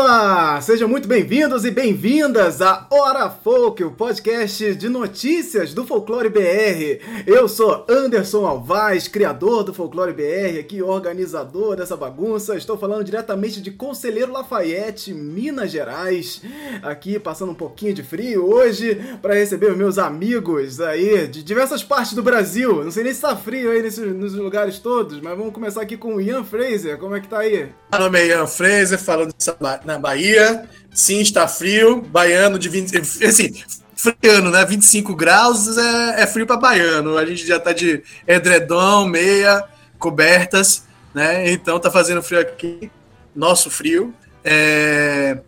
Olá! Sejam muito bem-vindos e bem-vindas a Hora Folk, o podcast de notícias do Folclore BR. Eu sou Anderson Alvaz, criador do Folclore BR, aqui organizador dessa bagunça. Estou falando diretamente de Conselheiro Lafayette, Minas Gerais. Aqui passando um pouquinho de frio hoje para receber os meus amigos aí de diversas partes do Brasil. Não sei nem se tá frio aí nesses, nos lugares todos, mas vamos começar aqui com o Ian Fraser. Como é que tá aí? Meu nome é Ian Fraser, falando na Bahia. Sim, está frio. Baiano de 20. Assim, friano, né? 25 graus é, é frio para baiano. A gente já tá de edredom, meia, cobertas, né? Então tá fazendo frio aqui. Nosso frio. É...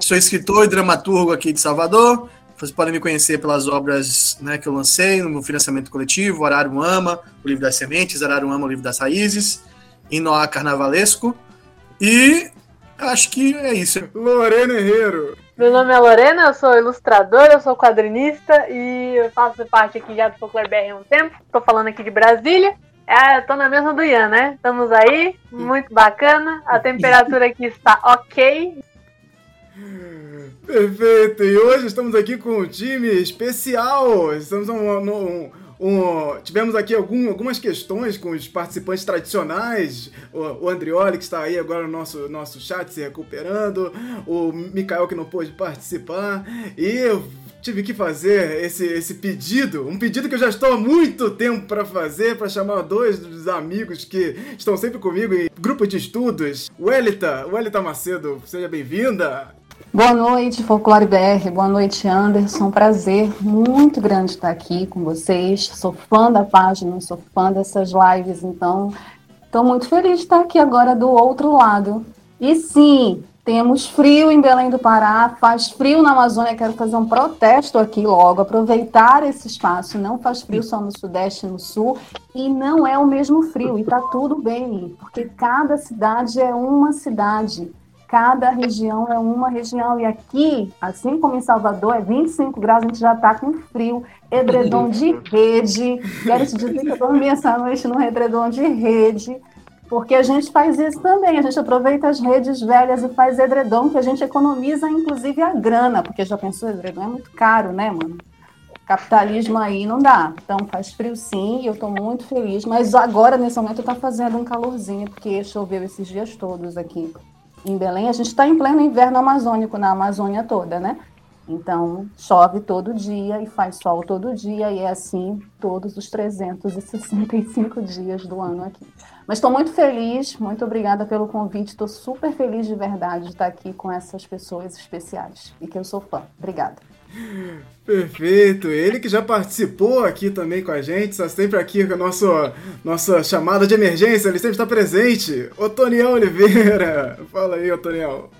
Sou escritor e dramaturgo aqui de Salvador. Vocês podem me conhecer pelas obras né, que eu lancei no financiamento coletivo, Horário Ama, o livro das sementes, Horário Ama, o livro das raízes, Inoá Carnavalesco. E acho que é isso. Lorena Herrero. Meu nome é Lorena, eu sou ilustradora, eu sou quadrinista e eu faço parte aqui já do Folclore BR há um tempo. Estou falando aqui de Brasília. É, tô na mesma do Ian, né? Estamos aí, muito bacana. A temperatura aqui está ok. Perfeito! E hoje estamos aqui com um time especial. Estamos num, num um, tivemos aqui algum, algumas questões com os participantes tradicionais. O, o Andrioli, que está aí agora no nosso, nosso chat se recuperando. O Mikael, que não pôde participar. E eu tive que fazer esse, esse pedido, um pedido que eu já estou há muito tempo para fazer, para chamar dois dos amigos que estão sempre comigo em grupo de estudos. Welita, Welita Macedo, seja bem-vinda. Boa noite, Folclore BR. Boa noite, Anderson. Prazer muito grande estar aqui com vocês. Sou fã da página, sou fã dessas lives, então estou muito feliz de estar aqui agora do outro lado. E sim, temos frio em Belém do Pará, faz frio na Amazônia. Quero fazer um protesto aqui logo, aproveitar esse espaço. Não faz frio só no Sudeste e no Sul, e não é o mesmo frio, e tá tudo bem, porque cada cidade é uma cidade. Cada região é uma região. E aqui, assim como em Salvador, é 25 graus, a gente já está com frio. Edredom de rede. Quero te dizer que eu dormi essa noite no edredom de rede. Porque a gente faz isso também, a gente aproveita as redes velhas e faz edredom, que a gente economiza inclusive a grana, porque já pensou, edredom é muito caro, né, mano? Capitalismo aí não dá. Então faz frio sim, e eu estou muito feliz, mas agora, nesse momento, está fazendo um calorzinho, porque choveu esses dias todos aqui em Belém, a gente está em pleno inverno amazônico na Amazônia toda, né? Então, chove todo dia e faz sol todo dia, e é assim todos os 365 dias do ano aqui. Mas estou muito feliz, muito obrigada pelo convite, estou super feliz de verdade de estar aqui com essas pessoas especiais e que eu sou fã. Obrigada. Perfeito, ele que já participou aqui também com a gente, está sempre aqui com a nossa, nossa chamada de emergência, ele sempre está presente. Otoniel Oliveira, fala aí, Otoniel.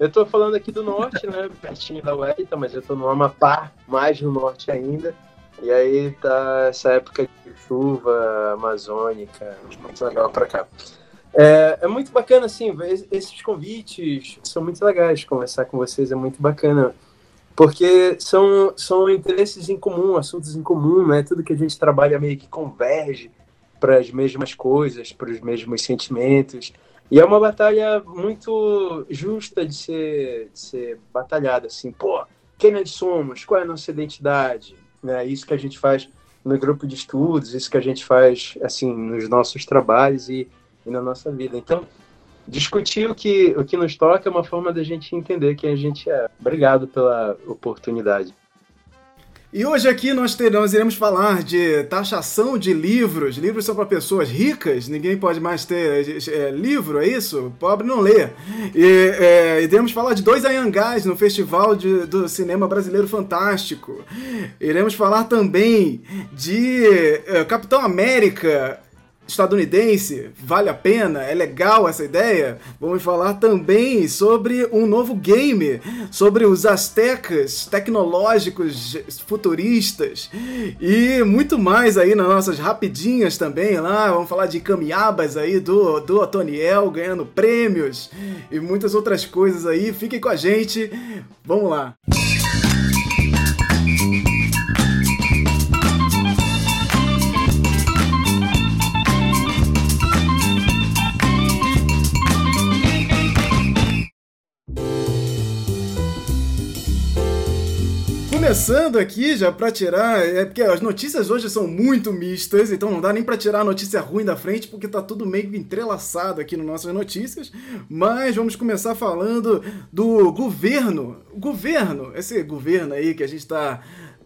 Eu estou falando aqui do norte, né, pertinho da Wellington, mas eu estou no Amapá, mais no norte ainda. E aí tá essa época de chuva amazônica, muito legal para cá. É, é, muito bacana, assim, esses convites são muito legais, conversar com vocês é muito bacana porque são, são interesses em comum, assuntos em comum, né? Tudo que a gente trabalha meio que converge para as mesmas coisas, para os mesmos sentimentos. E é uma batalha muito justa de ser, de ser batalhada, assim, pô, quem nós somos, qual é a nossa identidade, né? Isso que a gente faz no grupo de estudos, isso que a gente faz, assim, nos nossos trabalhos e, e na nossa vida. Então, discutir o que, o que nos toca é uma forma da gente entender quem a gente é. Obrigado pela oportunidade. E hoje aqui nós, teremos, iremos falar de taxação de livros. Livros são para pessoas ricas, ninguém pode mais ter é, livro, é isso? Pobre não lê. E é, iremos falar de dois Anhangás no Festival de, do Cinema Brasileiro Fantástico. Iremos falar também de é, Capitão América estadunidense, vale a pena? É legal essa ideia? Vamos falar também sobre um novo game, sobre os astecas tecnológicos futuristas e muito mais aí nas nossas rapidinhas também lá. Vamos falar de caminhabas aí do, do Otoniel ganhando prêmios e muitas outras coisas aí. Fiquem com a gente. Vamos lá. Começando aqui já para tirar, é porque as notícias hoje são muito mistas, então não dá nem para tirar a notícia ruim da frente, porque tá tudo meio entrelaçado aqui nas nossas notícias. Mas vamos começar falando do governo, governo, esse governo aí que a gente tá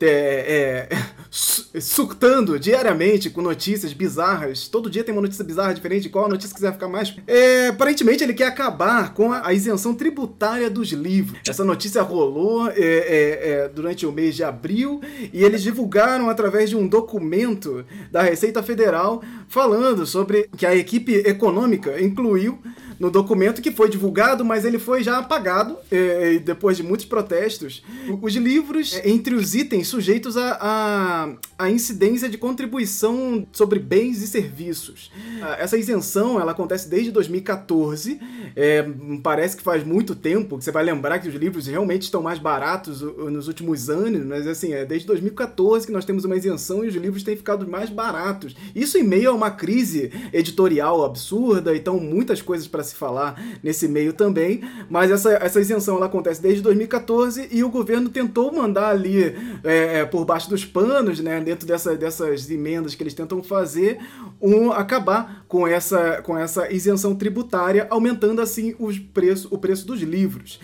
é, é, surtando diariamente com notícias bizarras. Todo dia tem uma notícia bizarra diferente. Qual a notícia quiser ficar mais. É, aparentemente ele quer acabar com a, a, isenção tributária dos livros. Essa notícia rolou é, é, é, durante o mês de abril e eles divulgaram através de um documento da Receita Federal falando sobre que a equipe econômica incluiu no documento que foi divulgado, mas ele foi já apagado é, depois de muitos protestos. Os livros, é, entre os itens sujeitos a, a, a, incidência de contribuição sobre bens e serviços. Ah, essa isenção ela acontece desde 2014. É, parece que faz muito tempo que você vai lembrar que os livros realmente estão mais baratos nos últimos anos, mas assim, é desde 2014 que nós temos uma isenção e os livros têm ficado mais baratos. Isso em meio a uma crise editorial absurda, então muitas coisas para se falar nesse meio também, mas essa, essa isenção ela acontece desde 2014 e o governo tentou mandar ali é, é, por baixo dos panos, né, dentro dessa, dessas emendas que eles tentam fazer, um, acabar com essa, com essa isenção tributária, aumentando assim os preço, o preço dos livros.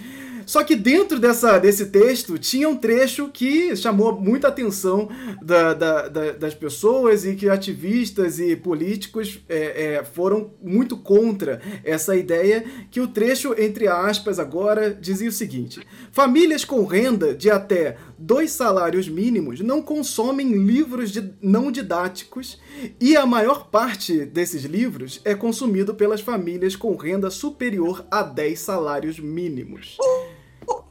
Só que dentro dessa, desse texto tinha um trecho que chamou muita atenção da, da, da, das pessoas e que ativistas e políticos é, é, foram muito contra essa ideia, que o trecho, entre aspas, agora dizia o seguinte: famílias com renda de até dois salários mínimos não consomem livros de, não didáticos e a maior parte desses livros é consumido pelas famílias com renda superior a 10 salários mínimos.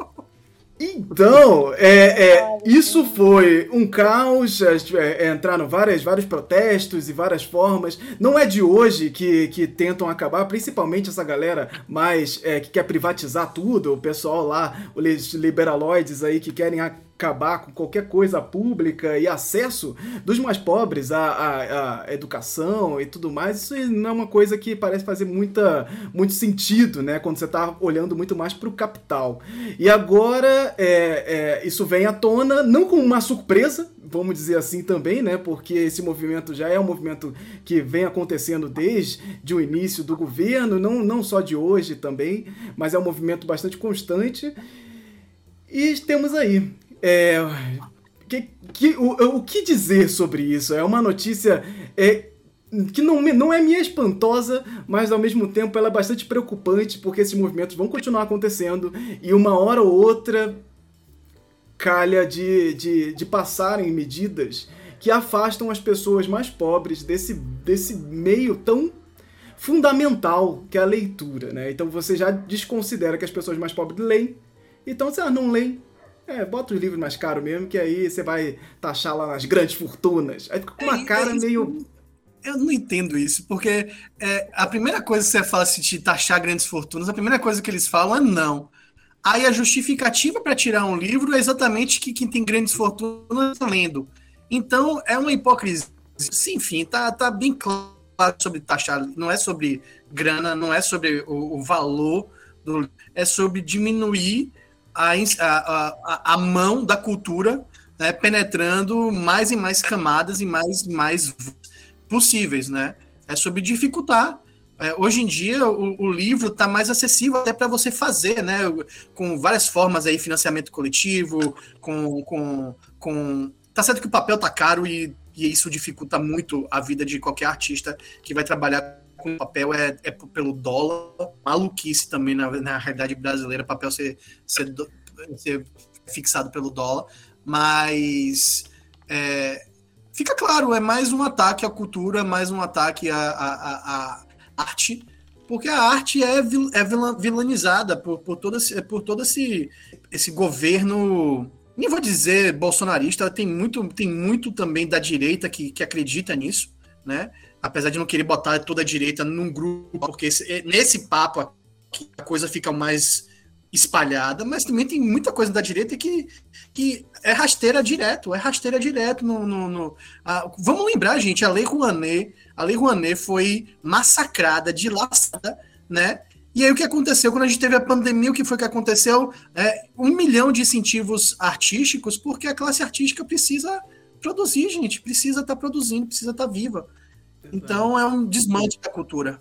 Então, é, é, isso foi um caos, é, é, entraram várias, vários protestos e várias formas. Não é de hoje que, que tentam acabar, principalmente essa galera mais é, que quer privatizar tudo, o pessoal lá, os liberaloides aí que querem acabar com qualquer coisa pública e acesso dos mais pobres à, à, à, educação e tudo mais, isso não é uma coisa que parece fazer muita, muito sentido, né? Quando você está olhando muito mais para o capital. E agora é, é, isso vem à tona, não com uma surpresa, vamos dizer assim também, né? Porque esse movimento já é um movimento que vem acontecendo desde o início do governo, não, não só de hoje também, mas é um movimento bastante constante. E temos aí é, que, que, o, o que dizer sobre isso? É uma notícia é, que não, não é minha espantosa, mas ao mesmo tempo ela é bastante preocupante, porque esses movimentos vão continuar acontecendo e uma hora ou outra calha de, de, de passarem medidas que afastam as pessoas mais pobres desse, desse meio tão fundamental que é a leitura, né? Então você já desconsidera que as pessoas mais pobres leem, então se elas não leem, é, bota os livros mais caros mesmo, que aí você vai taxar lá nas grandes fortunas. Aí fica com uma é, cara é meio. Eu não entendo isso, porque é, a primeira coisa que você fala assim, de taxar grandes fortunas, a primeira coisa que eles falam é não. Aí a justificativa para tirar um livro é exatamente que quem tem grandes fortunas está lendo. Então é uma hipocrisia. Sim, enfim, tá, tá bem claro sobre taxar. Não é sobre grana, não é sobre o, o valor do. É sobre diminuir a, a, a, mão da cultura né, penetrando mais e mais camadas e mais, mais possíveis, né? É sobre dificultar. É, hoje em dia o, o livro está mais acessível até para você fazer, né? Com várias formas aí, financiamento coletivo, com, com, com... Tá certo que o papel tá caro e, e isso dificulta muito a vida de qualquer artista que vai trabalhar com papel é, é pelo dólar, maluquice também na, na realidade brasileira, papel ser, ser, ser fixado pelo dólar, mas é, fica claro, é mais um ataque à cultura, mais um ataque à, à, à arte, porque a arte é, vil, é vilanizada por, por, todo, esse, por todo esse, esse governo nem vou dizer bolsonarista, tem muito, tem muito também da direita que, que acredita nisso, né? Apesar de não querer botar toda a direita num grupo, porque esse, nesse papo aqui a coisa fica mais espalhada, mas também tem muita coisa da direita que, que é rasteira direto, é rasteira direto no, no, no a, vamos lembrar, gente, a Lei Rouanet, a Lei Rouanet foi massacrada, dilaçada, né? E aí o que aconteceu? Quando a gente teve a pandemia, o que foi que aconteceu? É, um milhão de incentivos artísticos, porque a classe artística precisa produzir, gente, precisa estar tá produzindo, precisa estar tá viva. Então é um desmonte da cultura.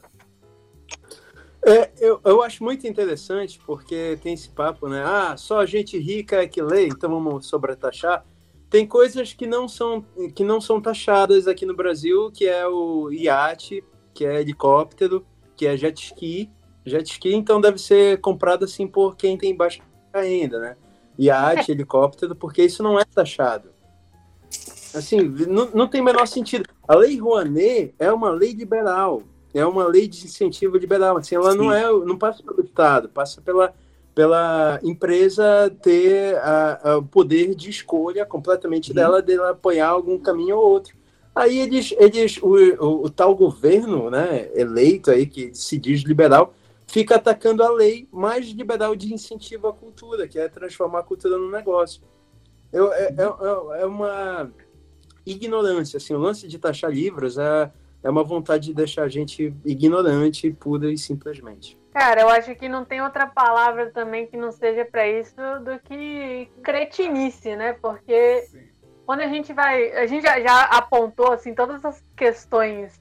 É, eu, eu acho muito interessante porque tem esse papo, né? Ah, só gente rica é que lê, então vamos sobretaxar. Tem coisas que não são que não são taxadas aqui no Brasil, que é o iate, que é helicóptero, que é jet ski. Jet ski, então, deve ser comprado assim por quem tem baixa renda, né? Iate, helicóptero, porque isso não é taxado. Assim, não, não tem o menor sentido. A lei Rouanet é uma lei liberal, é uma lei de incentivo liberal. Assim, ela não é, não passa pelo Estado, passa pela, pela empresa ter o poder de escolha completamente uhum. dela, dela apoiar algum caminho ou outro. Aí eles, eles o, o, o, tal governo né, eleito aí, que se diz liberal, fica atacando a lei mais liberal de incentivo à cultura, que é transformar a cultura num negócio. Eu, é, é, é uma ignorância. Assim, o lance de taxar livros é, é uma vontade de deixar a gente ignorante, pura e simplesmente. Cara, eu acho que não tem outra palavra também que não seja para isso do que cretinice, né? Porque Sim. quando a gente vai. A gente já, já, apontou assim, todas as questões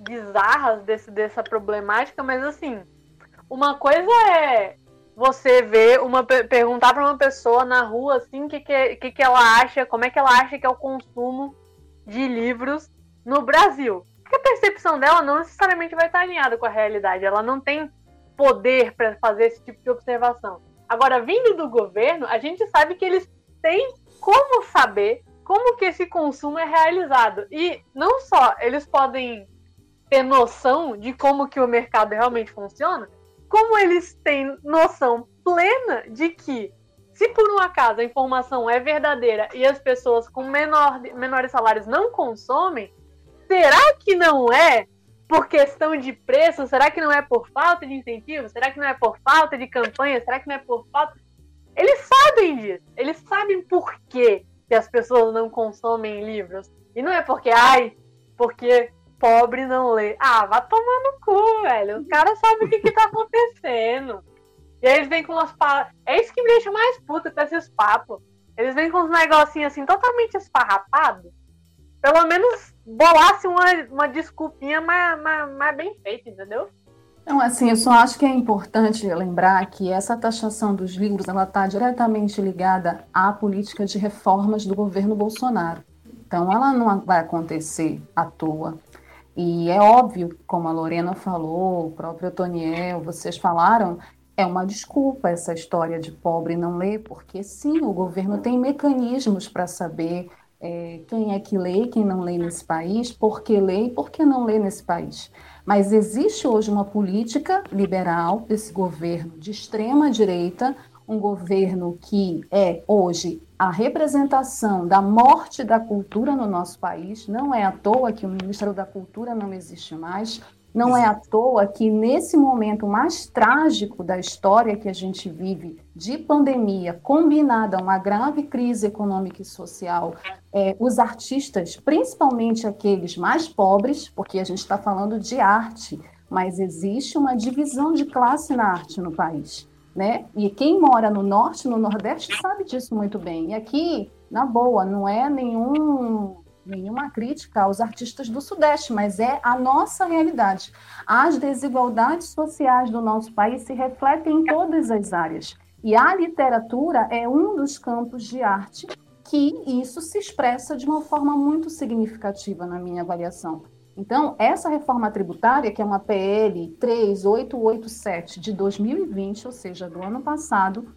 bizarras desse, dessa problemática, mas assim, uma coisa é você ver uma perguntar para uma pessoa na rua assim o que, que, que, que ela acha, como é que ela acha que é o consumo de livros no Brasil. Porque a percepção dela não necessariamente vai estar alinhada com a realidade. Ela não tem poder para fazer esse tipo de observação. Agora, vindo do governo, a gente sabe que eles têm como saber como que esse consumo é realizado. E não só eles podem ter noção de como que o mercado realmente funciona, como eles têm noção plena de que se por um acaso a informação é verdadeira e as pessoas com menor, menores salários não consomem, será que não é por questão de preço? Será que não é por falta de incentivo? Será que não é por falta de campanha? Será que não é por falta. Eles sabem disso. Eles sabem por que as pessoas não consomem livros. E não é porque, ai, porque pobre não lê. Ah, vá tomar no cu, velho. Os caras sabem o que, que tá acontecendo. E aí eles vêm com umas palavras. É isso que me deixa mais puta com esses papos. Eles vêm com uns negocinhos assim, totalmente esfarrapados. Pelo menos bolasse uma, uma desculpinha mais, mais, mais bem feita, entendeu? Não, assim, eu só acho que é importante lembrar que essa taxação dos livros ela está diretamente ligada à política de reformas do governo Bolsonaro. Então, ela não vai acontecer à toa. E é óbvio, como a Lorena falou, o próprio Toniel, vocês falaram, é uma desculpa essa história de pobre não ler, porque sim, o governo tem mecanismos para saber é, quem é que lê, quem não lê nesse país, por que lê e por que não lê nesse país. Mas existe hoje uma política liberal desse governo de extrema direita, um governo que é hoje a representação da morte da cultura no nosso país. Não é à toa que o Ministério da Cultura não existe mais. Não é à toa que, nesse momento mais trágico da história que a gente vive, de pandemia, combinada a uma grave crise econômica e social, é, os artistas, principalmente aqueles mais pobres, porque a gente está falando de arte, mas existe uma divisão de classe na arte no país. Né? E quem mora no norte, no nordeste, sabe disso muito bem. E aqui, na boa, não é nenhum nenhuma crítica aos artistas do Sudeste, mas é a nossa realidade. As desigualdades sociais do nosso país se refletem em todas as áreas. E a literatura é um dos campos de arte que isso se expressa de uma forma muito significativa na minha avaliação. Então, essa reforma tributária, que é uma PL 3887 de 2020, ou seja, do ano passado,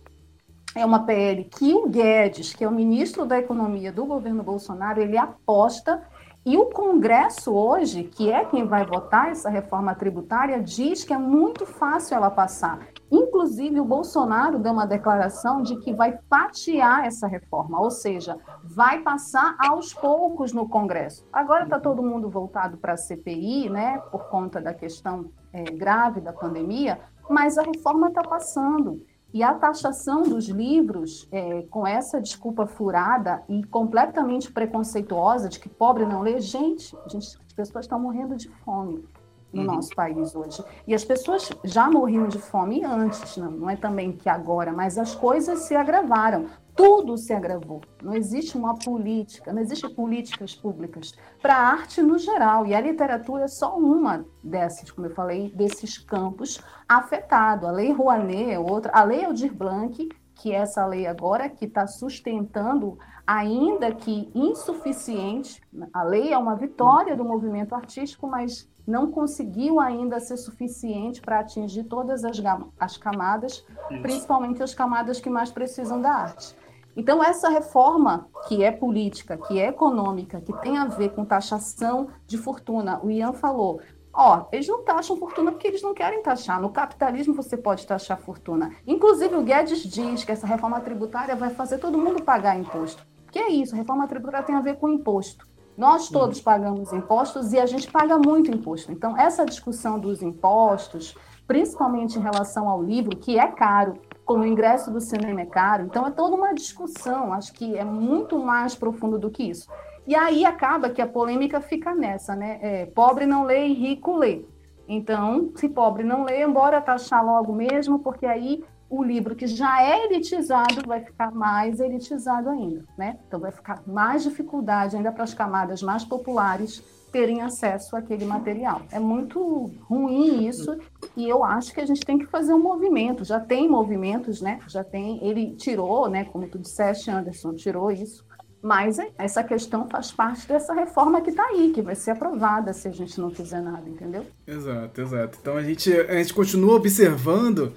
é uma PL que o Guedes, que é o ministro da Economia do governo Bolsonaro, ele aposta e o Congresso hoje, que é quem vai votar essa reforma tributária, diz que é muito fácil ela passar. Inclusive, o Bolsonaro deu uma declaração de que vai fatiar essa reforma, ou seja, vai passar aos poucos no Congresso. Agora está todo mundo voltado para a CPI, né, por conta da questão é, grave da pandemia, mas a reforma está passando. E a taxação dos livros, é, com essa desculpa furada e completamente preconceituosa de que pobre não lê, gente, gente as pessoas estão morrendo de fome. no uhum. nosso país hoje. E as pessoas já morriam de fome antes, não, não é também que agora, mas as coisas se agravaram. Tudo se agravou. Não existe uma política, não existe políticas públicas para a arte no geral. E a literatura é só uma dessas, como eu falei, desses campos afetado. A Lei Rouanet é outra, a Lei Aldir Blanc, que é essa lei agora que está sustentando ainda que insuficiente. A lei é uma vitória do movimento artístico, mas não conseguiu ainda ser suficiente para atingir todas as, as camadas, Isso. principalmente as camadas que mais precisam da arte. Então, essa reforma, que é política, que é econômica, que tem a ver com taxação de fortuna, o Ian falou, Ó, eles não taxam fortuna porque eles não querem taxar. No capitalismo você pode taxar fortuna. Inclusive o Guedes diz que essa reforma tributária vai fazer todo mundo pagar imposto. Que é isso, a reforma tributária tem a ver com imposto. Nós todos pagamos impostos e a gente paga muito imposto. Então, essa discussão dos impostos, principalmente em relação ao livro, que é caro, como o ingresso do cinema é caro, então é toda uma discussão, acho que é muito mais profundo do que isso. E aí acaba que a polêmica fica nessa, né? É, pobre não lê e rico lê. Então, se pobre não lê, embora taxar logo mesmo, porque aí o livro que já é elitizado vai ficar mais elitizado ainda, né? Então vai ficar mais dificuldade ainda para as camadas mais populares terem acesso àquele material. É muito ruim isso e eu acho que a gente tem que fazer um movimento. Já tem movimentos, né? Já tem. Ele tirou, né? Como tu disseste, Anderson, tirou isso. Mas essa questão faz parte dessa reforma que está aí, que vai ser aprovada se a gente não fizer nada, entendeu? Exato, exato. Então a gente, a gente continua observando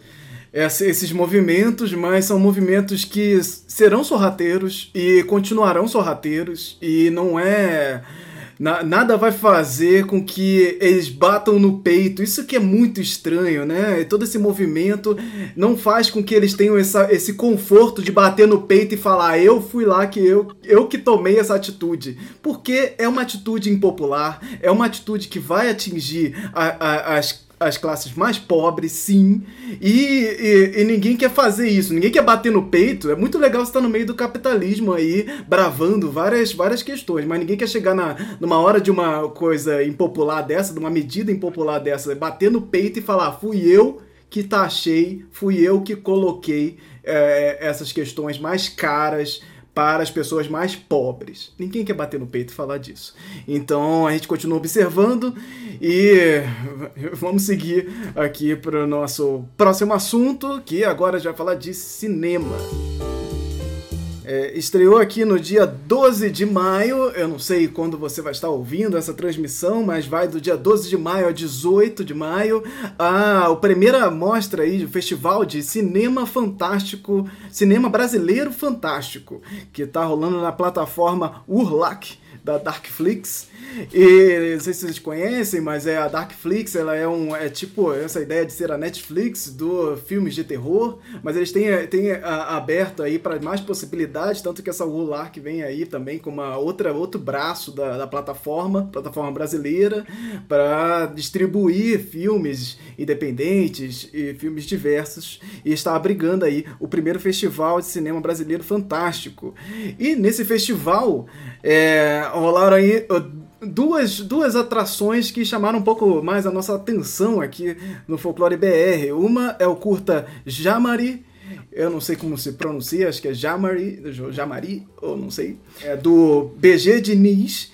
esses movimentos, mas são movimentos que serão sorrateiros e continuarão sorrateiros e não é na, nada vai fazer com que eles batam no peito. Isso que é muito estranho, né? Todo esse movimento não faz com que eles tenham essa, esse conforto de bater no peito e falar: eu fui lá que eu, eu que tomei essa atitude. Porque é uma atitude impopular, é uma atitude que vai atingir a, a, as as classes mais pobres, sim. E, e, e, ninguém quer fazer isso, ninguém quer bater no peito. É muito legal você estar no meio do capitalismo aí, bravando várias, várias questões, mas ninguém quer chegar na, numa hora de uma coisa impopular dessa, de uma medida impopular dessa, bater no peito e falar: fui eu que taxei, fui eu que coloquei é, essas questões mais caras para as pessoas mais pobres. Ninguém quer bater no peito e falar disso. Então a gente continua observando e vamos seguir aqui para o nosso próximo assunto, que agora já vai falar de cinema. É, estreou aqui no dia 12 de maio. Eu não sei quando você vai estar ouvindo essa transmissão, mas vai do dia 12 de maio a 18 de maio a, a primeira mostra aí do Festival de Cinema Fantástico, Cinema Brasileiro Fantástico, que está rolando na plataforma Urlac da Darkflix. E não sei se vocês conhecem, mas é a Darkflix, ela é um é tipo essa ideia de ser a Netflix do filmes de terror, mas eles têm, têm a, aberto aí para mais possibilidades, tanto que essa Rular vem aí também com uma outra outro braço da, da plataforma, plataforma brasileira, para distribuir filmes independentes e filmes diversos e está abrigando aí o primeiro festival de cinema brasileiro fantástico. E nesse festival é, rolaram aí duas, duas atrações que chamaram um pouco mais a nossa atenção aqui no Folclore BR. Uma é o curta Jamari, eu não sei como se pronuncia, acho que é Jamari, Jamari, ou não sei, é do BG Diniz.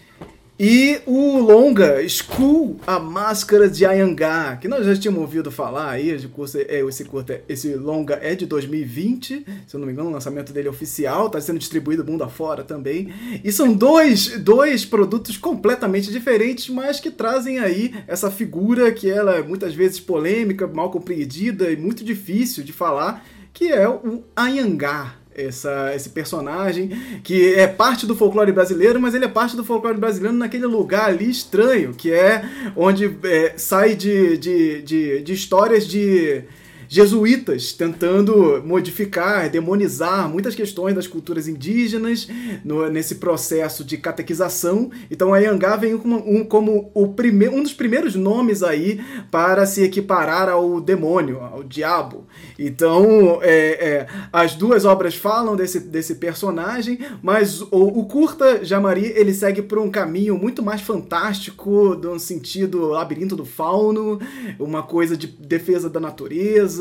E o longa School, a Máscara de Ayangá, que nós já tínhamos ouvido falar aí, esse, curso, é, esse, curta, esse longa é de 2020, se eu não me engano, o lançamento dele é oficial, está sendo distribuído mundo afora também. E são dois, dois produtos completamente diferentes, mas que trazem aí essa figura que ela é muitas vezes polêmica, mal compreendida e muito difícil de falar, que é o Ayangá essa, esse personagem que é parte do folclore brasileiro, mas ele é parte do folclore brasileiro naquele lugar ali estranho, que é onde é, sai de, de, de, de histórias de jesuítas tentando modificar, demonizar muitas questões das culturas indígenas no, nesse processo de catequização. Então a Yangá vem como, um, como o prime, um dos primeiros nomes aí para se equiparar ao demônio, ao diabo. Então é, é, as duas obras falam desse, desse personagem, mas o, o curta Jamari ele segue por um caminho muito mais fantástico, no sentido labirinto do fauno, uma coisa de defesa da natureza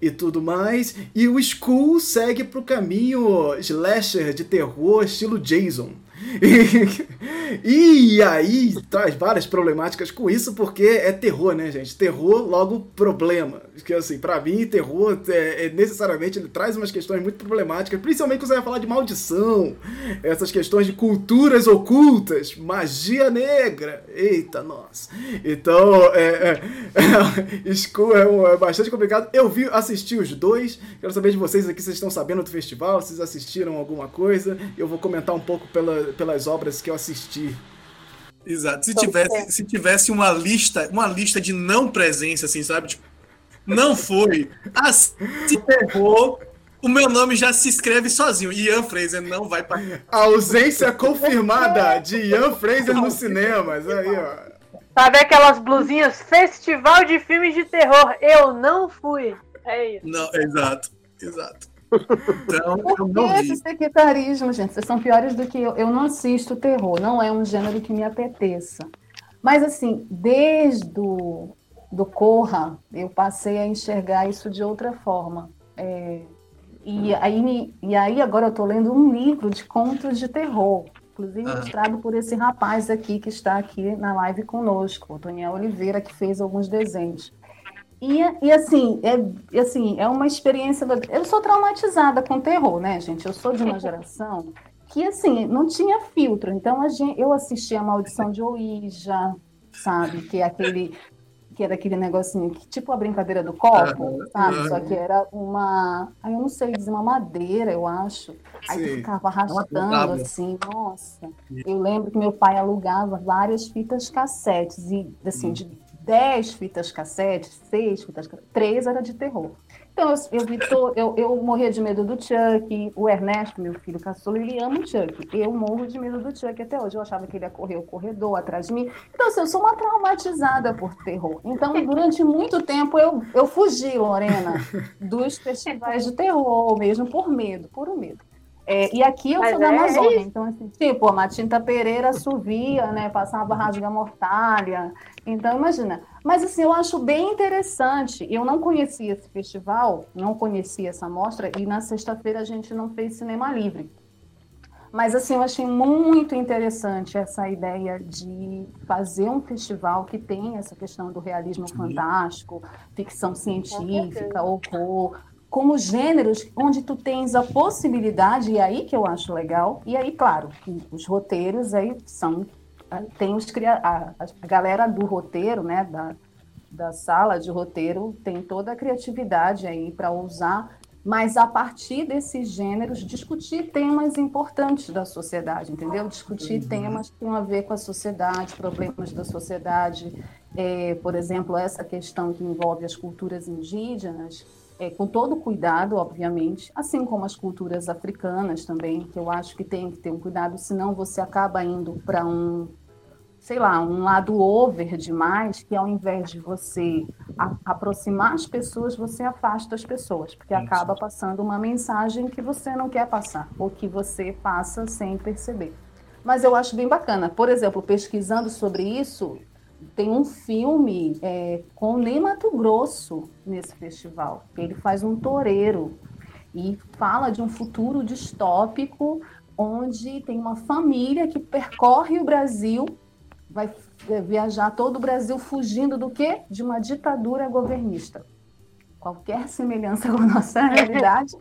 e tudo mais. E o Skull segue pro caminho slasher de terror estilo Jason. e aí traz várias problemáticas com isso, porque é terror, né, gente? Terror, logo problema. Porque, assim, pra mim, terror é, é, necessariamente ele traz umas questões muito problemáticas, principalmente quando você vai falar de maldição, essas questões de culturas ocultas, magia negra. Eita, nossa. Então, é, é, é, é bastante complicado. Eu vi, assisti os dois. Quero saber de vocês aqui, vocês estão sabendo do festival, vocês assistiram alguma coisa. Eu vou comentar um pouco pela, pelas obras que eu assisti. Exato. Se tivesse, se tivesse uma lista, uma lista de não presença, assim, sabe? Tipo, não foi. Ah, se errou, o meu nome já se escreve sozinho. Ian Fraser não vai para. A ausência confirmada de Ian Fraser nos cinemas. Aí, ó. Sabe aquelas blusinhas Festival de Filmes de Terror? Eu não fui. É isso. Não, exato, exato. Então, Por que esse sectarismo, gente? Vocês são piores do que eu. Eu não assisto terror, não é um gênero que me apeteça. Mas, assim, desde o do Corra, eu passei a enxergar isso de outra forma. É, e, aí, e aí, agora eu estou lendo um livro de contos de terror, inclusive ah. ilustrado por esse rapaz aqui que está aqui na live conosco, o Daniel Oliveira, que fez alguns desenhos. E, e assim, é, assim, é uma experiência. Eu sou traumatizada com terror, né, gente? Eu sou de uma geração que, assim, não tinha filtro. Então, a gente, eu assisti a Maldição de Ouija, sabe? Que é aquele. Que era aquele negocinho, que, tipo a brincadeira do copo, sabe? Só que era uma. Aí eu não sei dizer, uma madeira, eu acho. Aí Sim. ficava arrastando, assim, nossa. Eu lembro que meu pai alugava várias fitas cassetes, e assim, de 10 fitas cassete, 6 fitas cassete, 3 era de terror. Então, eu, eu, eu, eu, morria de medo do Chuck, o Ernesto, meu filho caçula, ele ama o Chuck. Eu morro de medo do Chuck até hoje. Eu achava que ele ia correr o corredor atrás de mim. Então, assim, eu sou uma traumatizada por terror. Então, durante muito tempo, eu, eu fugi, Lorena, dos festivais de terror, mesmo por medo, puro medo. É, e aqui eu Mas sou da é Amazônia, isso. então, assim, tipo, a Matinta Pereira subia, né, passava rasga mortalha. Então, imagina. Mas, assim, eu acho bem interessante. Eu não conhecia esse festival, não conhecia essa mostra, e na sexta-feira a gente não fez cinema livre. Mas, assim, eu achei muito interessante essa ideia de fazer um festival que tem essa questão do realismo fantástico, ficção científica, horror, como gêneros onde tu tens a possibilidade, e aí que eu acho legal, e aí, claro, os roteiros aí são. Tem os, a, a galera do roteiro, né, da, da sala de roteiro, tem toda a criatividade aí para usar, mas a partir desses gêneros, discutir temas importantes da sociedade, entendeu? Discutir uhum. temas que têm a ver com a sociedade, problemas da sociedade, é, por exemplo, essa questão que envolve as culturas indígenas é, com todo cuidado, obviamente, assim como as culturas africanas também, que eu acho que tem que ter um cuidado, senão você acaba indo para um, sei lá, um lado over demais, que ao invés de você a, aproximar as pessoas, você afasta as pessoas, porque Isso. acaba passando uma mensagem que você não quer passar, ou que você passa sem perceber. Mas eu acho bem bacana. Por exemplo, pesquisando sobre isso, tem um filme é, com Ney Mato Grosso nesse festival. Ele faz um toureiro e fala de um futuro distópico onde tem uma família que percorre o Brasil, vai viajar todo o Brasil fugindo do quê? De uma ditadura governista. Qualquer semelhança com a nossa realidade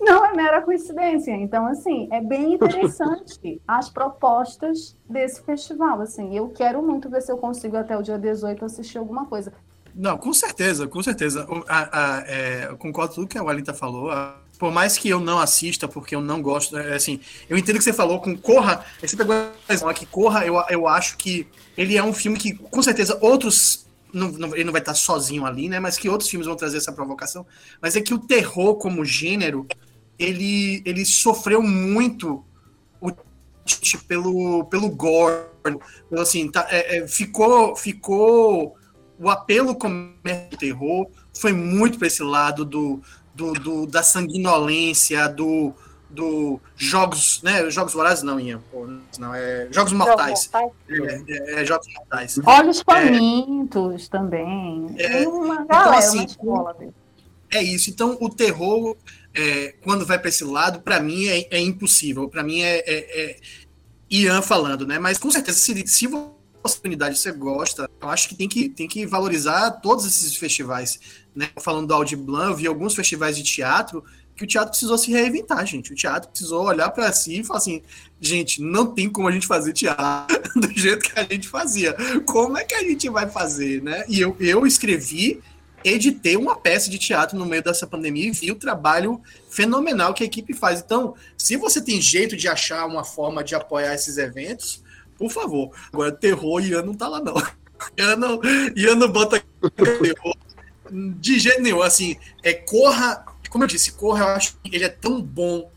não é mera coincidência. Então, assim, é bem interessante as propostas desse festival. Assim, eu quero muito ver se eu consigo até o dia 18 assistir alguma coisa. Não, com certeza, com certeza. A, a, é, eu concordo com tudo que a Walita falou. A, por mais que eu não assista, porque eu não gosto, é, assim, eu entendo que você falou com Corra, você pegou a que Corra, eu, eu acho que ele é um filme que, com certeza, outros não, não, ele não vai estar sozinho ali, né? Mas que outros filmes vão trazer essa provocação. Mas é que o terror como gênero, ele, ele sofreu muito o, pelo, pelo gore. Pelo, assim, tá, é, é, ficou, ficou o apelo como terror foi muito para esse lado do, do, do, da sanguinolência, do, do jogos, né? Jogos vorazes não, Ian. Pô, não, é jogos mortais. É, é, é, jogos mortais. Olhos famintos também. É, uma então, galera, então, assim, uma É isso. Então, o terror, é, quando vai para esse lado, para mim é, é impossível. Para mim é, é, Ian falando, né? Mas com certeza, se, se oportunidade você gosta, eu acho que tem que, tem que valorizar todos esses festivais. Né? Falando do Audi Blanc, eu vi alguns festivais de teatro que o teatro precisou se reinventar, gente. O teatro precisou olhar para si e falar assim: gente, não tem como a gente fazer teatro do jeito que a gente fazia. Como é que a gente vai fazer, né? E eu, eu escrevi, editei uma peça de teatro no meio dessa pandemia e vi o trabalho fenomenal que a equipe faz. Então, se você tem jeito de achar uma forma de apoiar esses eventos, por favor. Agora, terror, Ian não tá lá, não. Ian não, Ian não bota terror de jeito nenhum. Assim, é Corra, como eu disse, Corra, eu acho que ele é tão bom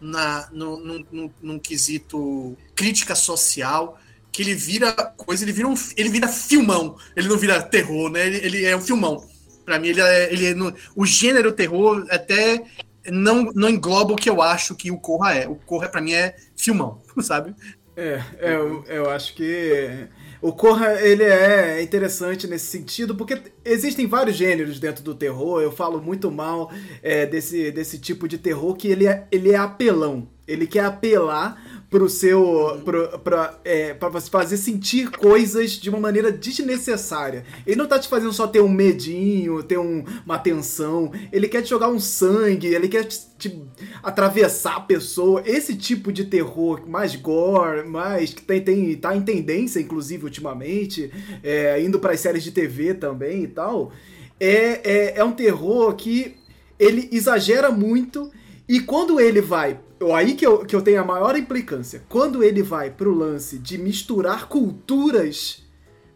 na, no, no, no, num quesito crítica social que ele vira coisa, ele vira um, ele vira filmão. Ele não vira terror, né? Ele, ele é um filmão. Para mim, ele é, ele é no, o gênero terror até não, não engloba o que eu acho que o Corra é. O Corra, para mim, é filmão, sabe? É, é eu, eu acho que o Corra ele é interessante nesse sentido, porque existem vários gêneros dentro do terror. Eu falo muito mal é, desse, desse tipo de terror que ele é, ele é apelão. Ele quer apelar pro seu. Pro, pra, é, pra você fazer sentir coisas de uma maneira desnecessária. Ele não tá te fazendo só ter um medinho, ter um, uma tensão. Ele quer te jogar um sangue, ele quer te, te atravessar a pessoa. Esse tipo de terror mais gore, mais. que tem, tem, tá em tendência, inclusive, ultimamente, é, indo para as séries de TV também e tal. É, é, é um terror que ele exagera muito. E quando ele vai aí que eu, que eu tenho a maior implicância. Quando ele vai pro lance de misturar culturas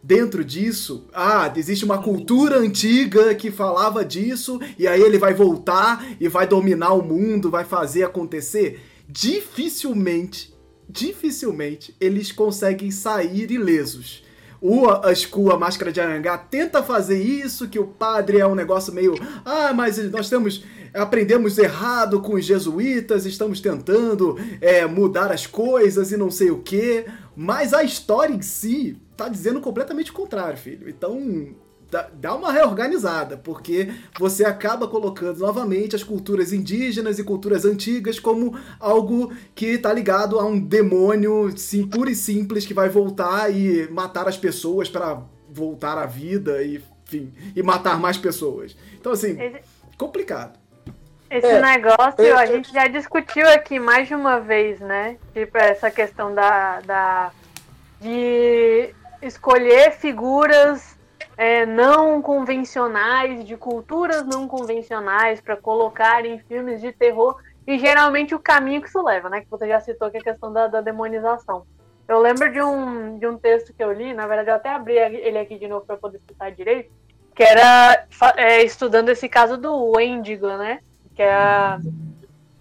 dentro disso, ah, existe uma cultura antiga que falava disso, e aí ele vai voltar e vai dominar o mundo, vai fazer acontecer. Dificilmente, dificilmente eles conseguem sair ilesos. O Ascu, a Máscara de Arangá, tenta fazer isso, que o padre é um negócio meio. Ah, mas nós temos aprendemos errado com os jesuítas, estamos tentando é, mudar as coisas e não sei o que. Mas a história em si tá dizendo completamente o contrário, filho. Então, dá uma reorganizada, porque você acaba colocando novamente as culturas indígenas e culturas antigas como algo que está ligado a um demônio sim, puro e simples que vai voltar e matar as pessoas para voltar à vida e, enfim, e matar mais pessoas. Então, assim, complicado. Esse é, negócio é, a gente já discutiu aqui mais de uma vez, né? Tipo, essa questão da, da de escolher figuras é, não convencionais, de culturas não convencionais, para colocar em filmes de terror, e geralmente o caminho que isso leva, né? Que você já citou que é a questão da, da demonização. Eu lembro de um, de um texto que eu li, na verdade eu até abri ele aqui de novo para poder citar direito, que era é, estudando esse caso do Wendigo, né? Que é,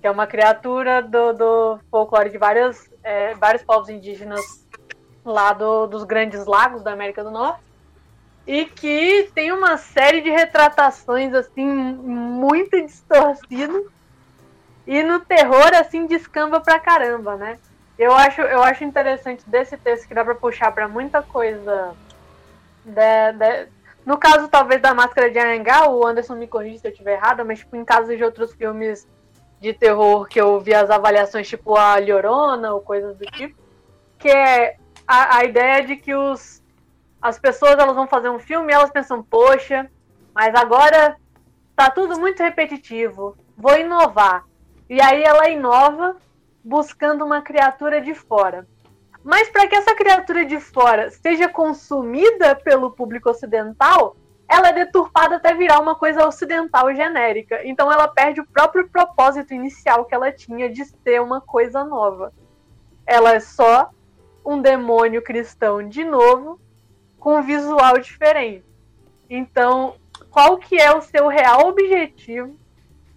que é uma criatura do, do folclore de várias, é, vários povos indígenas lá do, dos grandes lagos da América do Norte e que tem uma série de retratações assim muito distorcidas e no terror assim descamba pra caramba, né? Eu acho, eu acho interessante desse texto que dá pra puxar para muita coisa de, de, no caso, talvez, da Máscara de Anhangá, o Anderson me corrija se eu estiver errada, mas tipo, em casos de outros filmes de terror que eu vi as avaliações, tipo a Llorona ou coisas do tipo, que é a, a ideia de que os, as pessoas elas vão fazer um filme e elas pensam, poxa, mas agora tá tudo muito repetitivo, vou inovar. E aí ela inova buscando uma criatura de fora. Mas para que essa criatura de fora seja consumida pelo público ocidental, ela é deturpada até virar uma coisa ocidental genérica. Então ela perde o próprio propósito inicial que ela tinha de ser uma coisa nova. Ela é só um demônio cristão de novo, com um visual diferente. Então, qual que é o seu real objetivo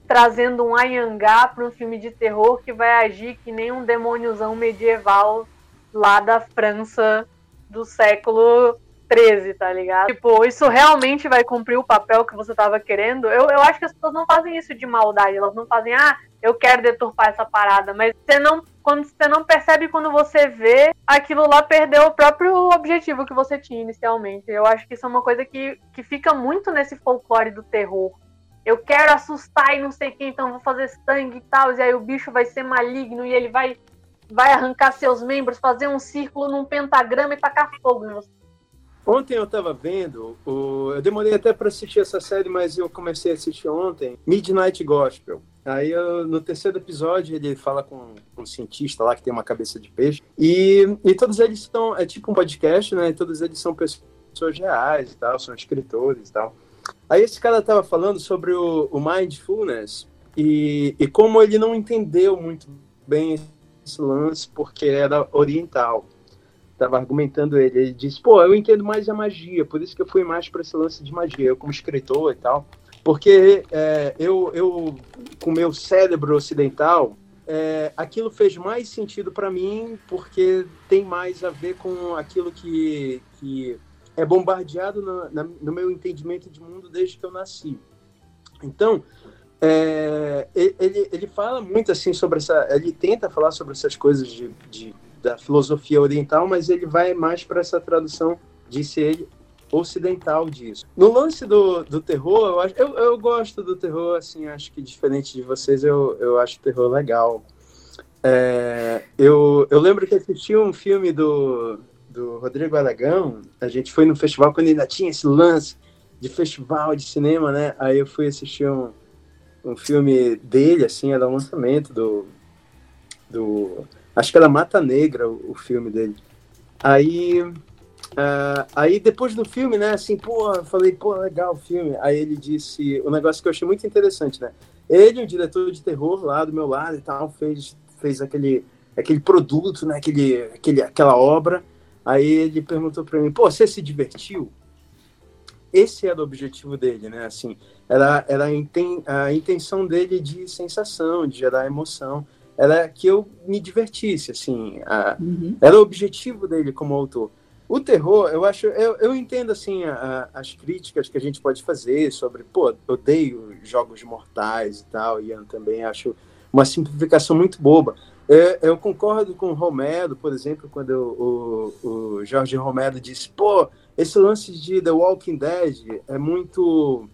trazendo um Ayangá para um filme de terror que vai agir que nem um demôniozão medieval lá da França do século 13, tá ligado? Tipo, isso realmente vai cumprir o papel que você tava querendo? Eu, eu acho que as pessoas não fazem isso de maldade, elas não fazem, ah, eu quero deturpar essa parada, mas você não, quando você não percebe quando você vê, aquilo lá perdeu o próprio objetivo que você tinha inicialmente. Eu acho que isso é uma coisa que, que fica muito nesse folclore do terror. Eu quero assustar e não sei quem, então vou fazer sangue e tal, e aí o bicho vai ser maligno e ele vai vai arrancar seus membros, fazer um círculo num pentagrama e tacar fogo você. Ontem eu estava vendo, o... eu demorei até para assistir essa série, mas eu comecei a assistir ontem, Midnight Gospel. Aí eu, no terceiro episódio ele fala com um cientista lá que tem uma cabeça de peixe e, e todos eles são, é tipo um podcast, né? E todos eles são pessoas reais e tal, são escritores e tal. Aí esse cara estava falando sobre o, o mindfulness e, e como ele não entendeu muito bem esse lance porque era oriental estava argumentando ele. Ele disse: pô, eu entendo mais a magia, por isso que eu fui mais para esse lance de magia, eu como escritor e tal. Porque é, eu, eu, com meu cérebro ocidental, é, aquilo fez mais sentido para mim, porque tem mais a ver com aquilo que, que é bombardeado no, na, no meu entendimento de mundo desde que eu nasci. Então, é, ele, ele fala muito assim sobre essa. Ele tenta falar sobre essas coisas de, de da filosofia oriental, mas ele vai mais para essa tradução, disse ele, ocidental disso. No lance do, do terror, eu, eu, eu gosto do terror, assim, acho que diferente de vocês, eu, eu acho o terror legal. É, eu, eu lembro que assisti um filme do, do Rodrigo Aragão, a gente foi no festival quando ainda tinha esse lance de festival de cinema, né? Aí eu fui assistir um, um filme dele, assim, era um lançamento do, do Acho que era Mata Negra, o, o filme dele. Aí, uh, aí depois do filme, né, assim, pô, eu falei, pô, legal o filme. Aí ele disse, o um negócio que eu achei muito interessante, né? Ele, o diretor de terror lá do meu lado e tal, fez, fez aquele, aquele produto, né, aquele, aquele, aquela obra. Aí ele perguntou para mim, pô, você se divertiu? Esse era o objetivo dele, né? Assim, era, era a, inten, a intenção dele de sensação, de gerar emoção era que eu me divertisse, assim, a, uhum. era o objetivo dele como autor. O terror, eu acho, eu, eu entendo, assim, a, as críticas que a gente pode fazer sobre, pô, odeio jogos mortais e tal, Ian também acho uma simplificação muito boba. Eu, eu concordo com o Romero, por exemplo, quando eu, o, o Jorge Romero disse, pô, esse lance de The Walking Dead é muito,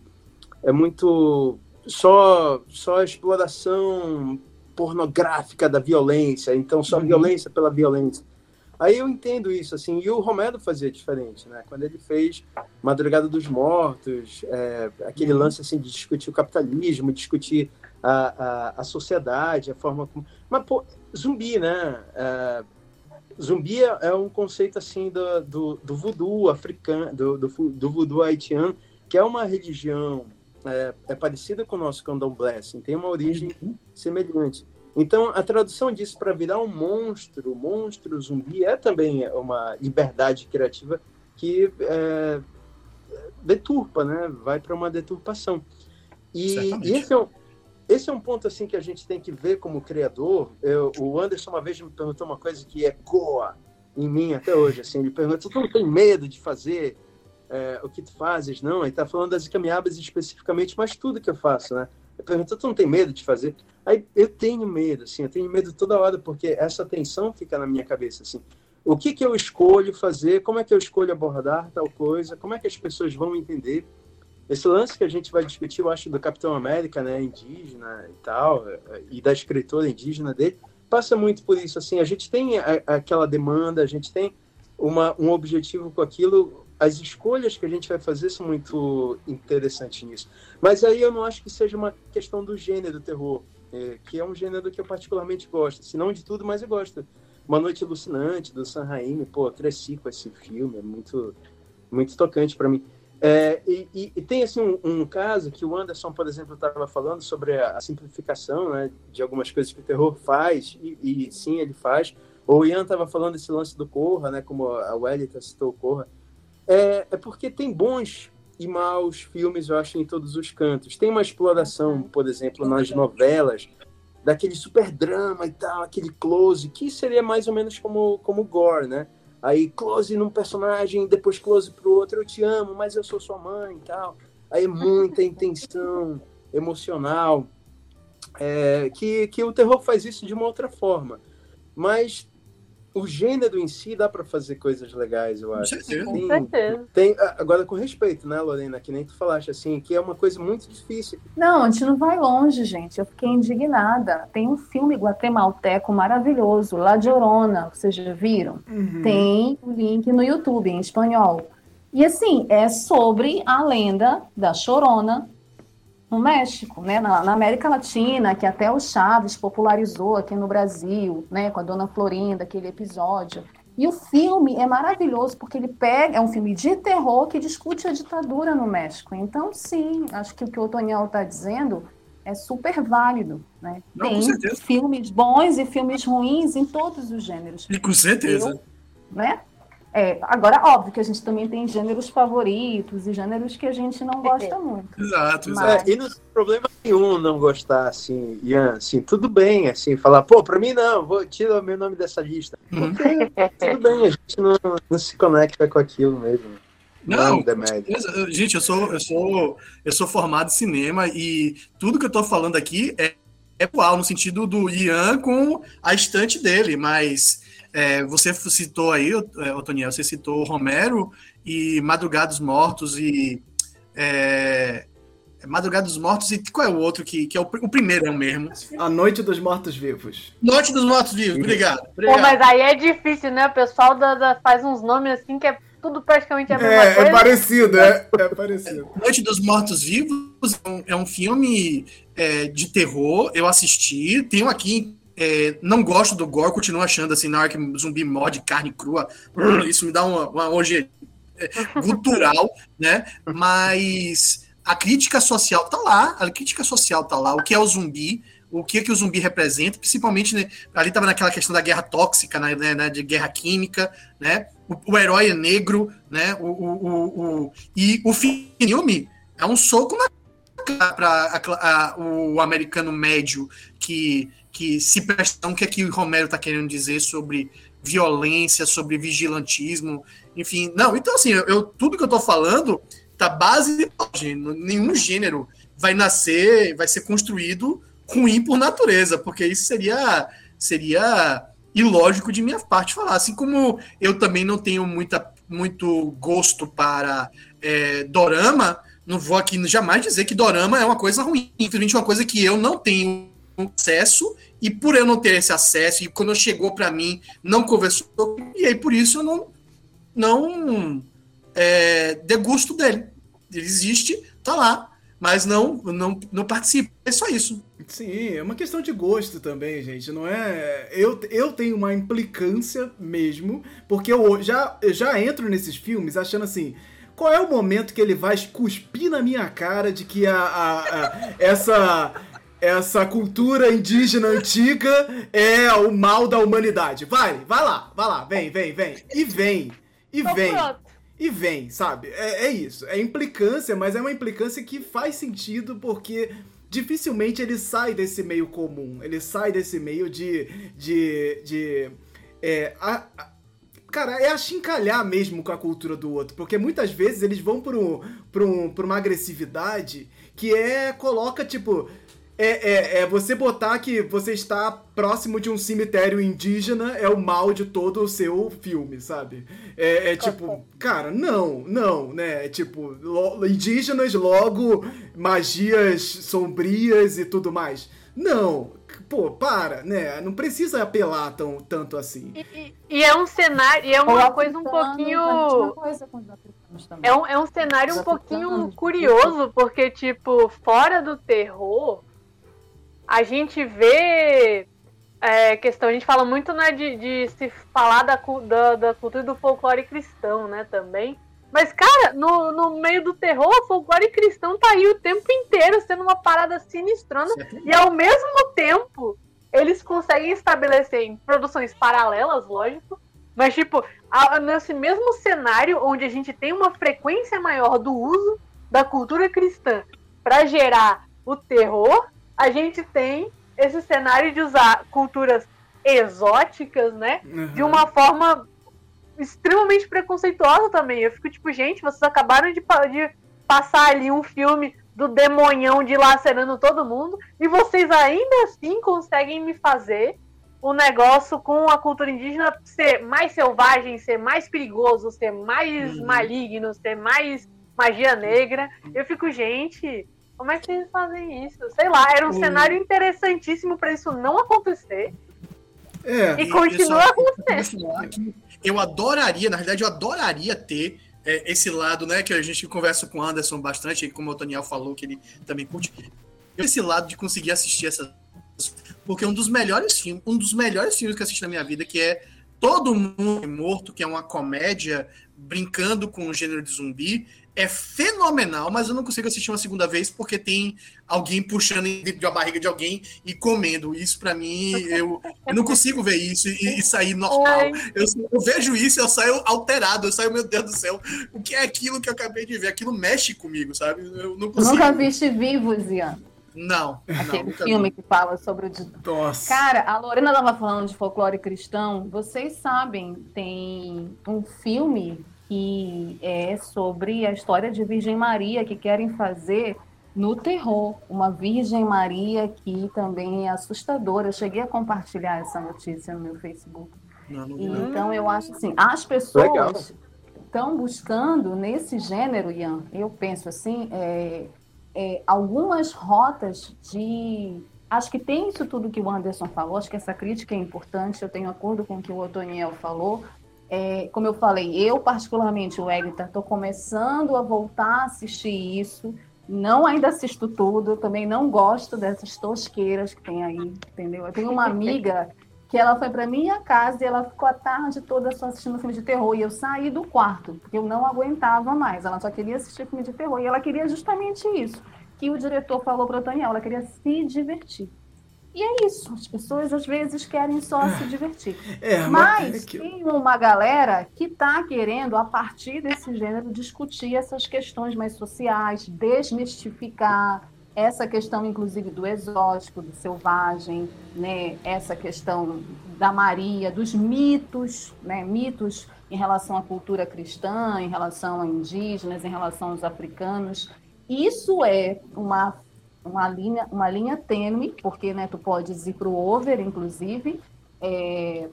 é muito só, só exploração pornográfica da violência, então só uhum. violência pela violência. Aí eu entendo isso, assim, e o Romero fazia diferente, né? Quando ele fez Madrugada dos Mortos, é, aquele uhum. lance, assim, de discutir o capitalismo, discutir a, a, a sociedade, a forma como... Mas, pô, zumbi, né? É, zumbi é, é um conceito, assim, do, do, do voodoo africano, do, do, do voodoo haitiano, que é uma religião é, é parecida com o nosso candomblé, assim, tem uma origem uhum. semelhante. Então, a tradução disso para virar um monstro, monstro zumbi, é também uma liberdade criativa que é, deturpa, né? Vai para uma deturpação. E, e, esse, é um, esse é um ponto assim que a gente tem que ver como criador. Eu, o Anderson uma vez me perguntou uma coisa que ecoa em mim até hoje. Assim, ele perguntou: "Tu não tem medo de fazer é, o que tu fazes, não. Ele tá falando das caminhadas especificamente, mas tudo que eu faço, né? Eu pergunto, tu não tem medo de fazer? Aí eu tenho medo, assim, eu tenho medo toda hora, porque essa tensão fica na minha cabeça, assim. O que que eu escolho fazer? Como é que eu escolho abordar tal coisa? Como é que as pessoas vão entender? Esse lance que a gente vai discutir, eu acho, do Capitão América, né, indígena e tal, e da escritora indígena dele, passa muito por isso, assim, a gente tem a, aquela demanda, a gente tem uma, um objetivo com aquilo, as escolhas que a gente vai fazer são muito interessantes nisso. Mas aí eu não acho que seja uma questão do gênero terror, é, que é um gênero que eu particularmente gosto. Se não de tudo, mas eu gosto. Uma Noite Alucinante, do San Raimi, pô, cresci com esse filme, é muito, muito tocante para mim. É, e, e, tem assim um, um, caso que o Anderson, por exemplo, estava falando sobre a, a, simplificação né, de algumas coisas que o terror faz, e, e sim, ele faz. O Ian estava falando desse lance do Corra, né, como a Welita citou o Corra é, é porque tem bons e maus filmes, eu acho, em todos os cantos. Tem uma exploração, por exemplo, nas novelas, daquele super drama e tal, aquele close, que seria mais ou menos como, como gore, né? Aí close num personagem, depois close pro outro, eu te amo, mas eu sou sua mãe e tal. Aí é muita intenção emocional. É, que, que o terror faz isso de uma outra forma. Mas o gênero em si dá para fazer coisas legais, eu acho. Com certeza. Tem, agora, com respeito, né, Lorena? Que nem tu falaste, assim, que é uma coisa muito difícil. Não, a gente não vai longe, gente. Eu fiquei indignada. Tem um filme guatemalteco maravilhoso, La Llorona, vocês já viram? Uhum. Tem o link no YouTube, em espanhol. E assim, é sobre a lenda da Chorona no México, né, na, na, América Latina, que até o Chaves popularizou aqui no Brasil, né, com a Dona Florinda, aquele episódio. E o filme é maravilhoso porque ele pega, é um filme de terror que discute a ditadura no México. Então, sim, acho que o que o Toniel está dizendo é super válido, né? Não, Tem com certeza. filmes bons e filmes ruins em todos os gêneros. E com certeza. Eu, né? É, agora, óbvio que a gente também tem gêneros favoritos e gêneros que a gente não gosta muito. Exato, exato. Mas- É, e não tem problema nenhum não gostar, assim, Ian, assim, tudo bem, assim, falar, pô, pra mim não, vou tirar o meu nome dessa lista. Uhum. Porque tudo bem, a gente não, não se conecta com aquilo mesmo. Não, Não, Gente, eu sou, eu sou, eu sou formado em cinema e tudo que eu tô falando aqui é, é atual, no sentido do Ian com a estante dele, mas é, você citou aí, é, Otoniel, você citou Romero e Madrugados Mortos e. É, Madrugados Mortos e qual é o outro que, que é o, o primeiro é o mesmo? A Noite dos Mortos-Vivos. Noite dos Mortos Vivos, obrigado. Pô, obrigado. mas aí é difícil, né? O pessoal da, da- faz uns nomes assim que é tudo praticamente a mesma É, coisa. é parecido, é, é parecido. Noite dos Mortos Vivos é um, é um filme é, de terror. Eu assisti. Tenho aqui. É, não gosto do gore, continuo achando assim, na hora que zumbi morde carne crua, isso me dá uma, uma hoje é, gutural, né? Mas a crítica social tá lá, a crítica social tá lá, o que é o zumbi, o que, que o zumbi representa, principalmente né, ali tava naquela questão da guerra tóxica, né, né, né, de guerra química, né? O, o herói é negro, né? O, o, o- e o filme é um soco na para o americano médio que, que se presta atenção, o que é que o Romero está querendo dizer sobre violência, sobre vigilantismo, enfim. Não, então assim, eu, tudo que eu tô falando tá base nenhum gênero vai nascer, vai ser construído ruim por natureza, porque isso seria seria ilógico de minha parte falar, assim como eu também não tenho muita, muito gosto para é, dorama, não vou aqui jamais dizer que dorama é uma coisa ruim, infelizmente uma coisa que eu não tenho acesso e por eu não ter esse acesso e quando chegou para mim não conversou e aí por isso eu não não é, degusto dele. Ele existe, tá lá, mas não não não participo. É só isso. Sim, é uma questão de gosto também, gente. Não é. Eu, eu tenho uma implicância mesmo, porque eu já, eu já entro nesses filmes achando assim. Qual é o momento que ele vai cuspir na minha cara de que a, a- a- essa essa cultura indígena antiga é o mal da humanidade? Vai, vai lá, vai lá, vem, vem, vem. E vem, e Então vem. pronto. E vem, sabe? É, é isso. É implicância, mas é uma implicância que faz sentido porque dificilmente ele sai desse meio comum. Ele sai desse meio de. de. de. É, a- a- cara, é achincalhar mesmo com a cultura do outro. Porque muitas vezes eles vão por, um, um, por uma agressividade que é. coloca, tipo. É, é, é você botar que você está próximo de um cemitério indígena é o mal de todo o seu filme, sabe? É, é tipo, cara, não, não, né? É tipo, lo- indígenas, logo magias sombrias e tudo mais. Não, pô, para, né? Não precisa apelar tão, tanto assim. E, e- e é um cenário, e é uma coisa um mesma pouquinho. coisa. É um, é um cenário um pouquinho curioso, porque, tipo, fora do terror, a gente vê é, questão, a gente fala muito né, de, de se falar da, da, da cultura do folclore cristão, né, também. Mas, cara, no, no meio do terror, o folclore cristão tá aí o tempo inteiro sendo uma parada sinistrona. E ao mesmo tempo, eles conseguem estabelecer em produções paralelas, lógico, mas tipo, a- nesse mesmo cenário onde a gente tem uma frequência maior do uso, da cultura cristã para gerar o terror, a gente tem esse cenário de usar culturas exóticas, né? Uhum. De uma forma extremamente preconceituosa também. Eu fico tipo, gente, vocês acabaram de, de passar ali um filme do demonhão dilacerando todo mundo e vocês ainda assim conseguem me fazer o um negócio com a cultura indígena ser mais selvagem, ser mais perigoso, ser mais uhum. maligno, ser mais magia negra. Eu fico, gente, como é que vocês fazem isso? Sei lá, era um uhum. cenário interessantíssimo para isso não acontecer. É, e continua acontecendo. Eu adoraria, na realidade, eu adoraria ter é, esse lado, né, que a gente conversa com o Anderson bastante, como o Daniel falou, que ele também curte. Esse lado de conseguir assistir essas. Porque um dos melhores filmes, um dos melhores filmes que eu assisti na minha vida, que é Todo Mundo Morto, que é uma comédia brincando com o gênero de zumbi, é fenomenal, mas eu não consigo assistir uma segunda vez porque tem alguém puxando dentro de uma barriga de alguém e comendo. Isso para mim, eu, eu, não consigo ver isso e, e sair normal. Eu, eu, vejo isso eu saio alterado, eu saio, meu Deus do céu, o que é aquilo que eu acabei de ver? Aquilo mexe comigo, sabe? Eu não consigo. Nunca viste Vivos, Ian? Não. Aquele não, filme vi. que fala sobre o. Nossa. Cara, a Lorena estava falando de folclore cristão. Vocês sabem, tem um filme que é sobre a história de Virgem Maria que querem fazer no terror, uma Virgem Maria que também é assustadora. Eu cheguei a compartilhar essa notícia no meu Facebook. Não, não então eu acho assim, as pessoas estão buscando nesse gênero, Ian, eu penso assim, é, é, algumas rotas de acho que tem isso tudo que o Anderson falou, acho que essa crítica é importante, eu tenho acordo com o que o Otoniel falou, é, como eu falei, eu particularmente, o Egta, estou começando a voltar a assistir isso. Não ainda assisto tudo, também não gosto dessas tosqueiras que tem aí, entendeu? Eu tenho uma amiga que ela foi para minha casa e ela ficou a tarde toda só assistindo filme de terror. E eu saí do quarto, porque eu não aguentava mais. Ela só queria assistir filme de terror. E ela queria justamente isso, que o diretor falou para o Daniel, ela queria se divertir. E é isso, as pessoas às vezes querem só se divertir. É, mas é que... tem uma galera que está querendo, a partir desse gênero, discutir essas questões mais sociais, desmistificar essa questão, inclusive, do exótico, do selvagem, né? essa questão da Maria, dos mitos, né? mitos em relação à cultura cristã, em relação a indígenas, em relação aos africanos. Isso é uma uma linha, uma linha tênue, porque né, tu podes ir para o over, inclusive, é,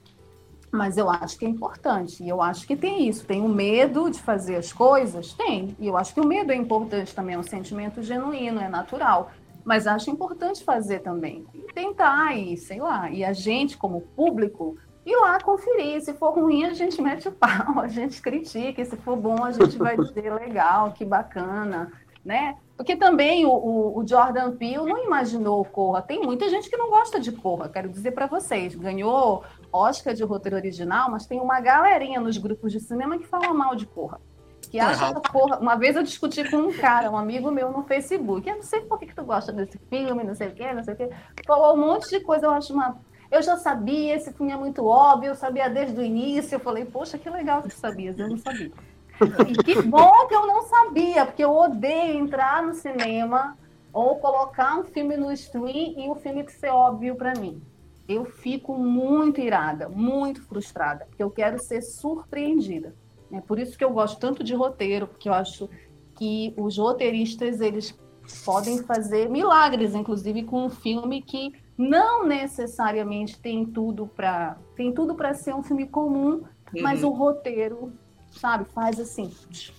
mas eu acho que é importante. E eu acho que tem isso. Tem o medo de fazer as coisas? Tem. E eu acho que o medo é importante também, é um sentimento genuíno, é natural. Mas acho importante fazer também. E tentar, e sei lá. E a gente, como público, ir lá conferir. Se for ruim, a gente mete o pau, a gente critica. E se for bom, a gente vai dizer legal, que bacana, né? Porque também o, o, o, Jordan Peele não imaginou Corra. Tem muita gente que não gosta de Corra, quero dizer para vocês. Ganhou Oscar de roteiro original, mas tem uma galerinha nos grupos de cinema que fala mal de Corra. Que tá acha que Corra. Uma vez eu discuti com um cara, um amigo meu no Facebook. Eu não sei por que, que tu gosta desse filme, não sei o quê, não sei o quê. Falou um monte de coisa, eu acho uma. Eu já sabia, esse filme é muito óbvio, eu sabia desde o início. Eu falei, poxa, que legal que tu sabias, eu não sabia. E que bom que eu não sabia, porque eu odeio entrar no cinema ou colocar um filme no stream e o filme que ser óbvio para mim. Eu fico muito irada, muito frustrada, porque eu quero ser surpreendida. É por isso que eu gosto tanto de roteiro, porque eu acho que os roteiristas eles podem fazer milagres, inclusive com um filme que não necessariamente tem tudo para tem tudo para ser um filme comum, uhum. mas o roteiro sabe, faz assim,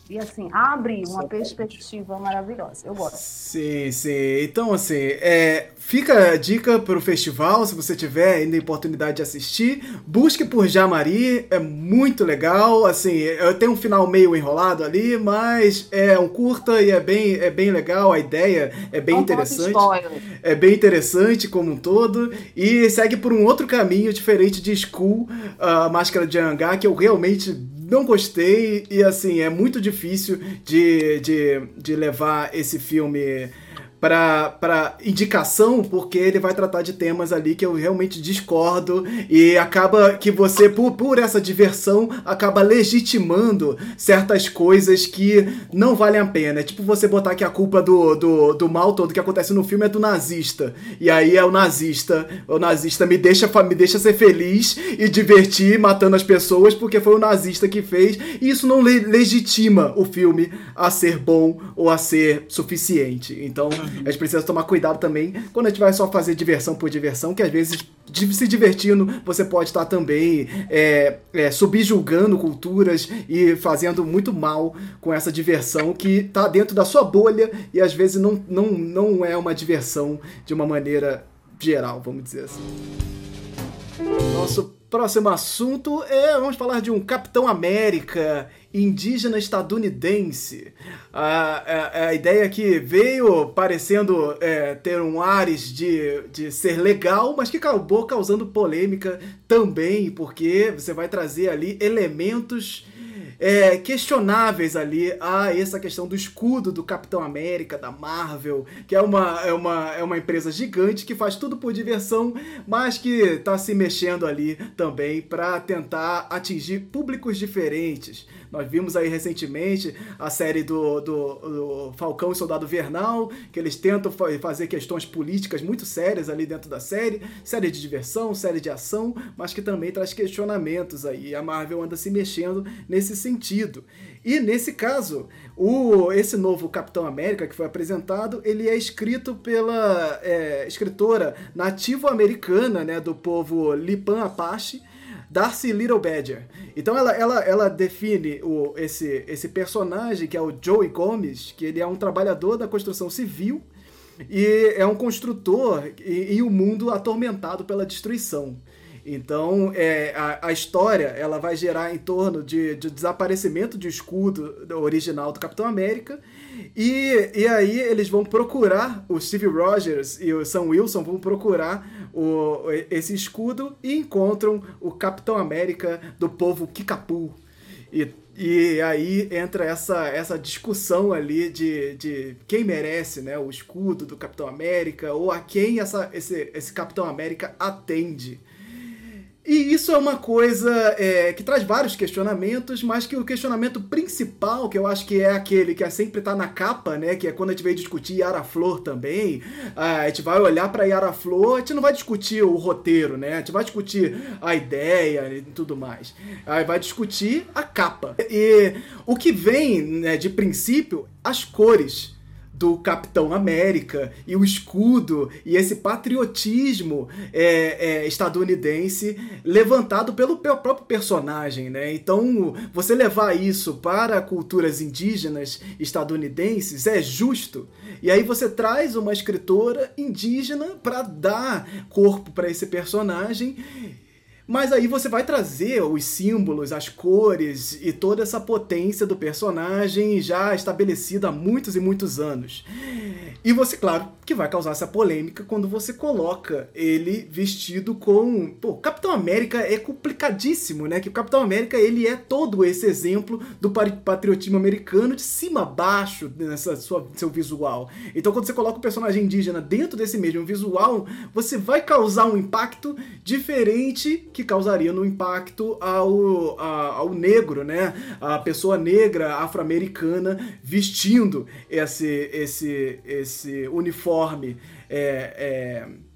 e assim, abre uma perspectiva maravilhosa. Eu gosto. Sim, sim. Então, assim, é, fica a dica para o festival, se você tiver ainda a oportunidade de assistir, busque por Jamari, é muito legal, assim, eu tenho um final meio enrolado ali, mas é um curta e é bem, é bem legal, a ideia é bem Não interessante. É bem interessante como um todo, e segue por um outro caminho diferente de School, a Máscara de Angá, que eu realmente não gostei e assim, é muito difícil de, de, de levar esse filme para indicação, porque ele vai tratar de temas ali que eu realmente discordo e acaba que você, por, por essa diversão, acaba legitimando certas coisas que não valem a pena. É tipo você botar que a culpa do, do, do mal todo que acontece no filme é do nazista. E aí é o nazista, o nazista me deixa, me deixa ser feliz e divertir matando as pessoas porque foi o nazista que fez. E isso não le legitima o filme a ser bom ou a ser suficiente. Então, a gente precisa tomar cuidado também quando a gente vai só fazer diversão por diversão, que às vezes se divertindo você pode estar também é, é, subjulgando culturas e fazendo muito mal com essa diversão que está dentro da sua bolha e às vezes não, não, não é uma diversão de uma maneira geral, vamos dizer assim. Nosso próximo assunto é vamos falar de um Capitão América indígena estadunidense. A, a, a ideia que veio parecendo é, ter um ares de, de ser legal, mas que acabou causando polêmica também, porque você vai trazer ali elementos é, questionáveis ali a essa questão do escudo do Capitão América, da Marvel, que é uma, é uma, é uma empresa gigante que faz tudo por diversão, mas que está se mexendo ali também para tentar atingir públicos diferentes. Nós vimos aí recentemente a série do, do, do Falcão e Soldado Vernal, que eles tentam fazer questões políticas muito sérias ali dentro da série, série de diversão, série de ação, mas que também traz questionamentos aí. A Marvel anda se mexendo nesse sentido. E nesse caso, o, esse novo Capitão América que foi apresentado, ele é escrito pela é, escritora nativo-americana né, do povo Lipan Apache, Darcy Little Badger. Então ela, ela, ela define o, esse, esse personagem que é o Joey Gomes, que ele é um trabalhador da construção civil e é um construtor em um mundo atormentado pela destruição. Então, é, a, a, história ela vai gerar em torno de, de desaparecimento de escudo original do Capitão América. E, e aí eles vão procurar, o Steve Rogers e o Sam Wilson vão procurar o, esse escudo e encontram o Capitão América do povo Kikapu. E, e aí entra essa, essa discussão ali de, de quem merece né, o escudo do Capitão América ou a quem essa, esse, esse Capitão América atende. E isso é uma coisa é, que traz vários questionamentos, mas que o questionamento principal, que eu acho que é aquele que é sempre tá na capa, né? Que é quando a gente vai discutir Yara Flor também, a gente vai olhar para Yara Flor, a gente não vai discutir o roteiro, né? A gente vai discutir a ideia e tudo mais. Aí vai discutir a capa. E o que vem né, de princípio, as cores do Capitão América e o escudo e esse patriotismo é, é, estadunidense levantado pelo próprio personagem, né? Então, você levar isso para culturas indígenas estadunidenses é justo. E aí você traz uma escritora indígena para dar corpo para esse personagem mas aí você vai trazer os símbolos, as cores e toda essa potência do personagem já estabelecida há muitos e muitos anos. E você, claro, que vai causar essa polêmica quando você coloca ele vestido com. Pô, Capitão América é complicadíssimo, né? Que o Capitão América ele é todo esse exemplo do patriotismo americano de cima a baixo nessa sua, seu visual. Então, quando você coloca o personagem indígena dentro desse mesmo visual, você vai causar um impacto diferente que causaria no impacto ao, a, ao negro, né? A pessoa negra afro-americana vestindo esse, esse, esse uniforme. É, é,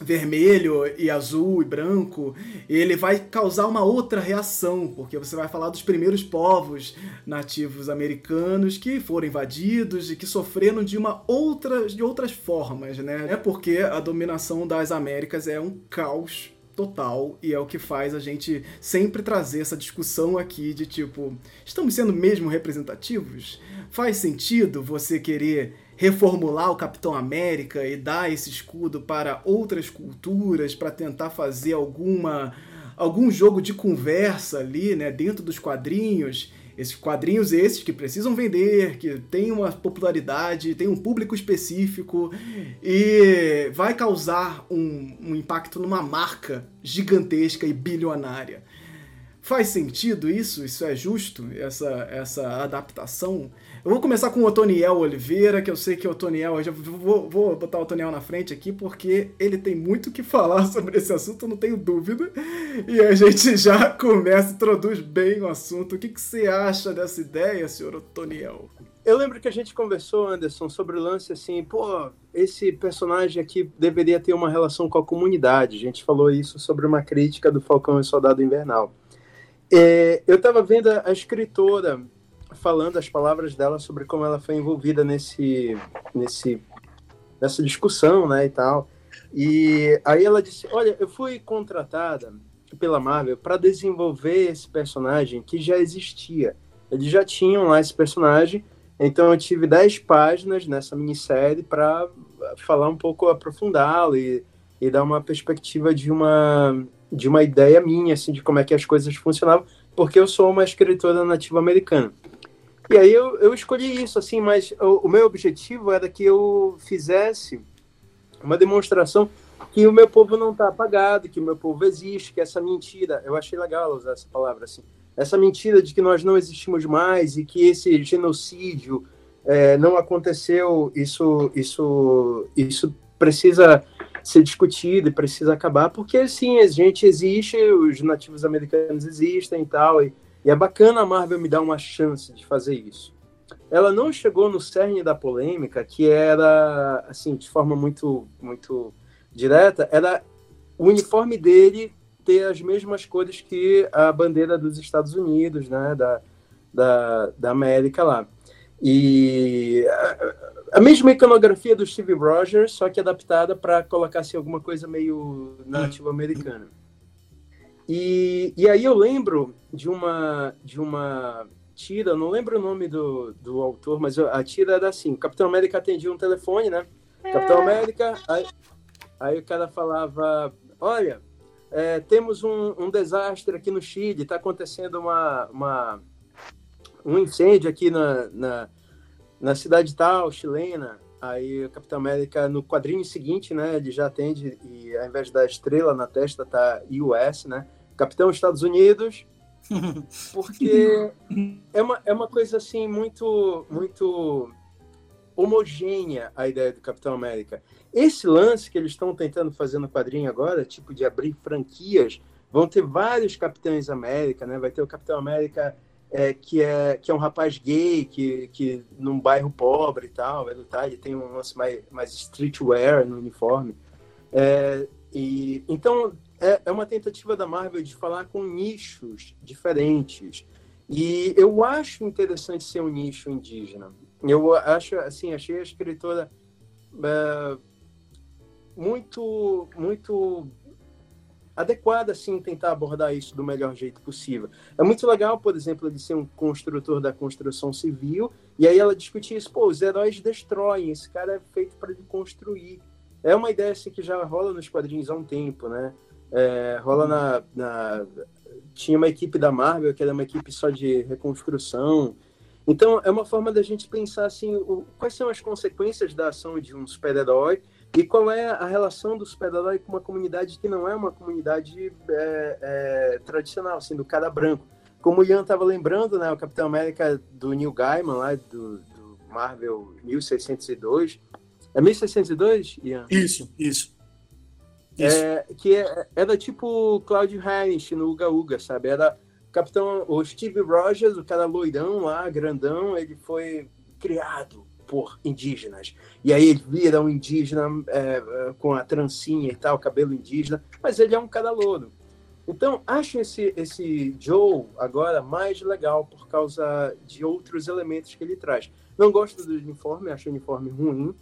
vermelho e azul e branco, ele vai causar uma outra reação, porque você vai falar dos primeiros povos nativos americanos que foram invadidos e que sofreram de uma outra de outras formas, né? É porque a dominação das Américas é um caos total e é o que faz a gente sempre trazer essa discussão aqui de tipo, estamos sendo mesmo representativos? Faz sentido você querer reformular o Capitão América e dar esse escudo para outras culturas para tentar fazer alguma algum jogo de conversa ali, né, dentro dos quadrinhos? Esses quadrinhos esses que precisam vender, que tem uma popularidade, tem um público específico e vai causar um, um impacto numa marca gigantesca e bilionária. Faz sentido isso? Isso é justo? Essa, essa adaptação? Eu vou começar com o Otoniel Oliveira, que eu sei que o Otoniel, eu já vou, vou botar o Otoniel na frente aqui, porque ele tem muito o que falar sobre esse assunto, não tenho dúvida. E a gente já começa, introduz bem o assunto. O que, que você acha dessa ideia, senhor Otoniel? Eu lembro que a gente conversou, Anderson, sobre o lance assim, pô, esse personagem aqui deveria ter uma relação com a comunidade. A gente falou isso sobre uma crítica do Falcão e Soldado Invernal. É, eu estava vendo a escritora falando as palavras dela sobre como ela foi envolvida nesse, nesse, nessa discussão, né, e tal. E aí ela disse: Olha, eu fui contratada pela Marvel para desenvolver esse personagem que já existia. Eles já tinham lá esse personagem então eu tive 10 páginas nessa minissérie para falar um pouco, aprofundá-lo e, e dar uma perspectiva de uma, de uma ideia minha, assim, de como é que as coisas funcionavam, porque eu sou uma escritora nativa americana. E aí eu, eu escolhi isso, assim, mas o, o meu objetivo era que eu fizesse uma demonstração que o meu povo não está apagado, que o meu povo existe, que essa mentira, eu achei legal usar essa palavra assim, essa mentira de que nós não existimos mais e que esse genocídio é, não aconteceu, isso, isso, isso precisa ser discutido e precisa acabar, porque sim, a gente existe, os nativos americanos existem e tal, e, e é bacana a Marvel me dar uma chance de fazer isso. Ela não chegou no cerne da polêmica, que era, assim, de forma muito, muito direta, era o uniforme dele ter as mesmas cores que a bandeira dos Estados Unidos, né, da, da, da América lá. E a, a mesma iconografia do Steve Rogers, só que adaptada para colocar assim, alguma coisa meio nativa americana. E, e aí eu lembro de uma de uma tira, não lembro o nome do, do autor, mas a tira era assim: Capitão América atendia um telefone, né? Capitão é. América, aí, aí o cara falava: Olha, é, temos um, um, desastre aqui no Chile, está acontecendo uma, uma, um incêndio aqui na, na, na, cidade tal, chilena. Aí o Capitão América, no quadrinho seguinte, né, ele já atende, e ao invés da estrela na testa, tá US, né? Capitão Estados Unidos, porque é uma, é uma coisa assim muito, muito homogênea a ideia do Capitão América. Esse lance que eles estão tentando fazer no quadrinho agora, tipo de abrir franquias, vão ter vários Capitães América, né? Vai ter o Capitão América é, que, é, que é um rapaz gay, que, que num bairro pobre e tal, vai lutar, ele tem um lance mais, mais streetwear no uniforme. É, e, então, é, é uma tentativa da Marvel de falar com nichos diferentes. E eu acho interessante ser um nicho indígena. Eu acho, assim, achei a escritora uh, muito, muito adequada, assim, tentar abordar isso do melhor jeito possível. É muito legal, por exemplo, ele ser um construtor da construção civil, e aí ela discutir isso, pô, os heróis destroem, esse cara é feito para ele construir. É uma ideia, assim, que já rola nos quadrinhos há um tempo, né? É, rola na, na... Tinha uma equipe da Marvel, que era uma equipe só de reconstrução, então, é uma forma da gente pensar assim, o, quais são as consequências da ação de um super-herói e qual é a relação do super-herói com uma comunidade que não é uma comunidade é, é, tradicional, assim, do cara branco. Como o Ian estava lembrando, né, o Capitão América do Neil Gaiman, lá do, do Marvel 1602. É 1602, Ian? Isso, isso. É, que é, era tipo Claudio Heinrich no Uga Uga, sabe? Era Capitão, o Steve Rogers, o cara loirão lá, grandão, ele foi criado por indígenas. E aí ele vira um indígena é, é, com a trancinha e tal, cabelo indígena, mas ele é um cara louro. Então, acho esse, esse Joe agora mais legal por causa de outros elementos que ele traz. Não gosto do uniforme, acho o uniforme ruim.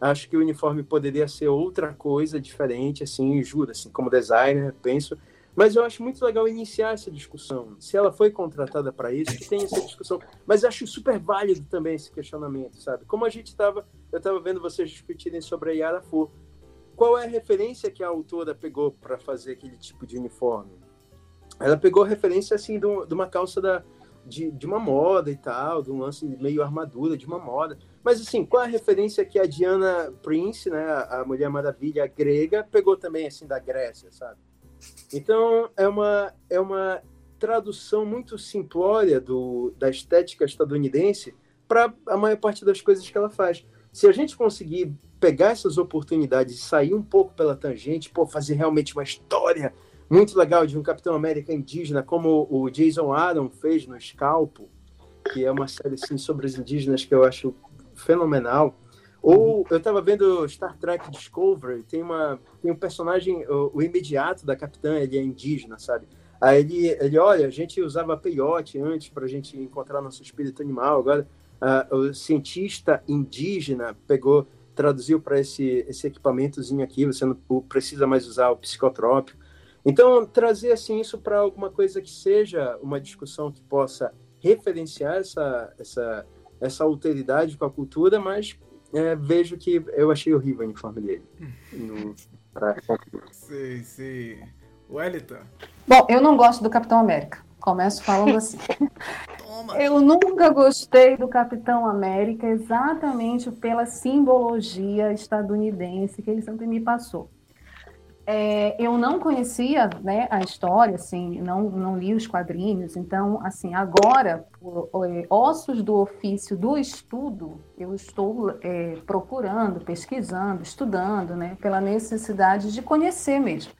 Acho que o uniforme poderia ser outra coisa diferente, assim, juro, assim, como designer, penso. Mas eu acho muito legal iniciar essa discussão. Se ela foi contratada para isso, que tem essa discussão. Mas acho super válido também esse questionamento, sabe? Como a gente estava, eu estava vendo vocês discutirem sobre a Yara Fu. Qual é a referência que a autora pegou para fazer aquele tipo de uniforme? Ela pegou referência assim de, uma calça da, de, de, uma moda e tal, de um lance meio armadura de uma moda. Mas assim, qual a referência que a Diana Prince, né, a Mulher Maravilha grega, pegou também assim da Grécia, sabe? Então, é uma, é uma tradução muito simplória do, da estética estadunidense para a maior parte das coisas que ela faz. Se a gente conseguir pegar essas oportunidades e sair um pouco pela tangente, pô, fazer realmente uma história muito legal de um Capitão América indígena, como o Jason Aaron fez no Scalpo, que é uma série assim, sobre os indígenas que eu acho fenomenal. Ou eu estava vendo Star Trek Discovery, tem, uma, tem um personagem, o, o, imediato da capitã, ele é indígena, sabe? Aí ele, ele olha, a gente usava peiote antes para a gente encontrar nosso espírito animal, agora uh, o cientista indígena pegou, traduziu para esse, esse equipamentozinho aqui, você não precisa mais usar o psicotrópico. Então, trazer assim isso para alguma coisa que seja uma discussão que possa referenciar essa, essa, essa alteridade com a cultura, mas é, vejo que eu achei horrível o uniforme dele. No. Sim, sim. Wellington? Bom, eu não gosto do Capitão América. Começo falando assim. Toma. Eu nunca gostei do Capitão América exatamente pela simbologia estadunidense que ele sempre me passou. É, eu não conhecia né, a história, assim, não, não li os quadrinhos, então, assim, agora, é, ossos do ofício do estudo, eu estou é, procurando, pesquisando, estudando, né, pela necessidade de conhecer mesmo.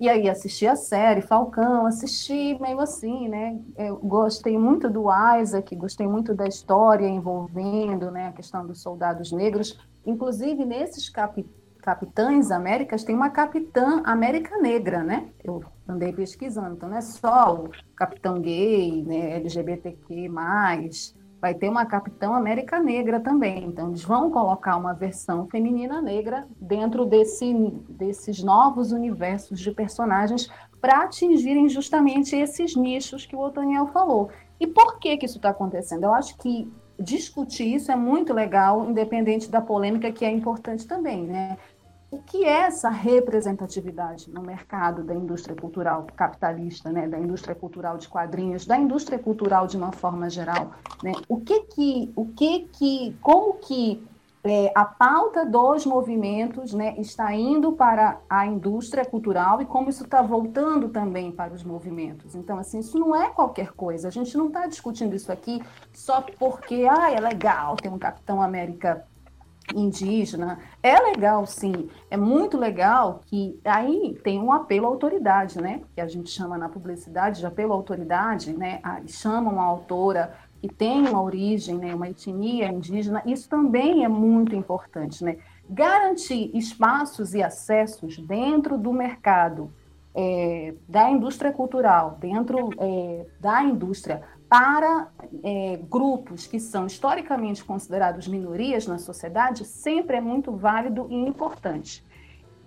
E aí assisti a série Falcão, assisti meio assim, né? Eu gostei muito do Isaac, gostei muito da história envolvendo, né, a questão dos soldados negros. Inclusive nesses capítulos Capitães Américas tem uma Capitã América Negra, né? Eu andei pesquisando, então não é só o Capitão Gay, né, LGBTQ+, vai ter uma Capitã América Negra também. Então eles vão colocar uma versão feminina negra dentro desse, desses novos universos de personagens para atingirem justamente esses nichos que o Otoniel falou. E por que que isso está acontecendo? Eu acho que discutir isso é muito legal, independente da polêmica, que é importante também, né? O que é essa representatividade no mercado da indústria cultural capitalista, né, da indústria cultural de quadrinhos, da indústria cultural de uma forma geral, né? O que que, o que que, como que é, a pauta dos movimentos né, está indo para a indústria cultural e como isso está voltando também para os movimentos. Então, assim, isso não é qualquer coisa. A gente não está discutindo isso aqui só porque ah, é legal ter um Capitão América indígena. É legal, sim. É muito legal que aí tem um apelo à autoridade, né? Que a gente chama na publicidade de apelo à autoridade, né? chamam a autora que tem uma origem, né, uma etnia indígena, isso também é muito importante. Né? Garantir espaços e acessos dentro do mercado é, da indústria cultural, dentro é, da indústria, para é, grupos que são historicamente considerados minorias na sociedade, sempre é muito válido e importante.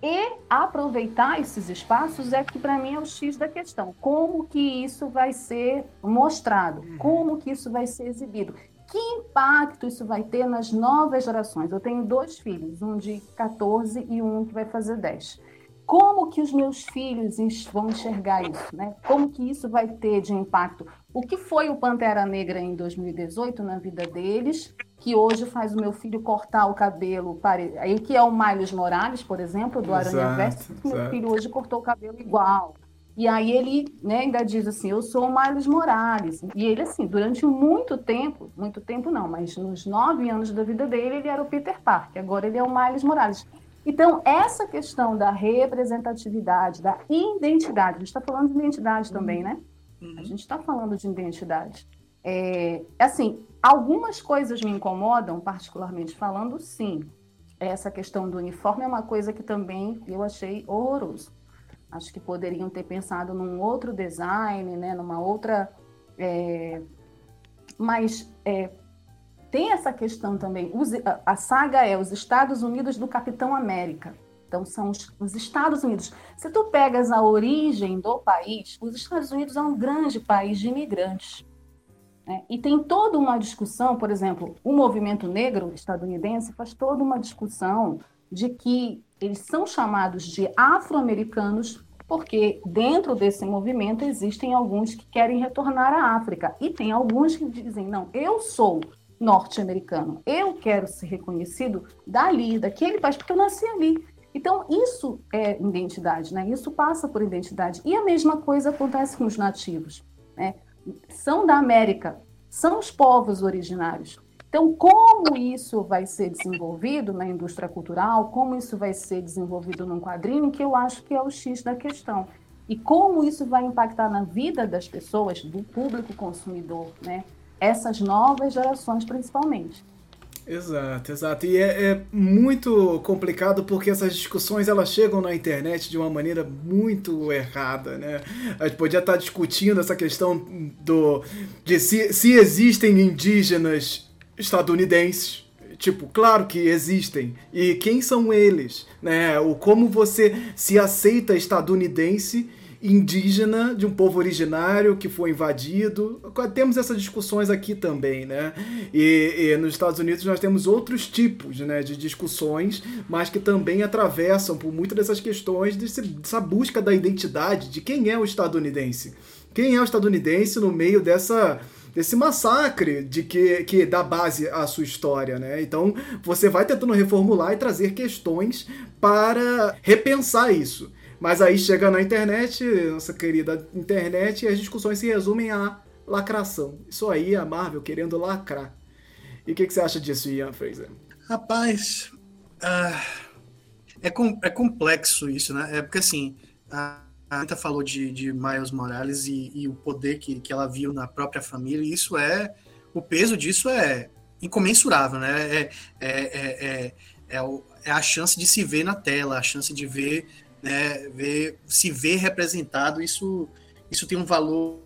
E aproveitar esses espaços é que, para mim, é o X da questão. Como que isso vai ser mostrado? Uhum. Como que isso vai ser exibido? Que impacto isso vai ter nas novas gerações? Eu tenho dois filhos, um de 14 e um que vai fazer 10. Como que os meus filhos vão enxergar isso? Né? Como que isso vai ter de impacto? O que foi o Pantera Negra em 2018 na vida deles? que hoje faz o meu filho cortar o cabelo, pare... aí que é o Miles Morales, por exemplo, do Aranha Verso, meu filho hoje cortou o cabelo igual. E aí ele né, ainda diz assim, eu sou o Miles Morales. E ele, assim, durante muito tempo, muito tempo não, mas nos nove anos da vida dele, ele era o Peter Parker, agora ele é o Miles Morales. Então, essa questão da representatividade, da identidade, a gente está falando de identidade uhum. também, né? Uhum. A gente está falando de identidade. É, assim, algumas coisas me incomodam, particularmente falando, sim. Essa questão do uniforme é uma coisa que também eu achei horroroso. Acho que poderiam ter pensado num outro design, né, numa outra. É, mas é, tem essa questão também. a saga é os Estados Unidos do Capitão América. Então, são os, os, Estados Unidos. Se tu pegas a origem do país, os Estados Unidos é um grande país de imigrantes. Né? E tem toda uma discussão, por exemplo, o movimento negro estadunidense faz toda uma discussão de que eles são chamados de afro-americanos porque dentro desse movimento existem alguns que querem retornar à África e tem alguns que dizem não, eu sou norte-americano, eu quero ser reconhecido dali, daquele país porque eu nasci ali. Então isso é identidade, né? Isso passa por identidade e a mesma coisa acontece com os nativos. né? são da América, são os povos originários. Então, como isso vai ser desenvolvido na indústria cultural, como isso vai ser desenvolvido num quadrinho, que eu acho que é o X da questão. E como isso vai impactar na vida das pessoas, do público consumidor, né? Essas novas gerações, principalmente. Exato, exato. E é, é, muito complicado porque essas discussões elas chegam na internet de uma maneira muito errada, né? A gente podia estar discutindo essa questão do de se, se existem indígenas estadunidenses. Tipo, claro que existem. E quem são eles? Né? O como você se aceita estadunidense indígena de um povo originário que foi invadido. Temos essas discussões aqui também, né? E, e, nos Estados Unidos nós temos outros tipos né, de discussões, mas que também atravessam por muitas dessas questões desse, dessa busca da identidade de quem é o estadunidense. Quem é o estadunidense no meio dessa desse massacre de que, que dá base à sua história, né? Então você vai tentando reformular e trazer questões para repensar isso. Mas aí chega na internet, nossa querida internet, e as discussões se resumem a lacração. Isso aí a Marvel querendo lacrar. E o que, que, você acha disso, Ian Fraser? Rapaz, uh, é, com, é complexo isso, né? É porque assim, a Anitta falou de, de Miles Morales e, e, o poder que, que ela viu na própria família, e isso é. O peso disso é incomensurável, né? É, é, é, é, é, é a chance de se ver na tela, a chance de ver né, ver, se ver representado, isso, isso tem um valor.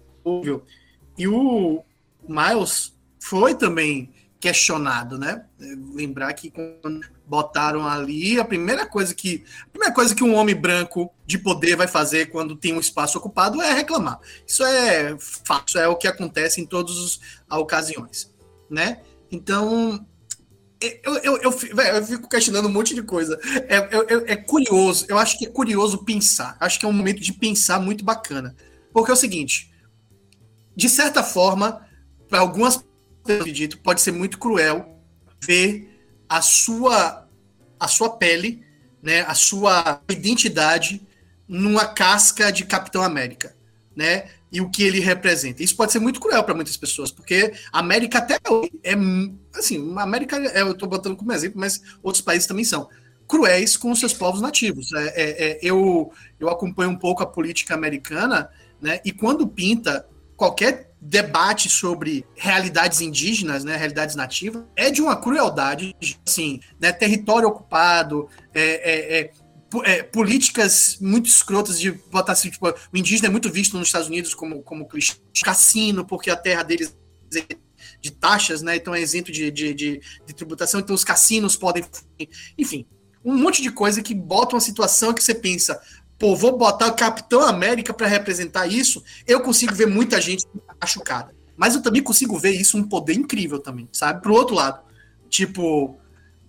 E o Miles foi também questionado, né? Lembrar que quando botaram ali, a primeira coisa que a primeira coisa que um homem branco de poder vai fazer quando tem um espaço ocupado é reclamar. Isso é fato, é o que acontece em todas as ocasiões, né? Então, eu, eu, eu, eu, fico questionando um monte de coisa. É, é, é, curioso, eu acho que é curioso pensar. Acho que é um momento de pensar muito bacana. Porque é o seguinte: de certa forma, para algumas pessoas, acredito, pode ser muito cruel ver a sua, a sua pele, né, a sua identidade numa casca de Capitão América. Né? e o que ele representa. Isso pode ser muito cruel para muitas pessoas, porque a América até hoje é assim, a América é, eu estou botando como exemplo, mas outros países também são cruéis com seus povos nativos. É, é, é, eu, eu acompanho um pouco a política americana, né? E quando pinta qualquer debate sobre realidades indígenas, né, realidades nativas, é de uma crueldade, assim, né, território ocupado, é, é é, políticas muito escrotas de botar assim, tipo, o indígena é muito visto nos Estados Unidos como, como cassino, porque a terra deles é de taxas, né? Então é isento de, de, de, de, tributação, então os cassinos podem. Enfim, um monte de coisa que bota uma situação que você pensa, pô, vou botar o Capitão América para representar isso, eu consigo ver muita gente machucada. Mas eu também consigo ver isso um poder incrível também, sabe? Pro outro lado. Tipo,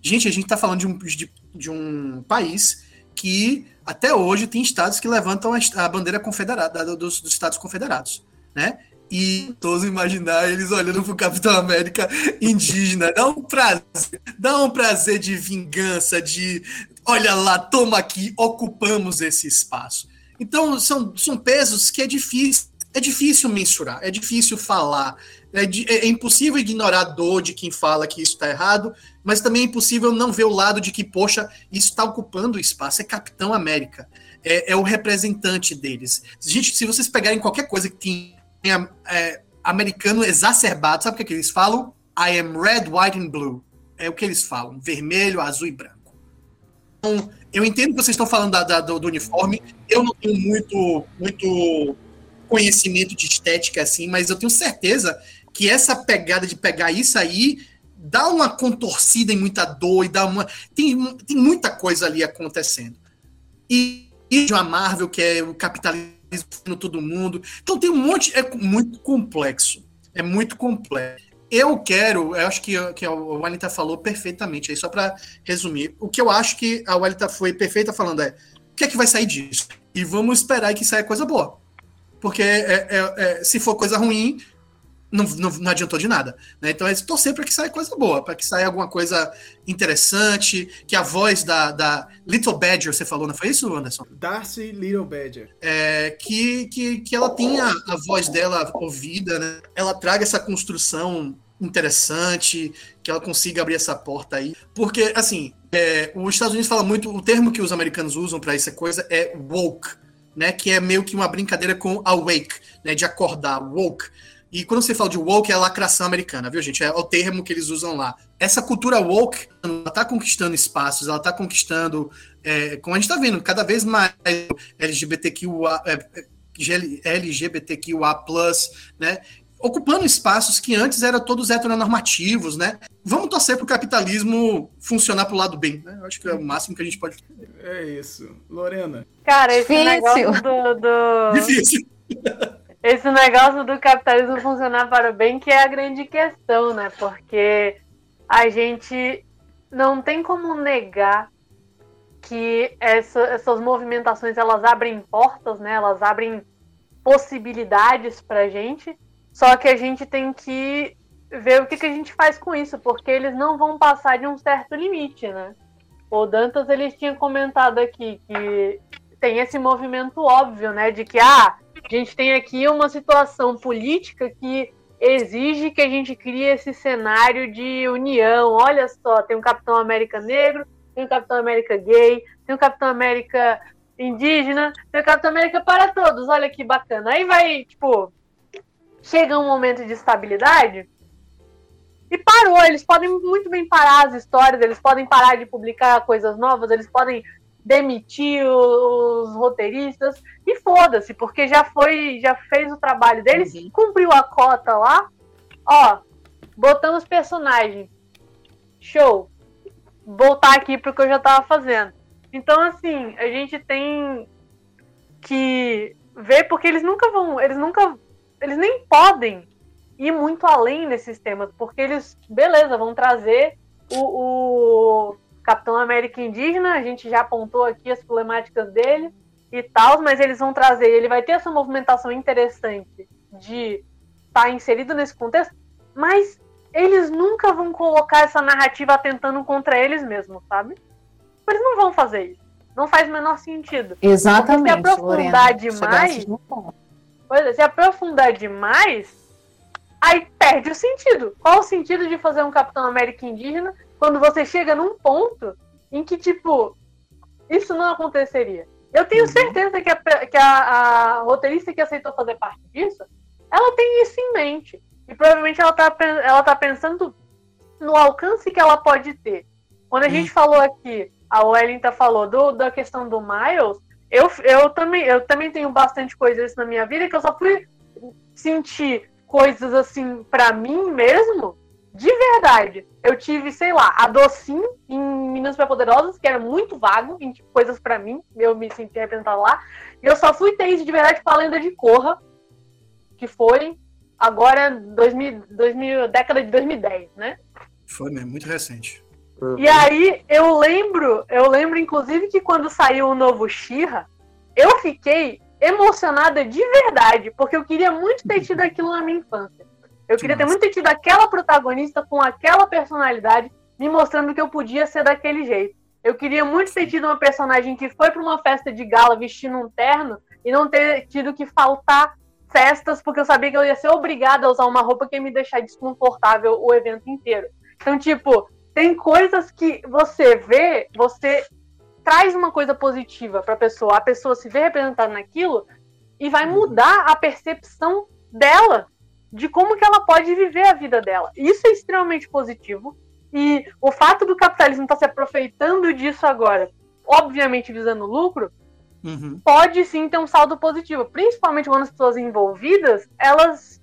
gente, a gente tá falando de um, de, de um país que até hoje tem estados que levantam a, bandeira confederada dos, dos Estados Confederados, né? E todos imaginar eles olhando pro Capitão América indígena. Dá um prazer, dá um prazer de vingança, de olha lá, toma aqui, ocupamos esse espaço. Então, são, são pesos que é difícil, é difícil mensurar, é difícil falar, é, é, impossível ignorar a dor de quem fala que isso está errado, mas também é impossível não ver o lado de que, poxa, isso está ocupando o espaço. É Capitão América, é, é, o representante deles. Gente, se vocês pegarem qualquer coisa que tenha é, americano exacerbado, sabe o que, é que eles falam? I am red, white and blue. É o que eles falam: vermelho, azul e branco. Então, eu entendo que vocês estão falando da, da, do, do uniforme. Eu não tenho muito, muito conhecimento de estética assim, mas eu tenho certeza que essa pegada de pegar isso aí dá uma contorcida em muita dor e dá uma. Tem, tem muita coisa ali acontecendo. E, e uma Marvel, que é o capitalismo no todo mundo. Então tem um monte. É muito complexo. É muito complexo. Eu quero, eu acho que, que a Walita falou perfeitamente, aí só para resumir, o que eu acho que a Walita foi perfeita falando é o que é que vai sair disso? E vamos esperar que saia coisa boa. Porque é, é, é, se for coisa ruim, não, não, não adiantou de nada. Né? Então é torcer para que saia coisa boa, para que saia alguma coisa interessante, que a voz da, da Little Badger, você falou, não foi isso, Anderson? Darcy Little Badger. É, que, que, que ela tenha a voz dela ouvida, né? ela traga essa construção interessante, que ela consiga abrir essa porta aí. Porque, assim, é, os Estados Unidos fala muito, o termo que os americanos usam para essa coisa é woke, né? Que é meio que uma brincadeira com awake, né? De acordar, woke. E quando você fala de woke, é a lacração americana, viu, gente? É o termo que eles usam lá. Essa cultura woke, ela tá conquistando espaços, ela tá conquistando, é, como a gente tá vendo, cada vez mais LGBTQA, é, LGBTQA+, né? Ocupando espaços que antes eram todos heteronormativos, né? Vamos torcer para o capitalismo funcionar para o lado bem, né? Eu acho que é o máximo que a gente pode É isso. Lorena. Cara, esse Difícil. negócio do... do... Difícil esse negócio do capitalismo funcionar para o bem que é a grande questão, né? Porque a gente não tem como negar que essa, essas movimentações elas abrem portas, né? Elas abrem possibilidades para gente. Só que a gente tem que ver o que, que a gente faz com isso, porque eles não vão passar de um certo limite, né? O Dantas ele tinha comentado aqui que tem esse movimento óbvio, né? De que ah, a gente tem aqui uma situação política que exige que a gente crie esse cenário de união. Olha só, tem um Capitão América negro, tem um Capitão América gay, tem um Capitão América indígena, tem um Capitão América para todos. Olha que bacana. Aí vai, tipo, chega um momento de estabilidade e parou. Eles podem muito bem parar as histórias, eles podem parar de publicar coisas novas, eles podem demitir os roteiristas e foda-se, porque já foi, já fez o trabalho deles, uhum. cumpriu a cota lá. Ó, botamos personagem. Show. Voltar aqui pro que eu já tava fazendo. Então, assim, a gente tem que ver porque eles nunca vão, eles nunca, eles nem podem ir muito além desses temas, porque eles, beleza, vão trazer o, o Capitão América indígena, a gente já apontou aqui as problemáticas dele e tal, mas eles vão trazer, ele vai ter essa movimentação interessante de estar tá inserido nesse contexto, mas eles nunca vão colocar essa narrativa atentando contra eles mesmos, sabe? Eles não vão fazer isso. Não faz o menor sentido. Exatamente. Porque se aprofundar Lorena, demais. Pois é, se aprofundar demais, aí perde o sentido. Qual o sentido de fazer um Capitão América indígena quando você chega num ponto em que, tipo, isso não aconteceria. Eu tenho uhum. certeza que, a, que a, a, roteirista que aceitou fazer parte disso, ela tem isso em mente. E provavelmente ela tá, ela tá pensando no alcance que ela pode ter. Quando a uhum. gente falou aqui, a Wellington falou do, da questão do Miles, eu, eu, também, eu também tenho bastante coisas na minha vida que eu só fui sentir coisas assim para mim mesmo de verdade, eu tive, sei lá, a Docin em Meninas Poderosas, que era muito vago, em tipo, coisas para mim, eu me senti representado lá. E eu só fui ter isso de verdade com a lenda de Corra, que foi agora 2000, 2000, década de 2010, né? Foi mesmo, muito recente. E aí eu lembro, eu lembro inclusive que quando saiu o novo Shira, eu fiquei emocionada de verdade, porque eu queria muito ter tido aquilo na minha infância. Eu queria ter muito tido aquela protagonista com aquela personalidade, me mostrando que eu podia ser daquele jeito. Eu queria muito ter tido uma personagem que foi para uma festa de gala vestindo um terno e não ter tido que faltar festas, porque eu sabia que eu ia ser obrigada a usar uma roupa que ia me deixar desconfortável o evento inteiro. Então, tipo, tem coisas que você vê, você traz uma coisa positiva para a pessoa, a pessoa se vê representada naquilo e vai mudar a percepção dela de como que ela pode viver a vida dela. Isso é extremamente positivo. E o fato do capitalismo estar tá se aproveitando disso agora, obviamente visando lucro, uhum. pode sim ter um saldo positivo. Principalmente quando as pessoas envolvidas, elas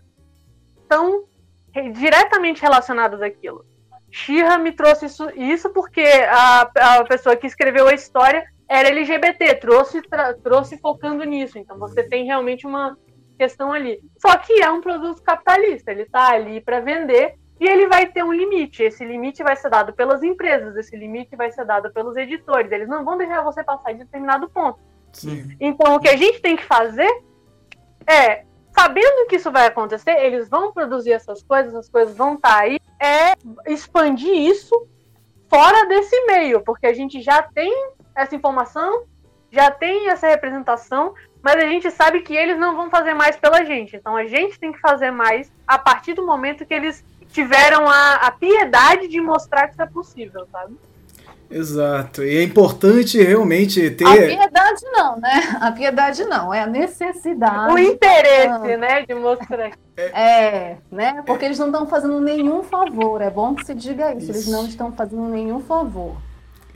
estão diretamente relacionadas àquilo. Shira me trouxe isso, isso porque a, a pessoa que escreveu a história era LGBT, trouxe, trouxe focando nisso. Então você tem realmente uma, questão ali. Só que é um produto capitalista, ele está ali para vender e ele vai ter um limite. Esse limite vai ser dado pelas empresas, esse limite vai ser dado pelos editores. Eles não vão deixar você passar de determinado ponto. Sim. Então, o que a gente tem que fazer é sabendo que isso vai acontecer, eles vão produzir essas coisas, as coisas vão estar tá aí, é expandir isso fora desse meio, porque a gente já tem essa informação, já tem essa representação, mas a gente sabe que eles não vão fazer mais pela gente. Então a gente tem que fazer mais a partir do momento que eles tiveram a, a piedade de mostrar que isso é possível, sabe? Exato. E é importante realmente ter. A piedade não, né? A piedade não, é a necessidade. O interesse, ah. né, de mostrar. É, né? Porque eles não estão fazendo nenhum favor. É bom que se diga isso. isso. Eles não estão fazendo nenhum favor.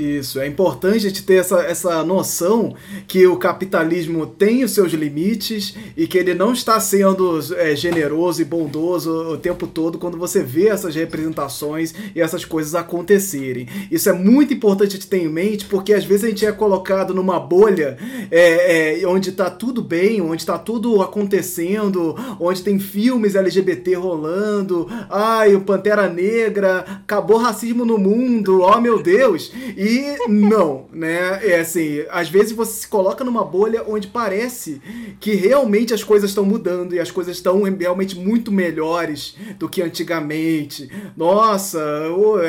Isso, é importante a gente ter essa, essa noção que o capitalismo tem os seus limites e que ele não está sendo é, generoso e bondoso o tempo todo quando você vê essas representações e essas coisas acontecerem. Isso é muito importante a gente ter em mente porque às vezes a gente é colocado numa bolha é, é, onde está tudo bem, onde está tudo acontecendo, onde tem filmes LGBT rolando, ai, o Pantera Negra, acabou racismo no mundo, oh meu Deus! E não, né? É assim, às vezes você se coloca numa bolha onde parece que realmente as coisas estão mudando e as coisas estão realmente muito melhores do que antigamente. Nossa,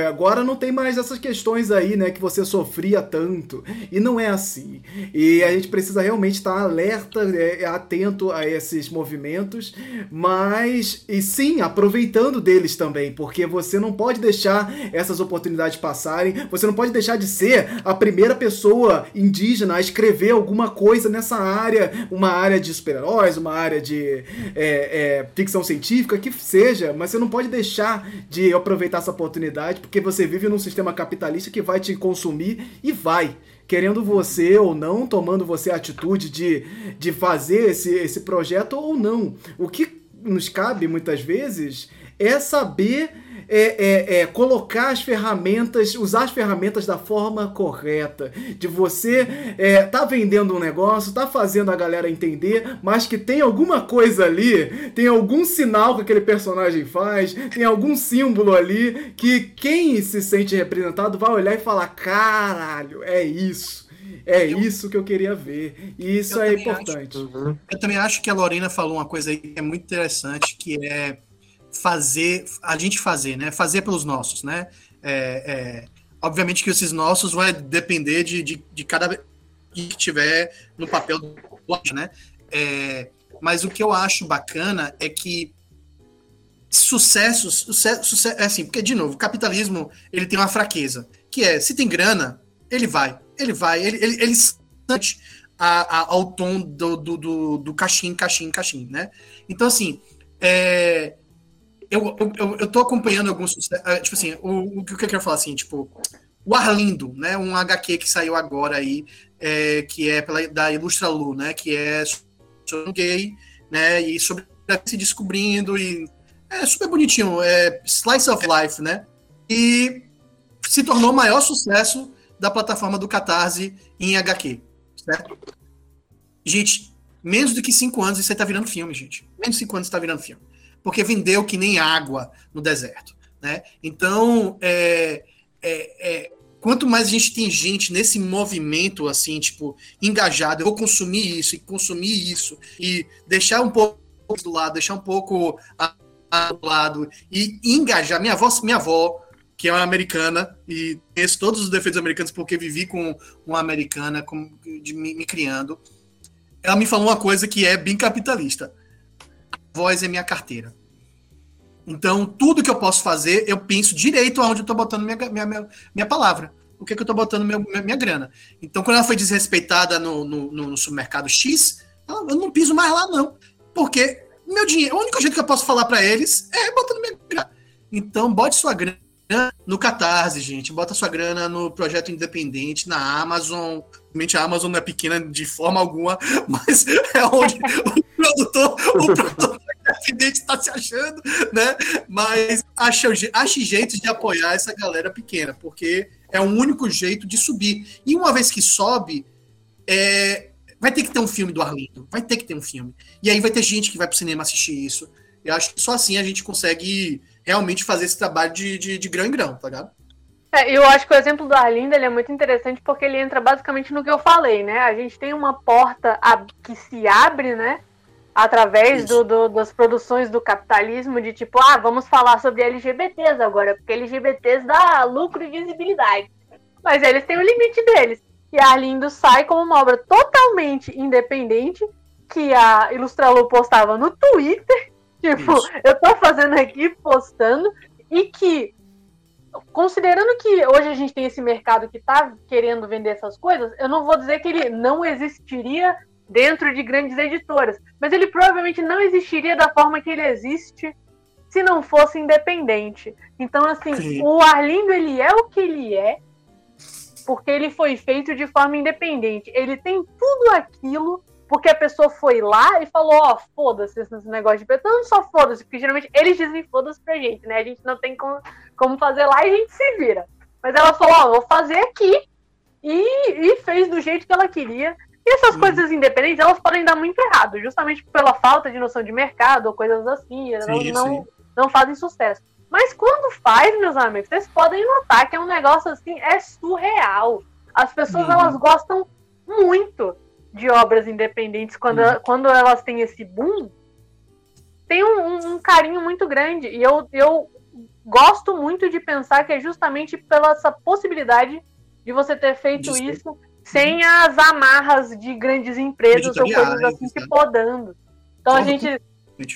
agora não tem mais essas questões aí, né, que você sofria tanto. E não é assim. E a gente precisa realmente estar alerta, é, atento a esses movimentos, mas e sim, aproveitando deles também, porque você não pode deixar essas oportunidades passarem, você não pode deixar de ser a primeira pessoa indígena a escrever alguma coisa nessa área, uma área de super-heróis, uma área de é, é, ficção científica, que seja, mas você não pode deixar de aproveitar essa oportunidade, porque você vive num sistema capitalista que vai te consumir e vai querendo você ou não, tomando você a atitude de, de fazer esse, esse projeto ou não. O que nos cabe muitas vezes é saber é, é, é, colocar as ferramentas, usar as ferramentas da forma correta. De você é, tá vendendo um negócio, tá fazendo a galera entender, mas que tem alguma coisa ali, tem algum sinal que aquele personagem faz, tem algum símbolo ali que quem se sente representado vai olhar e falar: caralho, é isso. É eu, isso que eu queria ver. E isso é importante. Acho, uhum. Eu também acho que a Lorena falou uma coisa aí que é muito interessante, que é fazer, a gente fazer, né? Fazer pelos nossos, né? É, é, obviamente que esses nossos vai depender de, de, de cada que tiver no papel do né? É, mas o que eu acho bacana é que sucessos, sucesso, sucesso, é assim, porque de novo, o capitalismo ele tem uma fraqueza, que é se tem grana, ele vai, ele vai, ele, ele, ele a, a, ao tom do, do, do, do caixim, caixim, né? Então, assim, é, eu, eu, eu tô acompanhando alguns. Eh, tipo assim, o, o que eu quero falar assim, tipo, o Arlindo, né? Um HQ que saiu agora aí, é, que é pela, da Ilustra Lu, né? Que é sobre um gay, né? E sobre se descobrindo e é super bonitinho, é Slice of Life, né? E se tornou o maior sucesso da plataforma do Catarse em HQ, certo? Gente, menos do que cinco anos e você tá virando filme, gente. Menos de cinco anos você tá virando filme porque vendeu que nem água no deserto. Né? Então, é, é, é, quanto mais a gente tem gente nesse movimento, assim, tipo, engajado, eu vou consumir isso e consumir isso, e deixar um pouco do lado, deixar um pouco do lado, e engajar. Minha avó, minha avó que é uma americana, e conheço todos os defeitos americanos porque vivi com uma americana com, de, me, me criando. Ela me falou uma coisa que é bem capitalista voz é minha carteira. Então, tudo que eu posso fazer, eu penso direito aonde eu estou botando minha, minha, minha, minha, palavra. O que, é que eu estou botando minha, minha, grana. Então, quando ela foi desrespeitada no, no, no supermercado X, eu não piso mais lá, não. Porque meu dinheiro, o único jeito que eu posso falar para eles é botando minha grana. Então, bote sua grana no Catarse, gente. Bota sua grana no projeto independente, na Amazon. Realmente a Amazon não é pequena de forma alguma, mas é onde o produtor, o produtor independente está se achando, né? Mas acha, ache jeitos de apoiar essa galera pequena, porque é o único jeito de subir. E uma vez que sobe, é, vai ter que ter um filme do Arlindo. Vai ter que ter um filme. E aí vai ter gente que vai pro cinema assistir isso. Eu acho que só assim a gente consegue realmente fazer esse trabalho de, de, de grão em grão, tá ligado? É, eu acho que o exemplo do Arlindo ele é muito interessante porque ele entra basicamente no que eu falei, né? A gente tem uma porta que se abre, né? através do, do, das produções do capitalismo, de tipo, ah, vamos falar sobre LGBTs agora, porque LGBTs dá lucro e visibilidade. Mas eles têm o limite deles. E a Arlindo sai como uma obra totalmente independente, que a Ilustralu postava no Twitter. Tipo, Isso. eu tô fazendo aqui, postando, e que, considerando que hoje a gente tem esse mercado que tá querendo vender essas coisas, eu não vou dizer que ele não existiria dentro de grandes editoras, mas ele provavelmente não existiria da forma que ele existe se não fosse independente. Então, assim, Sim. o Arlindo, ele é o que ele é, porque ele foi feito de forma independente. Ele tem tudo aquilo porque a pessoa foi lá e falou, ó, oh, foda-se esse negócio de preto. Não só foda-se, porque geralmente eles dizem foda-se pra gente, né? A gente não tem como, como fazer lá e a gente se vira. Mas ela falou, ó, oh, vou fazer aqui. E, e fez do jeito que ela queria. E essas hum. coisas independentes, elas podem dar muito errado, justamente pela falta de noção de mercado ou coisas assim. Elas sim, não, sim. não fazem sucesso. Mas quando faz, meus amigos, vocês podem notar que é um negócio assim, é surreal. As pessoas, uhum. elas gostam muito de obras independentes quando, uhum. quando elas têm esse boom. Tem um, um, carinho muito grande. E eu, eu gosto muito de pensar que é justamente pela essa possibilidade de você ter feito isso sem as amarras de grandes empresas ou coisas assim te podando. Então a gente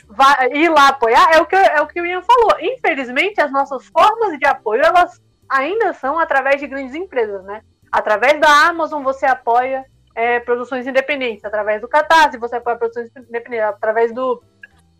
vai ir lá apoiar, é o, que, é o que o Ian falou. Infelizmente, as nossas formas de apoio, elas ainda são através de grandes empresas, né? Através da Amazon você apoia é, produções independentes, através do Catarse você apoia produções independentes, através do,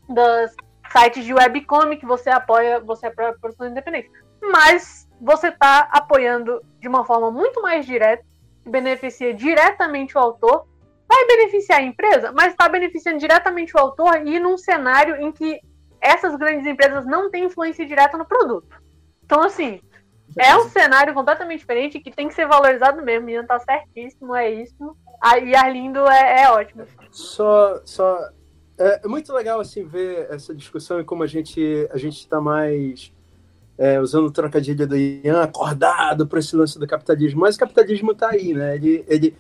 dos sites de webcomic você apoia, você apoia produções independentes. Mas você está apoiando de uma forma muito mais direta, que beneficia diretamente o autor, vai beneficiar a empresa, mas está beneficiando diretamente o autor e num cenário em que essas grandes empresas não têm influência direta no produto. Então, assim, é um cenário completamente diferente que tem que ser valorizado mesmo. Ian tá certíssimo, é isso. E Arlindo é, é ótimo. Só, só é, é, muito legal assim ver essa discussão e como a gente a gente está mais é, usando o trocadilho do Ian acordado para esse lance do capitalismo. Mas o capitalismo está aí, né? Ele, ele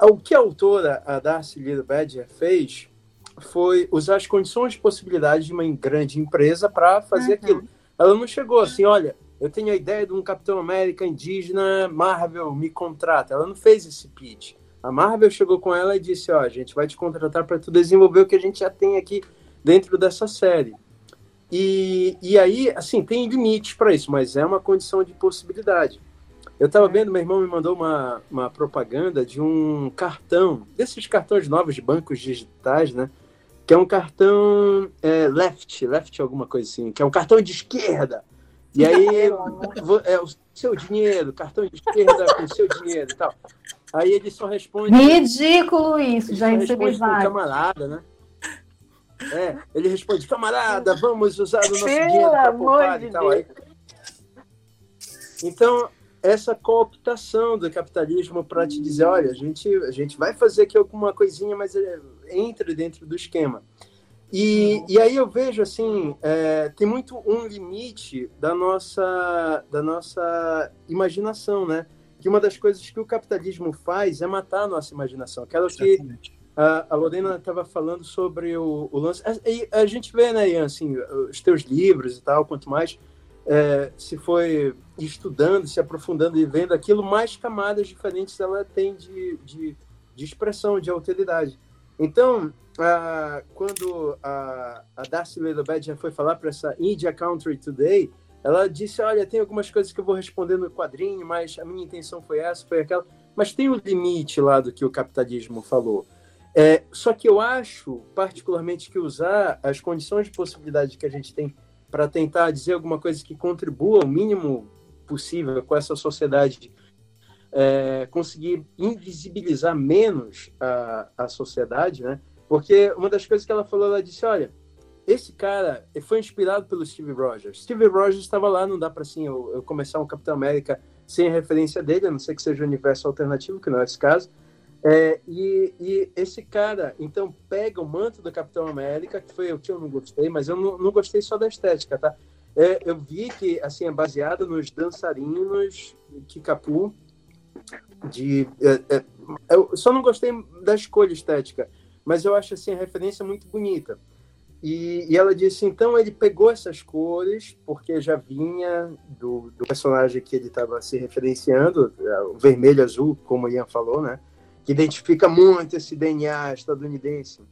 o que a autora, a Darcy Lida Badger, fez foi usar as condições de possibilidade de uma grande empresa para fazer uhum. aquilo. Ela não chegou assim, olha, eu tenho a ideia de um Capitão América indígena, Marvel me contrata. Ela não fez esse pitch. A Marvel chegou com ela e disse, ó, a gente vai te contratar para tu desenvolver o que a gente já tem aqui dentro dessa série. E, e aí, assim, tem limites para isso, mas é uma condição de possibilidade. Eu estava vendo, meu irmão me mandou uma, uma propaganda de um cartão, desses cartões novos de bancos digitais, né? Que é um cartão é, left, left alguma coisa assim, que é um cartão de esquerda. E aí é o seu dinheiro, cartão de esquerda com seu dinheiro e tal. Aí ele só responde. Ridículo isso, já recebi vários. camarada, né? É, ele responde, camarada, vamos usar o nosso Pelo dinheiro para poupar de e tal. Aí... Então, essa cooptação do capitalismo para te dizer, olha, a gente, a gente vai fazer aqui alguma coisinha, mas é, entra dentro do esquema. E, e aí eu vejo assim, é, tem muito um limite da nossa, da nossa imaginação, né? Que uma das coisas que o capitalismo faz é matar a nossa imaginação. Aquela que a, a Lorena estava falando sobre o, o lance. A, a, gente vê, né, Ian, assim, os teus livros e tal, quanto mais é, se foi estudando, se aprofundando e vendo aquilo, mais camadas diferentes ela tem de, de, de expressão, de alteridade. Então, a, quando a, a Darcy Leidobed já foi falar para essa India Country Today, ela disse, olha, tem algumas coisas que eu vou responder no quadrinho, mas a minha intenção foi essa, foi aquela. Mas tem o um limite lá do que o capitalismo falou. É, só que eu acho, particularmente, que usar as condições de possibilidade que a gente tem para tentar dizer alguma coisa que contribua o mínimo possível com essa sociedade, é, conseguir invisibilizar menos a, a sociedade, né? Porque uma das coisas que ela falou, ela disse, olha, esse cara foi inspirado pelo Steve Rogers. Steve Rogers estava lá, não dá para assim eu, eu, começar um Capitão América sem a referência dele, a não ser que seja um universo alternativo, que não é esse caso. É, e, e, esse cara, então, pega o manto do Capitão América, que foi o que eu não gostei, mas eu não, não gostei só da estética, tá? É, eu vi que, assim, é baseado nos dançarinos Kikapu, de... É, é, eu só não gostei da escolha estética, mas eu acho assim a referência muito bonita. E, e, ela disse, então ele pegou essas cores, porque já vinha do, do personagem que ele estava se referenciando, é, o vermelho azul, como o Ian falou, né? Que identifica muito esse DNA estadunidense.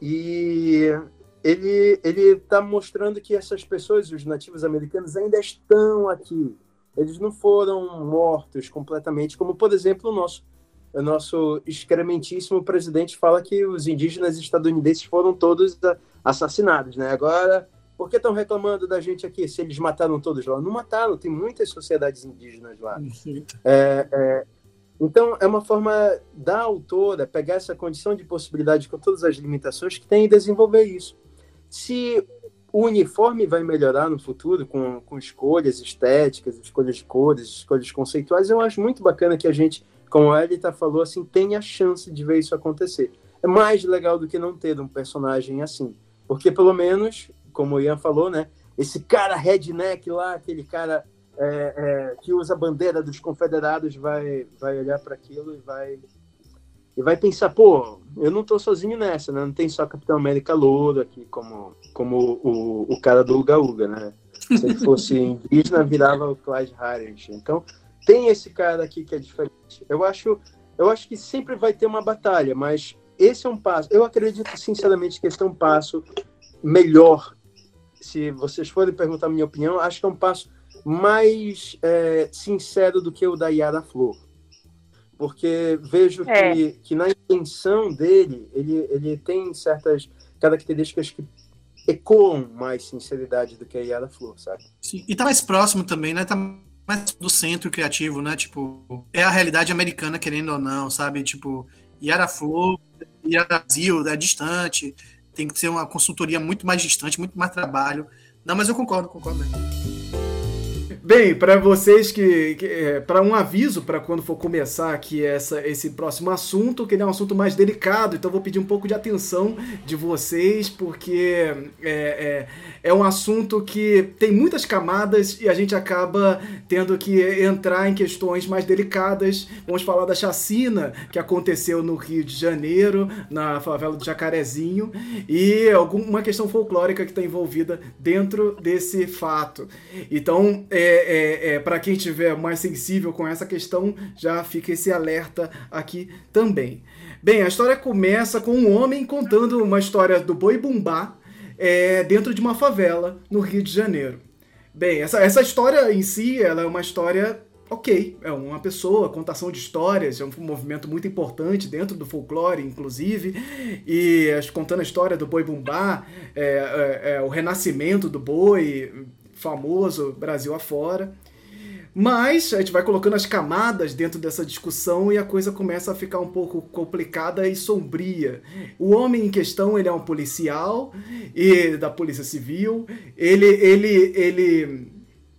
E ele ele está mostrando que essas pessoas, os nativos americanos, ainda estão aqui. Eles não foram mortos completamente, como por exemplo o nosso o nosso excrementíssimo presidente fala que os indígenas estadunidenses foram todos assassinados, né? Agora, por que estão reclamando da gente aqui se eles mataram todos lá? Não mataram, tem muitas sociedades indígenas lá. É, é, então, é uma forma da autora pegar essa condição de possibilidade com todas as limitações que tem e desenvolver isso. Se o uniforme vai melhorar no futuro com, com escolhas estéticas, escolhas de cores, escolhas conceituais, eu acho muito bacana que a gente, como a Elita falou, assim, tenha a chance de ver isso acontecer. É mais legal do que não ter um personagem assim. Porque pelo menos, como o Ian falou, né? Esse cara redneck lá, aquele cara é, é, que usa a bandeira dos confederados, vai, vai olhar para aquilo e vai e vai pensar, pô, eu não tô sozinho nessa, né? Não tem só Capitão América louro aqui como, como o, o cara do Uga Uga, né? Se ele fosse indígena, virava o Clyde Harris. Então, tem esse cara aqui que é diferente. Eu acho, eu acho que sempre vai ter uma batalha, mas esse é um passo. Eu acredito sinceramente que esse é um passo melhor. Se vocês forem perguntar a minha opinião, acho que é um passo mais é, sincero do que o da Yara Flor. Porque vejo é. que, que na intenção dele, ele, ele tem certas características que ecoam mais sinceridade do que a Yara Flor, sabe? Sim, e tá mais próximo também, né? Tá mais do centro criativo, né? Tipo, é a realidade americana, querendo ou não, sabe? Tipo, Yara Flor a Brasil é distante, tem que ser uma consultoria muito mais distante, muito mais trabalho. Não, mas eu concordo, concordo. Bem, para vocês que, que é, para um aviso para quando for começar aqui essa, esse próximo assunto, que ele é um assunto mais delicado, então vou pedir um pouco de atenção de vocês, porque é, é, é um assunto que tem muitas camadas e a gente acaba tendo que entrar em questões mais delicadas. Vamos falar da chacina que aconteceu no Rio de Janeiro, na favela do Jacarezinho, e alguma questão folclórica que está envolvida dentro desse fato. Então, é, é, é, para quem estiver mais sensível com essa questão, já fica esse alerta aqui também. Bem, a história começa com um homem contando uma história do boi bumbá é, dentro de uma favela no Rio de Janeiro. Bem, essa, essa história em si ela é uma história ok, é uma pessoa, contação de histórias, é um movimento muito importante dentro do folclore, inclusive, e contando a história do boi bumbá, é, é, é, o renascimento do boi, famoso Brasil afora. Mas a gente vai colocando as camadas dentro dessa discussão e a coisa começa a ficar um pouco complicada e sombria. O homem em questão, ele é um policial e da Polícia Civil. Ele ele ele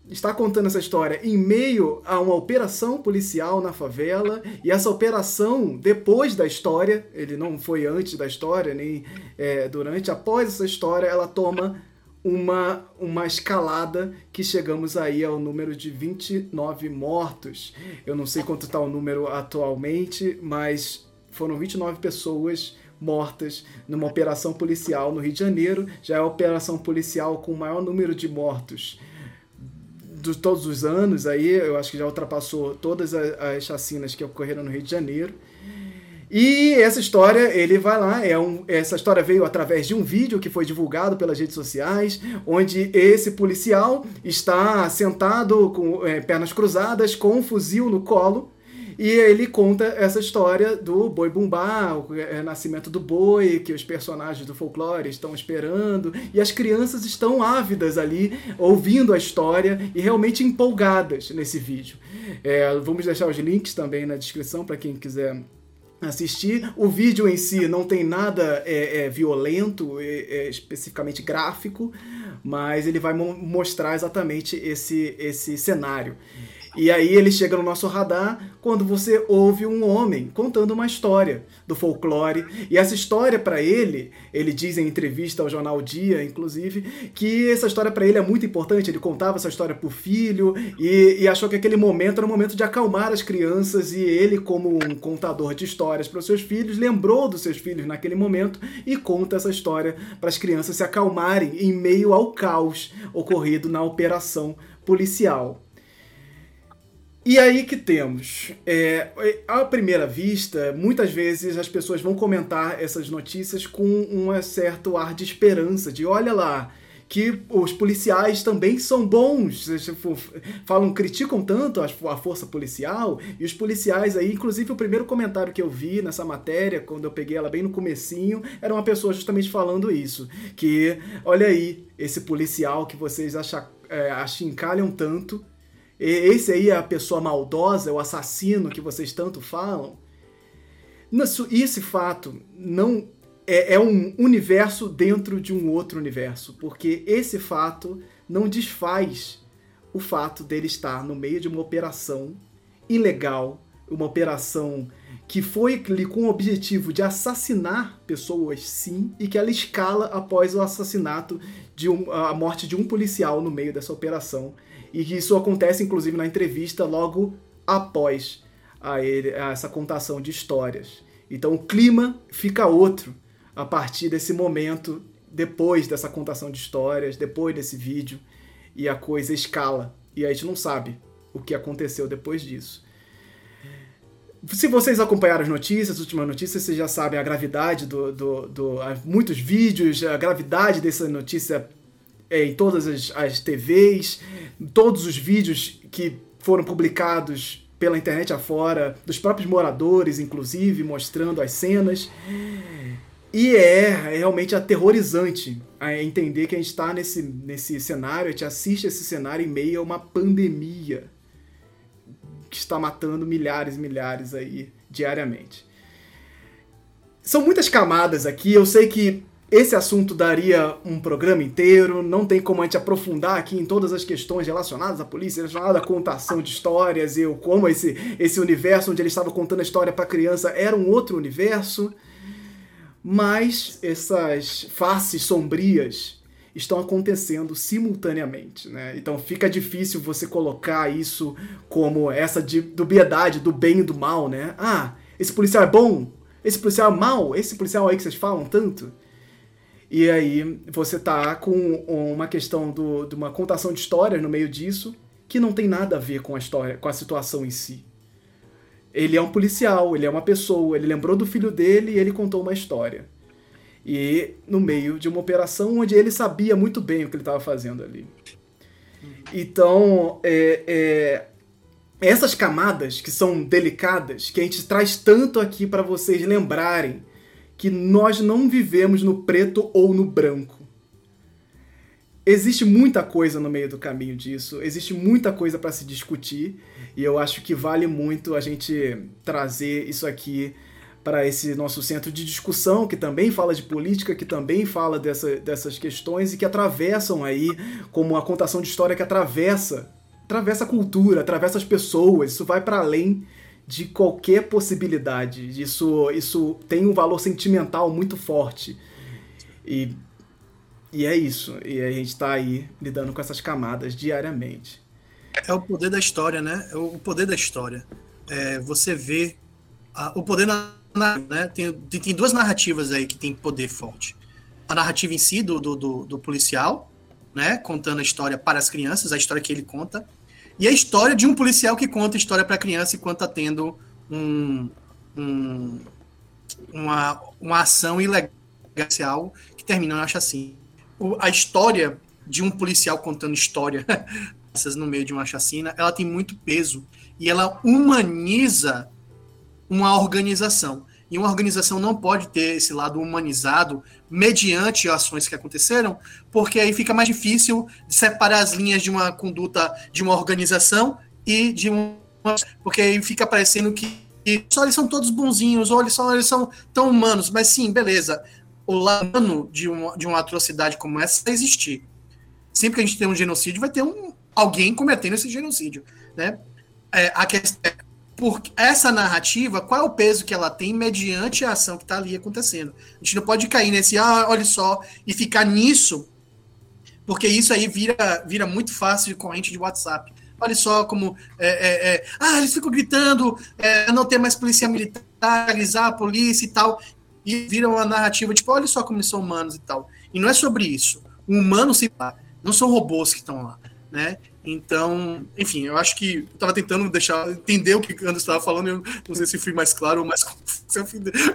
está contando essa história em meio a uma operação policial na favela e essa operação depois da história, ele não foi antes da história nem é, durante, após essa história, ela toma uma, uma escalada que chegamos aí ao número de 29 mortos. Eu não sei quanto está o número atualmente, mas foram 29 pessoas mortas numa operação policial no Rio de Janeiro. Já é a operação policial com o maior número de mortos de todos os anos aí, eu acho que já ultrapassou todas as chacinas que ocorreram no Rio de Janeiro. E essa história, ele vai lá, é um, essa história veio através de um vídeo que foi divulgado pelas redes sociais, onde esse policial está sentado com é, pernas cruzadas, com um fuzil no colo, e ele conta essa história do boi bumbá, o é, nascimento do boi, que os personagens do folclore estão esperando, e as crianças estão ávidas ali, ouvindo a história e realmente empolgadas nesse vídeo. É, vamos deixar os links também na descrição para quem quiser assistir. O vídeo em si não tem nada é, é violento, é, é, especificamente gráfico, mas ele vai mo mostrar exatamente esse, esse cenário. E aí ele chega no nosso radar quando você ouve um homem contando uma história do folclore. E essa história para ele, ele diz em entrevista ao jornal Dia, inclusive, que essa história para ele é muito importante. Ele contava essa história pro filho e, e achou que aquele momento era um momento de acalmar as crianças. E ele, como um contador de histórias para os seus filhos, lembrou dos seus filhos naquele momento e conta essa história para as crianças se acalmarem em meio ao caos ocorrido na operação policial. E aí que temos, é, à primeira vista, muitas vezes as pessoas vão comentar essas notícias com um certo ar de esperança, de olha lá, que os policiais também são bons, falam, criticam tanto a força policial, e os policiais aí, inclusive o primeiro comentário que eu vi nessa matéria, quando eu peguei ela bem no comecinho, era uma pessoa justamente falando isso, que, olha aí, esse policial que vocês acham, é, achincalham tanto, esse aí é a pessoa maldosa, é o assassino que vocês tanto falam. Esse fato não é, é um universo dentro de um outro universo, porque esse fato não desfaz o fato dele estar no meio de uma operação ilegal, uma operação que foi com o objetivo de assassinar pessoas, sim, e que ela escala após o assassinato de um, a morte de um policial no meio dessa operação e que isso acontece inclusive na entrevista logo após a, ele, a essa contação de histórias. Então o clima fica outro a partir desse momento, depois dessa contação de histórias, depois desse vídeo, e a coisa escala. E a gente não sabe o que aconteceu depois disso. Se vocês acompanharam as notícias, as últimas notícias, vocês já sabem a gravidade do, do, do muitos vídeos, a gravidade dessa notícia é, em todas as, as TVs, todos os vídeos que foram publicados pela internet afora, dos próprios moradores, inclusive, mostrando as cenas. E é, é realmente aterrorizante entender que a gente está nesse, nesse cenário, a gente assiste esse cenário em meio a uma pandemia que está matando milhares e milhares aí diariamente. São muitas camadas aqui, eu sei que esse assunto daria um programa inteiro, não tem como a gente aprofundar aqui em todas as questões relacionadas à polícia, relacionadas à contação de histórias e como esse, esse universo onde ele estava contando a história para criança era um outro universo. Mas essas faces sombrias estão acontecendo simultaneamente, né? Então fica difícil você colocar isso como essa dubiedade do bem e do mal, né? Ah, esse policial é bom, esse policial é mal, esse policial aí que vocês falam tanto. E aí você tá com uma questão do, de uma contação de histórias no meio disso que não tem nada a ver com a história, com a situação em si. Ele é um policial, ele é uma pessoa, ele lembrou do filho dele e ele contou uma história. E no meio de uma operação onde ele sabia muito bem o que ele estava fazendo ali. Então, é, é, essas camadas que são delicadas, que a gente traz tanto aqui para vocês lembrarem que nós não vivemos no preto ou no branco. Existe muita coisa no meio do caminho disso, existe muita coisa para se discutir, e eu acho que vale muito a gente trazer isso aqui para esse nosso centro de discussão, que também fala de política, que também fala dessa, dessas questões e que atravessam aí, como a contação de história que atravessa, atravessa a cultura, atravessa as pessoas, isso vai para além de qualquer possibilidade. Isso, isso tem um valor sentimental muito forte. E, e é isso. E a gente está aí lidando com essas camadas diariamente. É o poder da história, né? É o poder da história. É, você vê a, o poder na, na né? Tem, tem duas narrativas aí que tem poder forte. A narrativa em si do, do, do, do policial, né? Contando a história para as crianças, a história que ele conta e a história de um policial que conta história para criança enquanto está tendo um, um, uma, uma ação ilegal que termina na chacina. O, a história de um policial contando história no meio de uma chacina, ela tem muito peso e ela humaniza uma organização. E uma organização não pode ter esse lado humanizado mediante ações que aconteceram, porque aí fica mais difícil separar as linhas de uma conduta de uma organização e de uma. Porque aí fica parecendo que só eles são todos bonzinhos, ou eles, só, eles são tão humanos. Mas sim, beleza. O lado de uma, de uma atrocidade como essa existir. Sempre que a gente tem um genocídio, vai ter um, alguém cometendo esse genocídio. Né? é, a questão é, por essa narrativa, qual é o peso que ela tem mediante a ação que está ali acontecendo? A gente não pode cair nesse, ah, olha só, e ficar nisso, porque isso aí vira, vira muito fácil de corrente de WhatsApp. Olha só como. É, é, é, ah, eles ficam gritando, é, não ter mais polícia militar, alisar a polícia e tal. E viram uma narrativa, tipo, olha só como eles são humanos e tal. E não é sobre isso. O humano se não são robôs que estão lá, né? Então, enfim, eu acho que eu tava tentando deixar entender o que o Anderson estava falando, eu não sei se fui mais claro ou mais se eu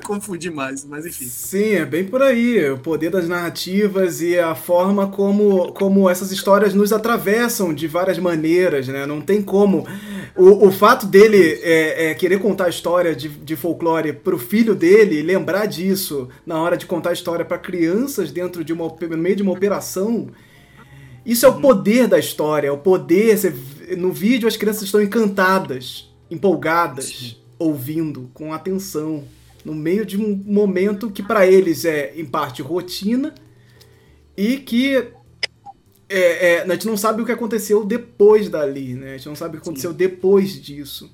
confundi mais, mas enfim. Sim, é bem por aí, o poder das narrativas e a forma como, como essas histórias nos atravessam de várias maneiras, né? Não tem como. O, o fato dele é, é querer contar a história de, de folclore pro filho dele, lembrar disso na hora de contar a história para crianças dentro de uma no meio de uma operação isso é o poder da história, é o poder. Você, no vídeo as crianças estão encantadas, empolgadas, Sim. ouvindo, com atenção, no meio de um momento que para eles é em parte rotina e que é, é, a gente não sabe o que aconteceu depois dali, né? A gente não sabe o que aconteceu Sim. depois disso.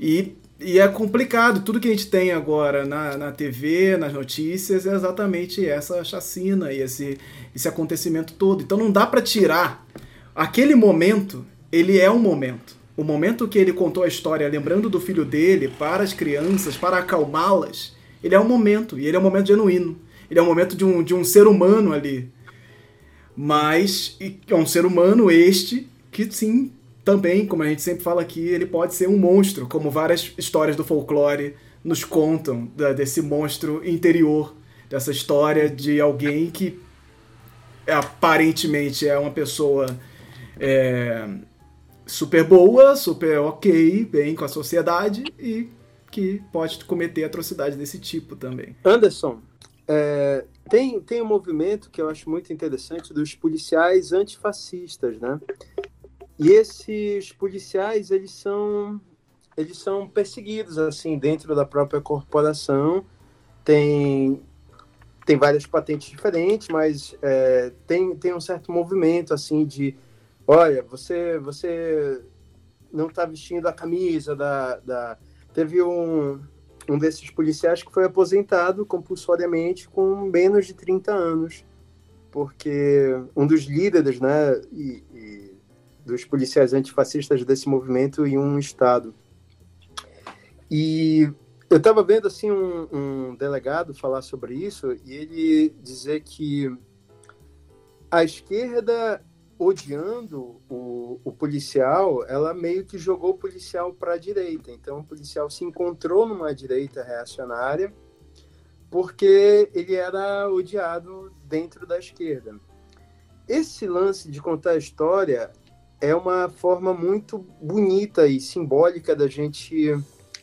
E e é complicado. Tudo que a gente tem agora na, na TV, nas notícias, é exatamente essa chacina e esse, esse acontecimento todo. Então não dá para tirar. Aquele momento, ele é um momento. O momento que ele contou a história, lembrando do filho dele, para as crianças, para acalmá-las, ele é um momento. E ele é um momento genuíno. Ele é um momento de um, de um ser humano ali. Mas é um ser humano este que sim também, como a gente sempre fala aqui, ele pode ser um monstro, como várias histórias do folclore nos contam da, desse monstro interior, dessa história de alguém que aparentemente é uma pessoa é, super boa, super ok, bem com a sociedade e que pode cometer atrocidades desse tipo também. Anderson, é, tem, tem um movimento que eu acho muito interessante dos policiais antifascistas, né? E esses policiais, eles são eles são perseguidos assim dentro da própria corporação. Tem tem várias patentes diferentes, mas é, tem, tem um certo movimento assim de, olha, você você não está vestindo a camisa da, da... teve um um desses policiais que foi aposentado compulsoriamente com menos de 30 anos, porque um dos líderes, né, e, dos policiais antifascistas desse movimento em um estado. E eu estava vendo assim um, um, delegado falar sobre isso e ele dizer que a esquerda odiando o, o policial, ela meio que jogou o policial para a direita. Então o policial se encontrou numa direita reacionária porque ele era odiado dentro da esquerda. Esse lance de contar a história é uma forma muito bonita e simbólica da gente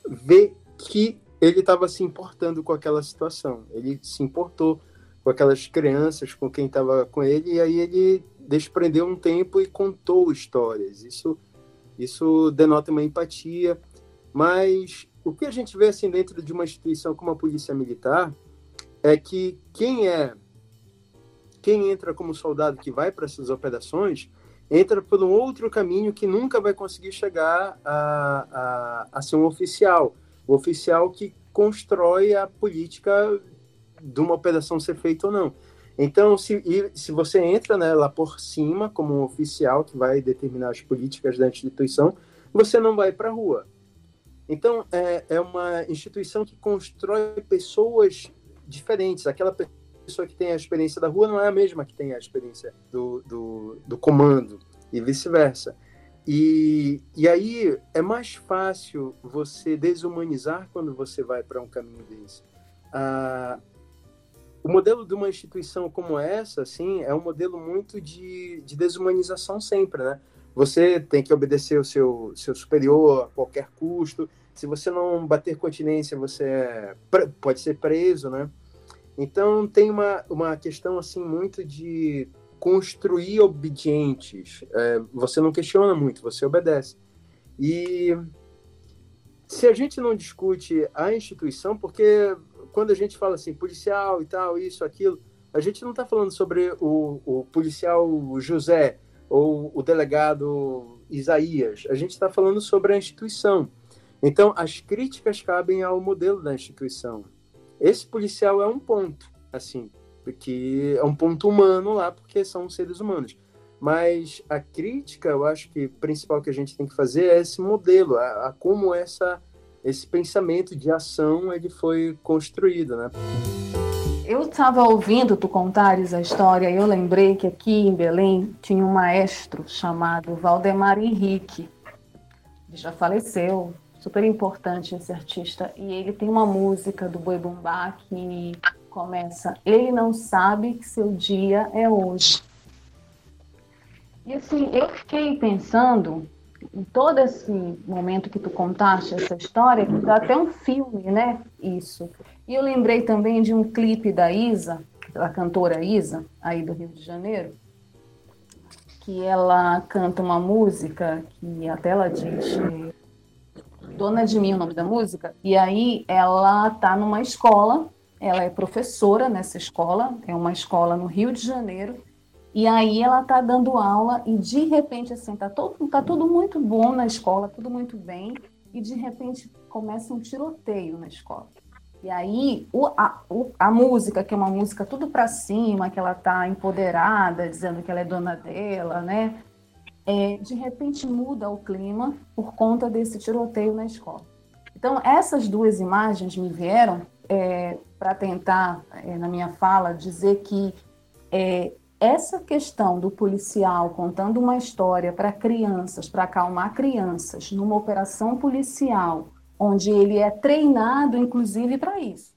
ver que ele estava se importando com aquela situação. Ele se importou com aquelas crianças, com quem estava com ele, e aí ele desprendeu um tempo e contou histórias. Isso, isso denota uma empatia. Mas o que a gente vê assim dentro de uma instituição como a polícia militar é que quem é quem entra como soldado que vai para essas operações entra por um outro caminho que nunca vai conseguir chegar a, a, a ser um oficial. O oficial que constrói a política de uma operação ser feita ou não. Então, se, se você entra né, lá por cima, como um oficial que vai determinar as políticas da instituição, você não vai para a rua. Então, é, é uma instituição que constrói pessoas diferentes. Aquela pessoa que tem a experiência da rua não é a mesma que tem a experiência do, do, do comando e vice-versa. E, e aí é mais fácil você desumanizar quando você vai para um caminho desse. Ah, o modelo de uma instituição como essa, assim, é um modelo muito de, de desumanização sempre, né? Você tem que obedecer o seu, seu superior a qualquer custo. Se você não bater continência, você é, pode ser preso, né? Então tem uma, uma questão assim muito de construir obedientes. É, você não questiona muito, você obedece. E se a gente não discute a instituição, porque quando a gente fala assim, policial e tal, isso, aquilo, a gente não está falando sobre o, o policial José ou o delegado Isaías, a gente está falando sobre a instituição. Então, as críticas cabem ao modelo da instituição. Esse policial é um ponto, assim, porque é um ponto humano lá, porque são seres humanos. Mas a crítica, eu acho que principal que a gente tem que fazer é esse modelo, a, a como essa, esse pensamento de ação ele foi construído, né? Eu estava ouvindo tu contares a história e eu lembrei que aqui em Belém tinha um maestro chamado Valdemar Henrique. Ele já faleceu, super importante esse artista. E ele tem uma música do Boi Bumbá que começa: Ele não sabe que seu dia é hoje. E assim, eu fiquei pensando em todo esse momento que tu contaste essa história, que dá até um filme, né? Isso. E eu lembrei também de um clipe da Isa, da cantora Isa, aí do Rio de Janeiro, que ela canta uma música que até ela diz Dona de Mim, o nome da música, e aí ela tá numa escola, ela é professora nessa escola, é uma escola no Rio de Janeiro, e aí ela tá dando aula e de repente assim, tá, todo, tá tudo muito bom na escola, tudo muito bem, e de repente começa um tiroteio na escola. E aí o, a, o, a música, que é uma música tudo para cima, que ela tá empoderada, dizendo que ela é dona dela, né? É, de repente muda o clima por conta desse tiroteio na escola. Então essas duas imagens me vieram é, para tentar, é, na minha fala, dizer que é, essa questão do policial contando uma história para crianças, para acalmar crianças, numa operação policial, onde ele é treinado, inclusive, para isso.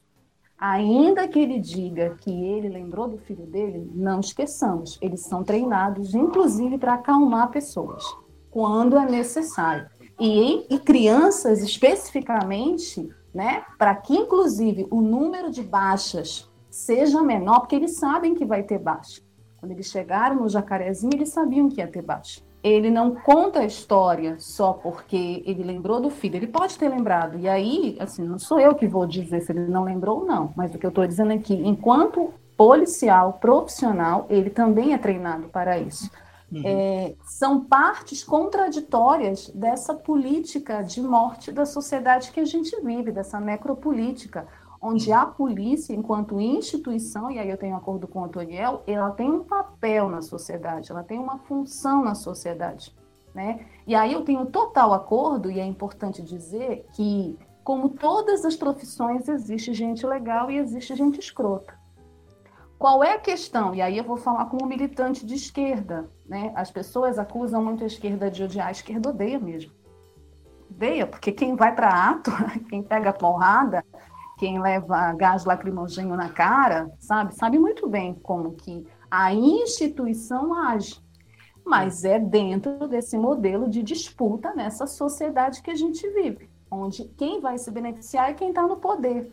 Ainda que ele diga que ele lembrou do filho dele, não esqueçamos, eles são treinados, inclusive, para acalmar pessoas, quando é necessário. E, e crianças, especificamente, né, para que, inclusive, o número de baixas seja menor, porque eles sabem que vai ter baixa. Quando eles chegaram no Jacarezinho, eles sabiam que ia ter baixa. Ele não conta a história só porque ele lembrou do filho. Ele pode ter lembrado. E aí, assim, não sou eu que vou dizer se ele não lembrou ou não. Mas o que eu estou dizendo é que, enquanto policial profissional, ele também é treinado para isso. Uhum. É, são partes contraditórias dessa política de morte da sociedade que a gente vive, dessa necropolítica onde a polícia, enquanto instituição, e aí eu tenho acordo com o Antoniel, ela tem um papel na sociedade, ela tem uma função na sociedade. Né? E aí eu tenho total acordo, e é importante dizer que, como todas as profissões, existe gente legal e existe gente escrota. Qual é a questão? E aí eu vou falar como militante de esquerda. Né? As pessoas acusam muito a esquerda de odiar, a esquerda odeia mesmo. Odeia, porque quem vai para ato, quem pega porrada, quem leva gás lacrimogêneo na cara, sabe? Sabe muito bem como que a instituição age. Mas é dentro desse modelo de disputa nessa sociedade que a gente vive, onde quem vai se beneficiar é quem está no poder.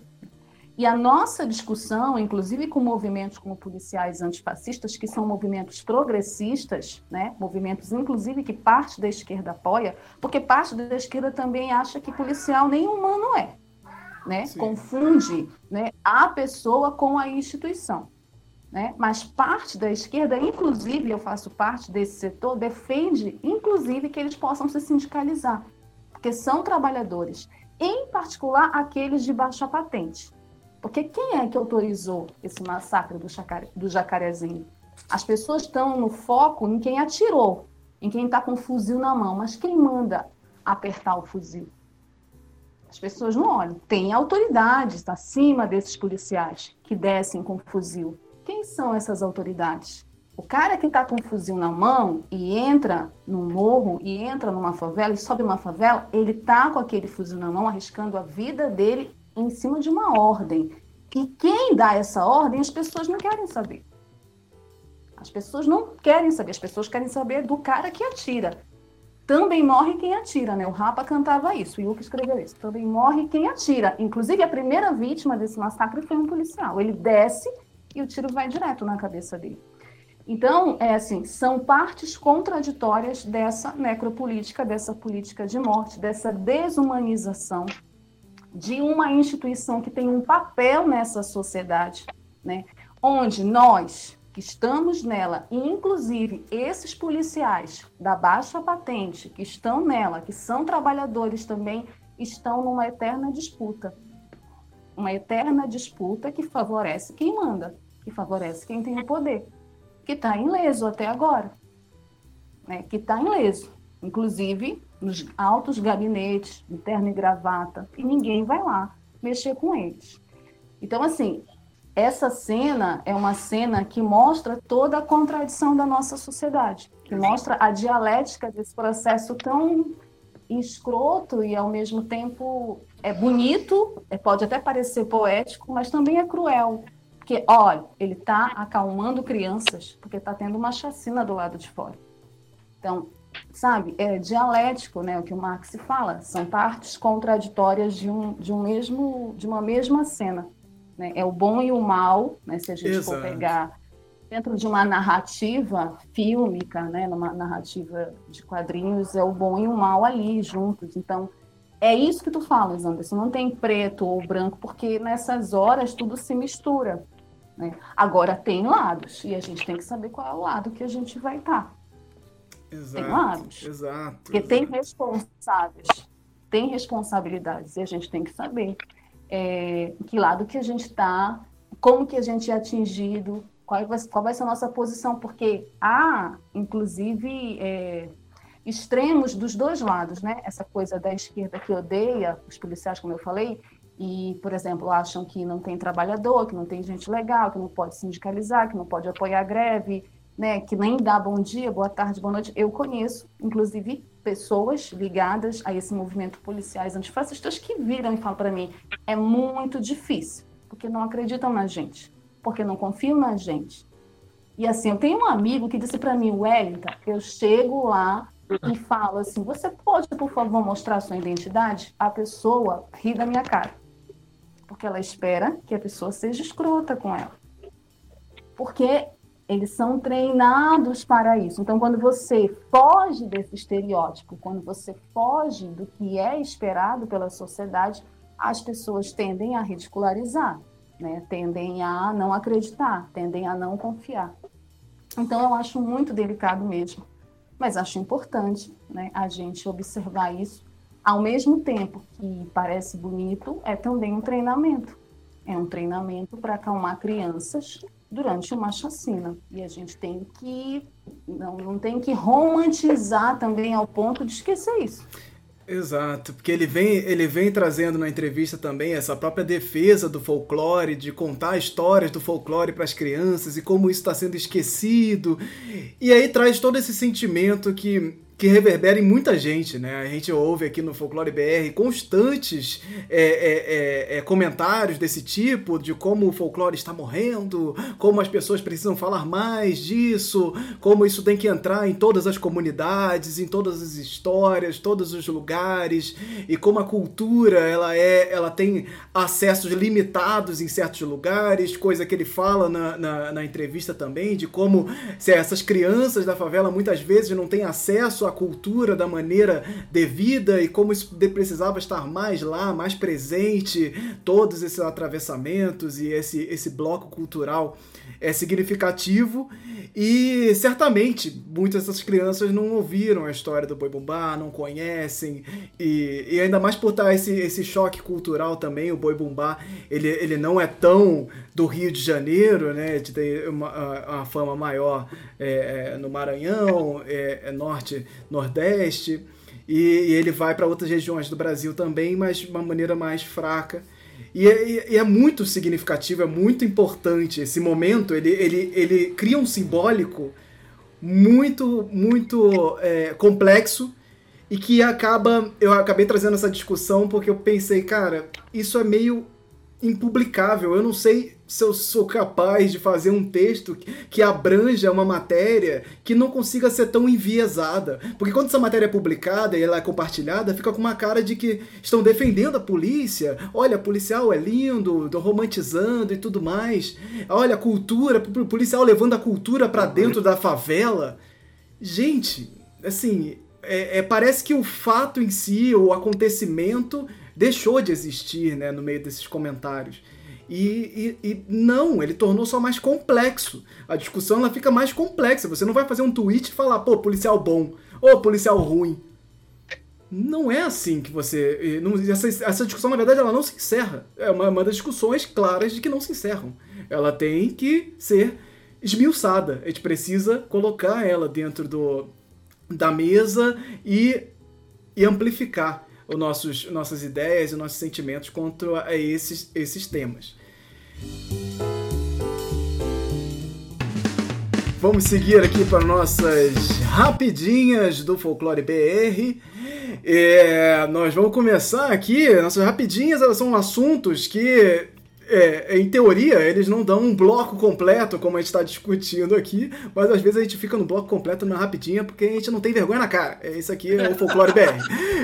E a nossa discussão, inclusive com movimentos como policiais antifascistas, que são movimentos progressistas, né? movimentos inclusive que parte da esquerda apoia, porque parte da esquerda também acha que policial nem humano é né? confunde né, a pessoa com a instituição. Né? Mas parte da esquerda, inclusive eu faço parte desse setor, defende, inclusive, que eles possam se sindicalizar, porque são trabalhadores, em particular aqueles de baixa patente. Porque quem é que autorizou esse massacre do, chacare, do jacarezinho? As pessoas estão no foco em quem atirou, em quem está com o fuzil na mão, mas quem manda apertar o fuzil? As pessoas não olham. Tem autoridades acima desses policiais que descem com fuzil. Quem são essas autoridades? O cara que está com fuzil na mão e entra num morro, e entra numa favela, e sobe uma favela, ele está com aquele fuzil na mão, arriscando a vida dele em cima de uma ordem. E quem dá essa ordem, as pessoas não querem saber. As pessoas não querem saber, as pessoas querem saber do cara que atira. Também morre quem atira, né? O Rapa cantava isso, o Yuki escreveu isso. Também morre quem atira. Inclusive, a primeira vítima desse massacre foi um policial. Ele desce e o tiro vai direto na cabeça dele. Então, é assim, são partes contraditórias dessa necropolítica, dessa política de morte, dessa desumanização de uma instituição que tem um papel nessa sociedade, né? Onde nós, estamos nela, e inclusive esses policiais da baixa patente que estão nela, que são trabalhadores também, estão numa eterna disputa. Uma eterna disputa que favorece quem manda, que favorece quem tem o poder, que está ileso até agora. Né? Que está ileso. Inclusive nos altos gabinetes, de e gravata, e ninguém vai lá mexer com eles. Então, assim, essa cena é uma cena que mostra toda a contradição da nossa sociedade, que mostra a dialética desse processo tão escroto e ao mesmo tempo é bonito, é, pode até parecer poético, mas também é cruel. Porque, olha, ele está acalmando crianças porque está tendo uma chacina do lado de fora. Então, sabe, é dialético, né, o que o Marx fala, são partes contraditórias de, um, de, um mesmo, de uma mesma cena. Né? É o bom e o mal, né, se a gente Exato. for pegar dentro de uma narrativa fílmica, né, numa narrativa de quadrinhos, é o bom e o mal ali juntos. Então, é isso que tu falas, Anderson. Não tem preto ou branco, porque nessas horas tudo se mistura. Né? Agora tem lados, e a gente tem que saber qual é o lado que a gente vai estar. Exato, tem lados. Exato. Porque exato. tem responsáveis, tem responsabilidades, e a gente tem que saber é, que lado que a gente está, como que a gente é atingido, qual vai, qual vai ser a nossa posição, porque há, inclusive, é, extremos dos dois lados, né? Essa coisa da esquerda que odeia os policiais, como eu falei, e, por exemplo, acham que não tem trabalhador, que não tem gente legal, que não pode sindicalizar, que não pode apoiar a greve, né? Que nem dá bom dia, boa tarde, boa noite. Eu conheço, inclusive, pessoas ligadas a esse movimento policiais antifascistas que viram e falam para mim: é muito difícil, porque não acreditam na gente, porque não confiam na gente. E assim, eu tenho um amigo que disse para mim, Wellington, eu chego lá e falo assim: você pode, por favor, mostrar sua identidade? A pessoa ri da minha cara, porque ela espera que a pessoa seja escrota com ela. Porque eles são treinados para isso. Então, quando você foge desse estereótipo, quando você foge do que é esperado pela sociedade, as pessoas tendem a ridicularizar, né? tendem a não acreditar, tendem a não confiar. Então, eu acho muito delicado mesmo, mas acho importante né, a gente observar isso. Ao mesmo tempo que parece bonito, é também um treinamento. É um treinamento para acalmar crianças durante uma chacina. E a gente tem que não, não tem que romantizar também ao ponto de esquecer isso. Exato, porque ele vem, ele vem trazendo na entrevista também essa própria defesa do folclore, de contar histórias do folclore para as crianças e como isso está sendo esquecido. E aí traz todo esse sentimento que que reverbera em muita gente, né? A gente ouve aqui no Folclore BR constantes é, é, é, é, comentários desse tipo, de como o folclore está morrendo, como as pessoas precisam falar mais disso, como isso tem que entrar em todas as comunidades, em todas as histórias, todos os lugares, e como a cultura ela é, ela tem acessos limitados em certos lugares, coisa que ele fala na, na, na entrevista também, de como se essas crianças da favela muitas vezes não têm acesso a cultura da maneira devida e como isso precisava estar mais lá, mais presente, todos esses atravessamentos e esse, esse bloco cultural é significativo. E certamente muitas dessas crianças não ouviram a história do Boi Bumbá, não conhecem. E, e ainda mais por estar esse, esse choque cultural também, o Boi Bumbá ele, ele não é tão do Rio de Janeiro, né, de ter uma, uma fama maior é, é, no Maranhão, é, é norte, nordeste e, e ele vai para outras regiões do Brasil também, mas de uma maneira mais fraca. E é, e é, muito significativo, é muito importante esse momento. Ele, ele, ele cria um simbólico muito, muito é, complexo e que acaba. Eu acabei trazendo essa discussão porque eu pensei, cara, isso é meio impublicável. Eu não sei se eu sou capaz de fazer um texto que abranja uma matéria que não consiga ser tão enviesada. Porque quando essa matéria é publicada e ela é compartilhada, fica com uma cara de que estão defendendo a polícia. Olha, policial é lindo, romantizando e tudo mais. Olha, a cultura, policial levando a cultura para dentro da favela. Gente, assim, é, é, parece que o fato em si, o acontecimento, deixou de existir né, no meio desses comentários. E, e, e, não, ele tornou só mais complexo. A discussão ela fica mais complexa. Você não vai fazer um tweet e falar, pô, policial bom, ou policial ruim. Não é assim que você. Não, essa, essa discussão, na verdade, ela não se encerra. É uma, uma das discussões claras de que não se encerram. Ela tem que ser esmiuçada. A gente precisa colocar ela dentro do, da mesa e, e amplificar os nossos, nossas ideias e nossos sentimentos contra esses, esses temas. Vamos seguir aqui para nossas rapidinhas do Folclore BR. É, nós vamos começar aqui. Nossas rapidinhas elas são assuntos que é, em teoria, eles não dão um bloco completo, como a gente está discutindo aqui, mas às vezes a gente fica no bloco completo na rapidinha porque a gente não tem vergonha na cara. É isso aqui é o Folclore BR.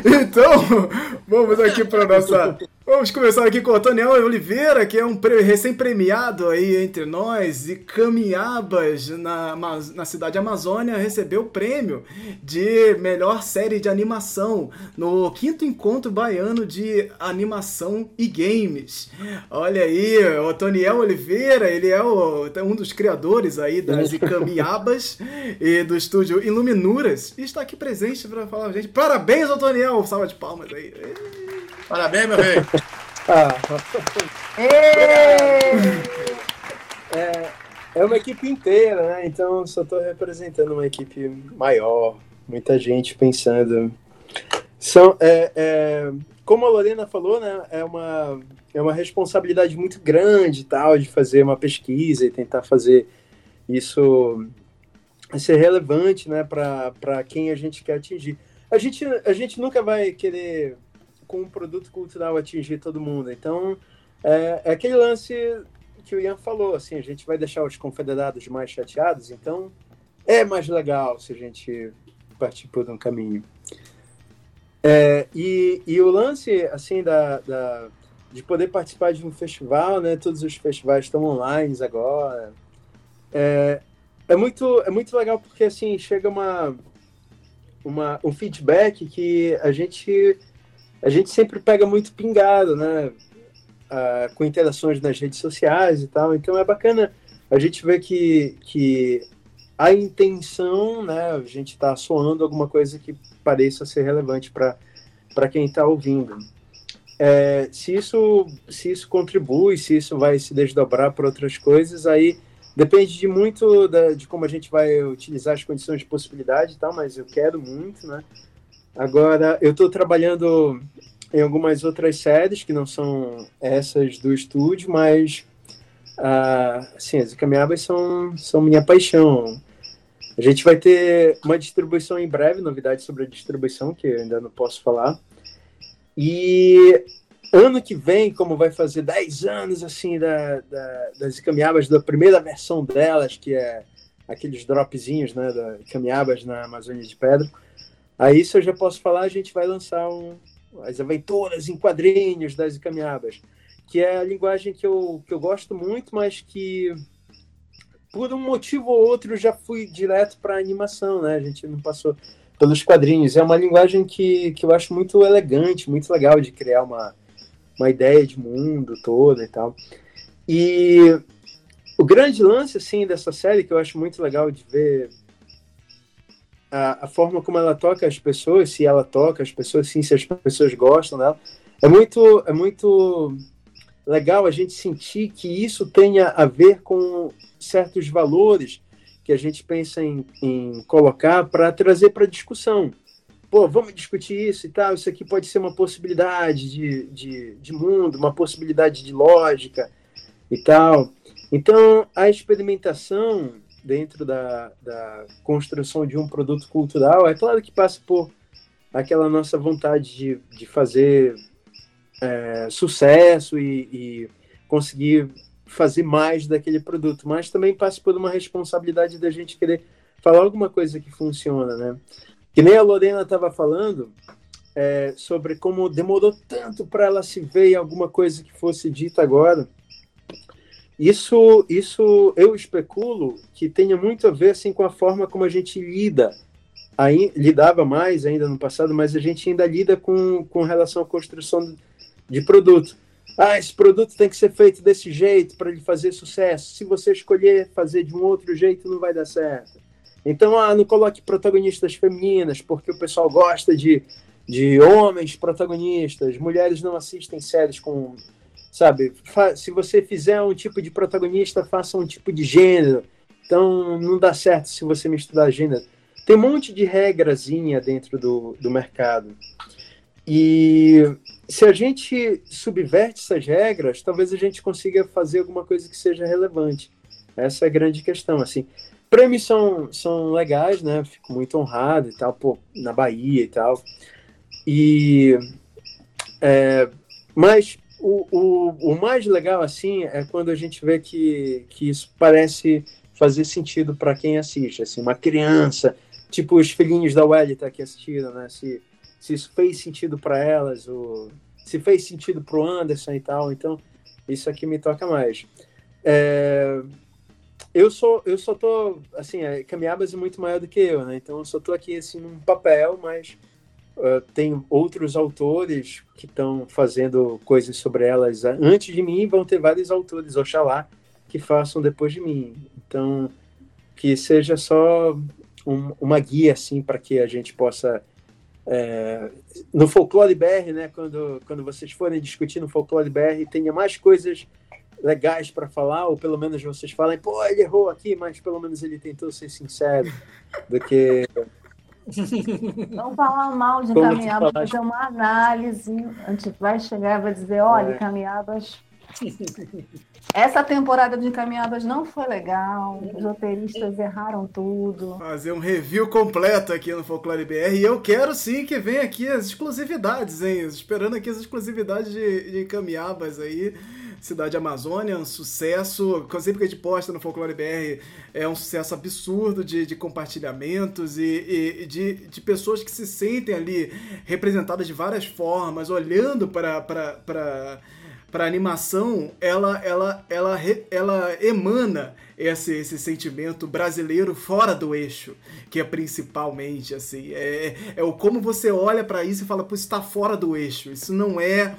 Então, vamos aqui para nossa Vamos começar aqui com o Daniel Oliveira, que é um recém-premiado aí entre nós, e Camiabas, na, na cidade Amazônia, recebeu o prêmio de melhor série de animação no quinto encontro baiano de animação e games. Olha aí, o Daniel Oliveira, ele é o, um dos criadores aí das Icamiabas e do estúdio Iluminuras, e está aqui presente para falar, gente, parabéns, Otoniel, salva de palmas aí. Parabéns, meu rei. ah. é, é uma equipe inteira, né? Então só estou representando uma equipe maior, muita gente pensando. São, é, é, como a Lorena falou, né? É uma, é uma responsabilidade muito grande tal de fazer uma pesquisa e tentar fazer isso ser relevante, né? Para quem a gente quer atingir. A gente, a gente nunca vai querer com um produto cultural atingir todo mundo. Então, é, é, aquele lance que o Ian falou, assim, a gente vai deixar os confederados mais chateados, então é mais legal se a gente partir por um caminho. É, e, e o lance, assim, da, da, de poder participar de um festival, né? Todos os festivais estão online agora. É, é muito, é muito legal porque, assim, chega uma, uma, um feedback que a gente a gente sempre pega muito pingado, né? Ah, com interações nas redes sociais e tal. Então é bacana a gente ver que, que a intenção, né? A gente está soando alguma coisa que pareça ser relevante para quem está ouvindo. É, se, isso, se isso contribui, se isso vai se desdobrar para outras coisas, aí depende de muito da, de como a gente vai utilizar as condições de possibilidade e tal, mas eu quero muito, né? Agora, eu estou trabalhando em algumas outras séries que não são essas do estúdio, mas uh, assim, as encaminháveis são, são minha paixão. A gente vai ter uma distribuição em breve, novidades sobre a distribuição, que eu ainda não posso falar. E ano que vem, como vai fazer 10 anos assim da, da, das encaminháveis, da primeira versão delas, que é aqueles dropzinhos né, da encaminháveis na Amazônia de Pedra, Aí, se eu já posso falar, a gente vai lançar um, as aventuras em quadrinhos das Icamiabas, que é a linguagem que eu, que eu gosto muito, mas que por um motivo ou outro já fui direto para animação, né? A gente não passou pelos quadrinhos. É uma linguagem que, que eu acho muito elegante, muito legal de criar uma, uma ideia de mundo todo e tal. E o grande lance, assim, dessa série, que eu acho muito legal de ver a, a, forma como ela toca as pessoas, se ela toca as pessoas, sim, se as pessoas gostam dela. É muito, é muito legal a gente sentir que isso tenha a ver com certos valores que a gente pensa em, em colocar para trazer para discussão. Pô, vamos discutir isso e tal. Isso aqui pode ser uma possibilidade de, de, de mundo, uma possibilidade de lógica e tal. Então, a experimentação dentro da, da construção de um produto cultural, é claro que passa por aquela nossa vontade de, de fazer é, sucesso e, e, conseguir fazer mais daquele produto, mas também passa por uma responsabilidade da gente querer falar alguma coisa que funciona, né? Que nem a Lorena estava falando é, sobre como demorou tanto para ela se ver em alguma coisa que fosse dita agora. Isso, isso eu especulo que tenha muito a ver assim, com a forma como a gente lida, aí, lidava mais ainda no passado, mas a gente ainda lida com, com relação à construção de produto. Ah, esse produto tem que ser feito desse jeito para ele fazer sucesso. Se você escolher fazer de um outro jeito, não vai dar certo. Então, ah, não coloque protagonistas femininas, porque o pessoal gosta de, de homens protagonistas. Mulheres não assistem séries com. Sabe? Se você fizer um tipo de protagonista, faça um tipo de gênero. Então, não dá certo se você misturar gênero. Tem um monte de regrazinha dentro do, do mercado. E se a gente subverte essas regras, talvez a gente consiga fazer alguma coisa que seja relevante. Essa é a grande questão, assim. Prêmios são, são legais, né? Fico muito honrado e tal, pô, na Bahia e tal. E... É, mas o, o, o mais legal, assim, é quando a gente vê que, que isso parece fazer sentido para quem assiste, assim, uma criança, tipo os filhinhos da Welly tá aqui assistindo, né? Se, se isso fez sentido para elas, ou se fez sentido para o Anderson e tal. Então, isso aqui me toca mais. É, eu sou, eu só tô, assim, a Camiabas é muito maior do que eu, né? Então, eu só tô aqui, assim, num papel, mas uh, tem outros autores que estão fazendo coisas sobre elas antes de mim, vão ter vários autores, oxalá, que façam depois de mim. Então, que seja só um, uma guia, assim, para que a gente possa é, no Folclore BR, né, quando, quando vocês forem discutir no Folclore BR, tenha mais coisas legais para falar, ou pelo menos vocês falem, pô, ele errou aqui, mas pelo menos ele tentou ser sincero, do que. Não falar mal de Encaminhadas, fazer uma análise. A gente vai chegar e vai dizer: olha, é. Encaminhadas essa temporada de encaminhadas não foi legal, os roteiristas erraram tudo. Fazer um review completo aqui no Folclore BR. E eu quero sim que venha aqui as exclusividades, hein? Esperando aqui as exclusividades de, de aí. Cidade Amazônia, um sucesso. Sempre que a gente posta no Folclore BR, é um sucesso absurdo de, de compartilhamentos e, e de, de pessoas que se sentem ali representadas de várias formas, olhando para. para, para para animação, ela, ela, ela, ela emana esse, esse sentimento brasileiro fora do eixo, que é principalmente assim, é, é o como você olha para isso e fala, pô, isso está fora do eixo, isso não é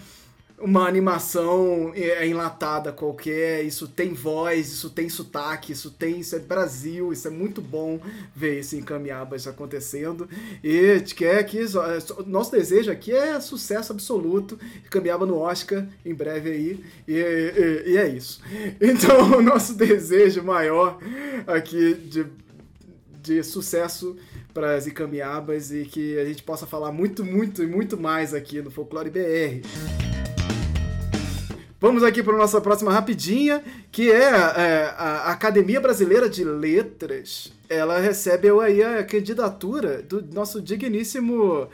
uma animação é, enlatada qualquer, isso tem voz, isso tem sotaque, isso tem, isso é Brasil, isso é muito bom ver esse Encamiabas acontecendo. E quer que nosso desejo aqui é sucesso absoluto, Encamiaba no Oscar em breve aí, e, e, e é isso. Então, o nosso desejo maior aqui de, de sucesso para as Icamiabas e que a gente possa falar muito, muito e muito mais aqui no Folclore BR. Vamos aqui para a nossa próxima rapidinha, que é, é, a Academia Brasileira de Letras. Ela recebe aí a candidatura do nosso digníssimo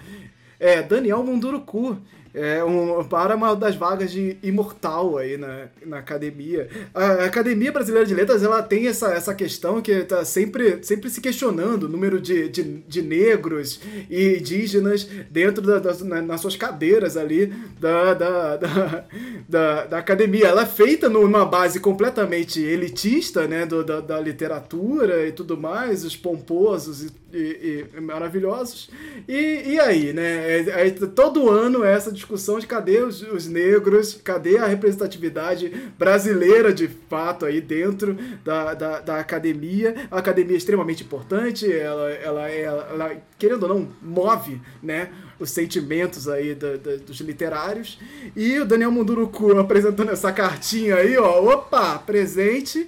é, Daniel Munduruku é um, para uma das vagas de imortal aí na, na academia. A Academia Brasileira de Letras ela tem essa, essa questão que está sempre, sempre se questionando o número de, de, de negros e indígenas dentro da, das, na, nas suas cadeiras ali da, da, da, da, da academia. Ela é feita numa base completamente elitista, né, do, da, da literatura e tudo mais, os pomposos e, e, e maravilhosos. E, e aí, né? É, é, todo ano essa discussão de cadê os, os, negros, cadê a representatividade brasileira de fato aí dentro da, da, da academia. A academia é extremamente importante, ela, ela, ela, ela querendo ou não, move, né? os sentimentos aí da, da, dos literários. E o Daniel Munduruku apresentando essa cartinha aí, ó. Opa, presente.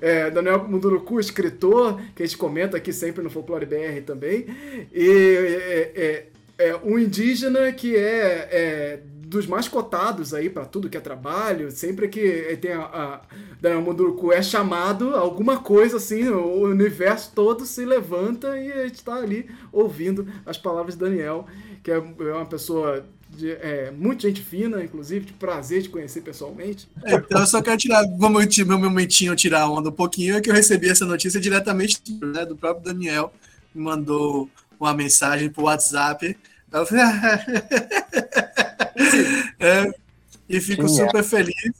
É, Daniel Munduruku, escritor, que a gente comenta aqui sempre no Folclore BR também. E é, é, é um indígena que é, é dos mais cotados aí para tudo que é trabalho. Sempre que tem a, a Daniel Munduruku é chamado, alguma coisa assim, o universo todo se levanta e a gente está ali ouvindo as palavras de Daniel, que é, é uma pessoa de, é, muito gente fina, inclusive, de prazer de conhecer pessoalmente. É, então eu só quero tirar, vamos meu momentinho tirar onda um pouquinho, é que eu recebi essa notícia diretamente né, do próprio Daniel, me mandou uma mensagem pro WhatsApp. Eu falei, é, e fico super feliz,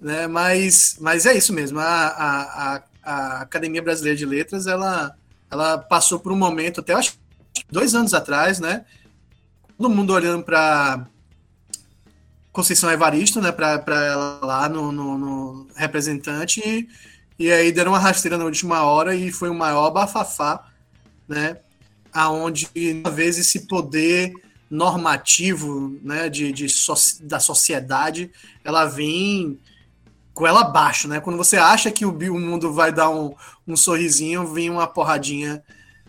né? Mas, mas é isso mesmo. A, a, a, Academia Brasileira de Letras, ela, ela passou por um momento, até acho dois anos atrás, né? Todo mundo olhando para Conceição Evaristo, né, para ela lá no, no, no representante, e, e, aí deram uma rasteira na última hora e foi o maior bafafá, né, aonde, uma vez, esse poder normativo, né, de, de so, da sociedade, ela vem com ela abaixo, né, quando você acha que o, o mundo vai dar um, um sorrisinho, vem uma porradinha,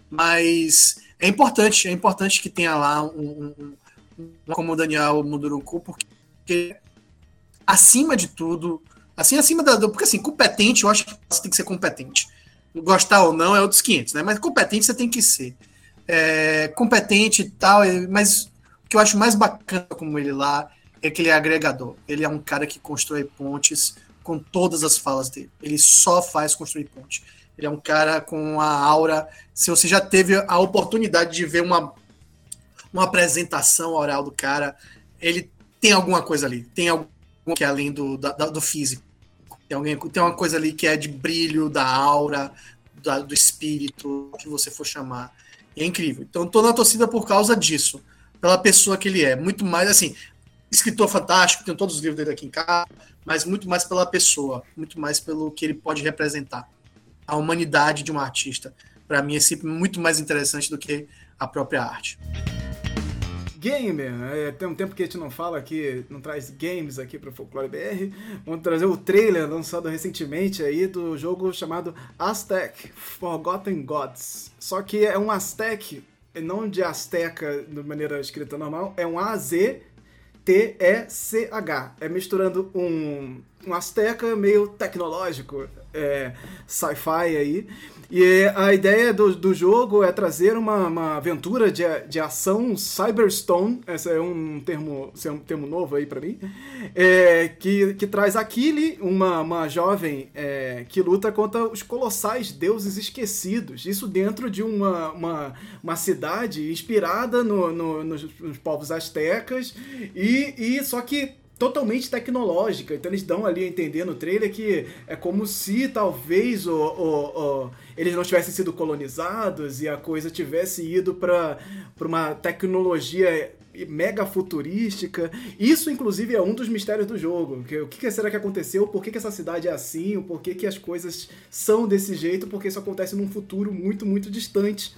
mas é importante, é importante que tenha lá um, um, um como o Daniel Munduruku, porque, acima de tudo, assim, acima da. Porque, assim, competente, eu acho que você tem que ser competente. Gostar ou não é outros 500, né? Mas competente você tem que ser. É, competente e tal, mas o que eu acho mais bacana como ele lá é que ele é agregador. Ele é um cara que constrói pontes com todas as falas dele. Ele só faz construir ponte. Ele é um cara com a aura. Se você já teve a oportunidade de ver uma, uma apresentação oral do cara, ele tem alguma coisa ali. Tem algo que é além do, da, do físico. Tem, alguém, tem uma coisa ali que é de brilho, da aura, da, do espírito, que você for chamar. E é incrível. Então, tô na torcida por causa disso. Pela pessoa que ele é. Muito mais, assim, escritor fantástico, tenho todos os livros dele aqui em casa, mas muito mais pela pessoa, muito mais pelo que ele pode representar. A humanidade de um artista. Para mim é sempre muito mais interessante do que a própria arte. Gamer, é, tem um tempo que a gente não fala aqui, não traz games aqui para o Folclore BR. Vamos trazer o trailer lançado recentemente aí do jogo chamado Aztec Forgotten Gods. Só que é um Aztec, não de Azteca de maneira escrita normal, é um A-Z T-E-C-H. É misturando um, um Azteca meio tecnológico, é, sci-fi aí. E a ideia do, do jogo é trazer uma, uma aventura de, de ação cyberstone, esse é um termo, é um termo novo aí para mim, é, que, que traz Aquile, uma, uma jovem é, que luta contra os colossais deuses esquecidos. Isso dentro de uma, uma, uma cidade inspirada no, no nos, nos povos astecas, e, e só que totalmente tecnológica. Então eles dão ali a entender no trailer que é como se talvez o, o, o eles não tivessem sido colonizados e a coisa tivesse ido para uma tecnologia mega futurística. Isso, inclusive, é um dos mistérios do jogo. O que será que aconteceu? Por que, que essa cidade é assim? O porquê que as coisas são desse jeito? Porque isso acontece num futuro muito, muito distante.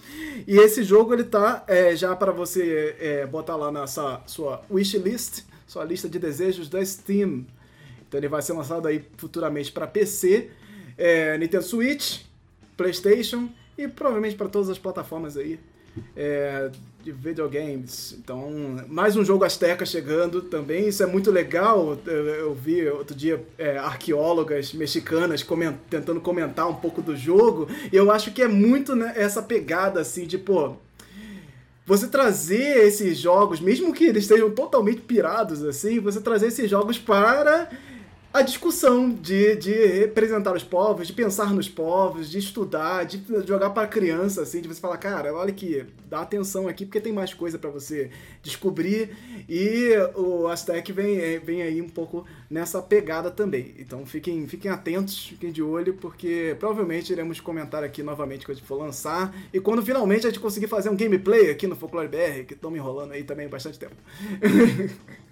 E esse jogo, ele tá é, já para você é, botar lá na sua, sua wishlist sua lista de desejos da Steam. Então ele vai ser lançado aí futuramente para PC, é, Nintendo Switch, PlayStation e provavelmente para todas as plataformas aí é, de videogames. Então, mais um jogo Azteca chegando também. Isso é muito legal. Eu, eu vi outro dia é, arqueólogas mexicanas coment, tentando comentar um pouco do jogo. E eu acho que é muito né, essa pegada assim de, pô, você trazer esses jogos, mesmo que eles estejam totalmente pirados assim, você trazer esses jogos para a discussão de, de representar os povos, de pensar nos povos, de estudar, de jogar para criança, assim, de você falar, cara, olha aqui, dá atenção aqui porque tem mais coisa para você descobrir. E o Aztec vem, vem aí um pouco nessa pegada também. Então fiquem, fiquem atentos, fiquem de olho, porque provavelmente iremos comentar aqui novamente quando a gente for lançar. E quando finalmente a gente conseguir fazer um gameplay aqui no Folklore BR, que estão me enrolando aí também bastante tempo.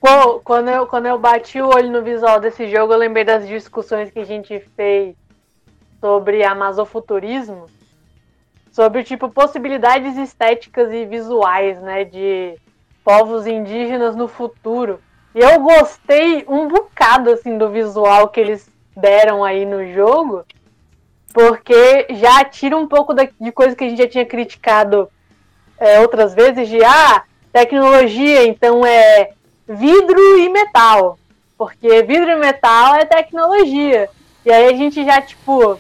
Quando eu, quando eu bati o olho no visual desse jogo, eu lembrei das discussões que a gente fez sobre amazofuturismo, sobre tipo possibilidades estéticas e visuais, né, de povos indígenas no futuro. Eu gostei um bocado assim do visual que eles deram aí no jogo, porque já tira um pouco de coisa que a gente já tinha criticado é, outras vezes de ah, tecnologia, então é vidro e metal. Porque vidro e metal é tecnologia. E aí a gente já, tipo,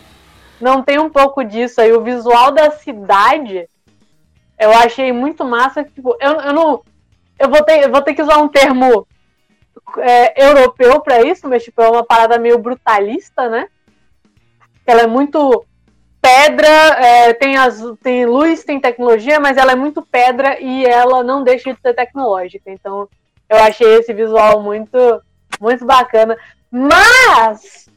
não tem um pouco disso aí. O visual da cidade eu achei muito massa. Tipo, eu, eu não. Eu vou, ter, eu vou ter que usar um termo é, europeu para isso, mas tipo, é uma parada meio brutalista, né? Ela é muito pedra, é, tem, as, tem luz, tem tecnologia, mas ela é muito pedra e ela não deixa de ser tecnológica. Então, eu achei esse visual muito, muito bacana. Mas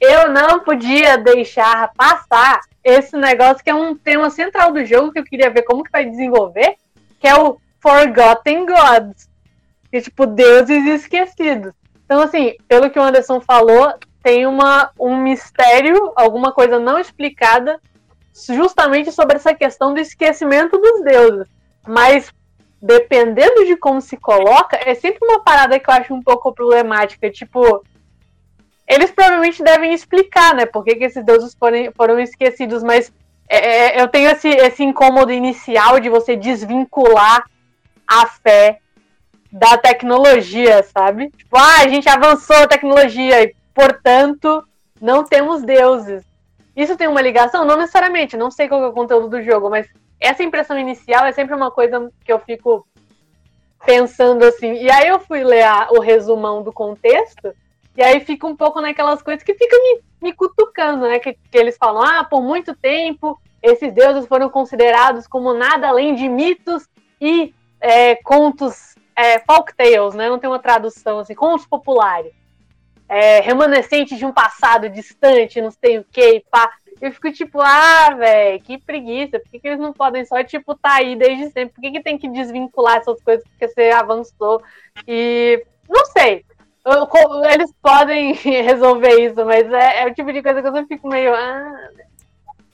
eu não podia deixar passar esse negócio que é um tema central do jogo que eu queria ver como que vai desenvolver, que é o Forgotten Gods. É tipo deuses esquecidos. Então, assim, pelo que o Anderson falou, tem uma, um mistério, alguma coisa não explicada, justamente sobre essa questão do esquecimento dos deuses. Mas, dependendo de como se coloca, é sempre uma parada que eu acho um pouco problemática. Tipo, eles provavelmente devem explicar, né, por que, que esses deuses foram, foram esquecidos, mas é, é, eu tenho esse, esse incômodo inicial de você desvincular a fé da tecnologia, sabe? Tipo, ah, a gente avançou a tecnologia e, portanto, não temos deuses. Isso tem uma ligação? Não necessariamente, não sei qual é o conteúdo do jogo, mas essa impressão inicial é sempre uma coisa que eu fico pensando assim. E aí eu fui ler a, o resumão do contexto, e aí fica um pouco naquelas coisas que ficam me, me cutucando, né? Que, que eles falam, ah, por muito tempo esses deuses foram considerados como nada além de mitos e é, contos é, folk tales, né? Não tem uma tradução assim, contos populares. É, remanescentes de um passado distante, não sei o que, pá. Eu fico tipo, ah, velho, que preguiça. Por que, que, eles não podem só, tipo, tá aí desde sempre? Por que, que tem que desvincular essas coisas porque você avançou? E não sei. Eu, eles podem resolver isso, mas é, é, o tipo de coisa que eu fico meio. Ah,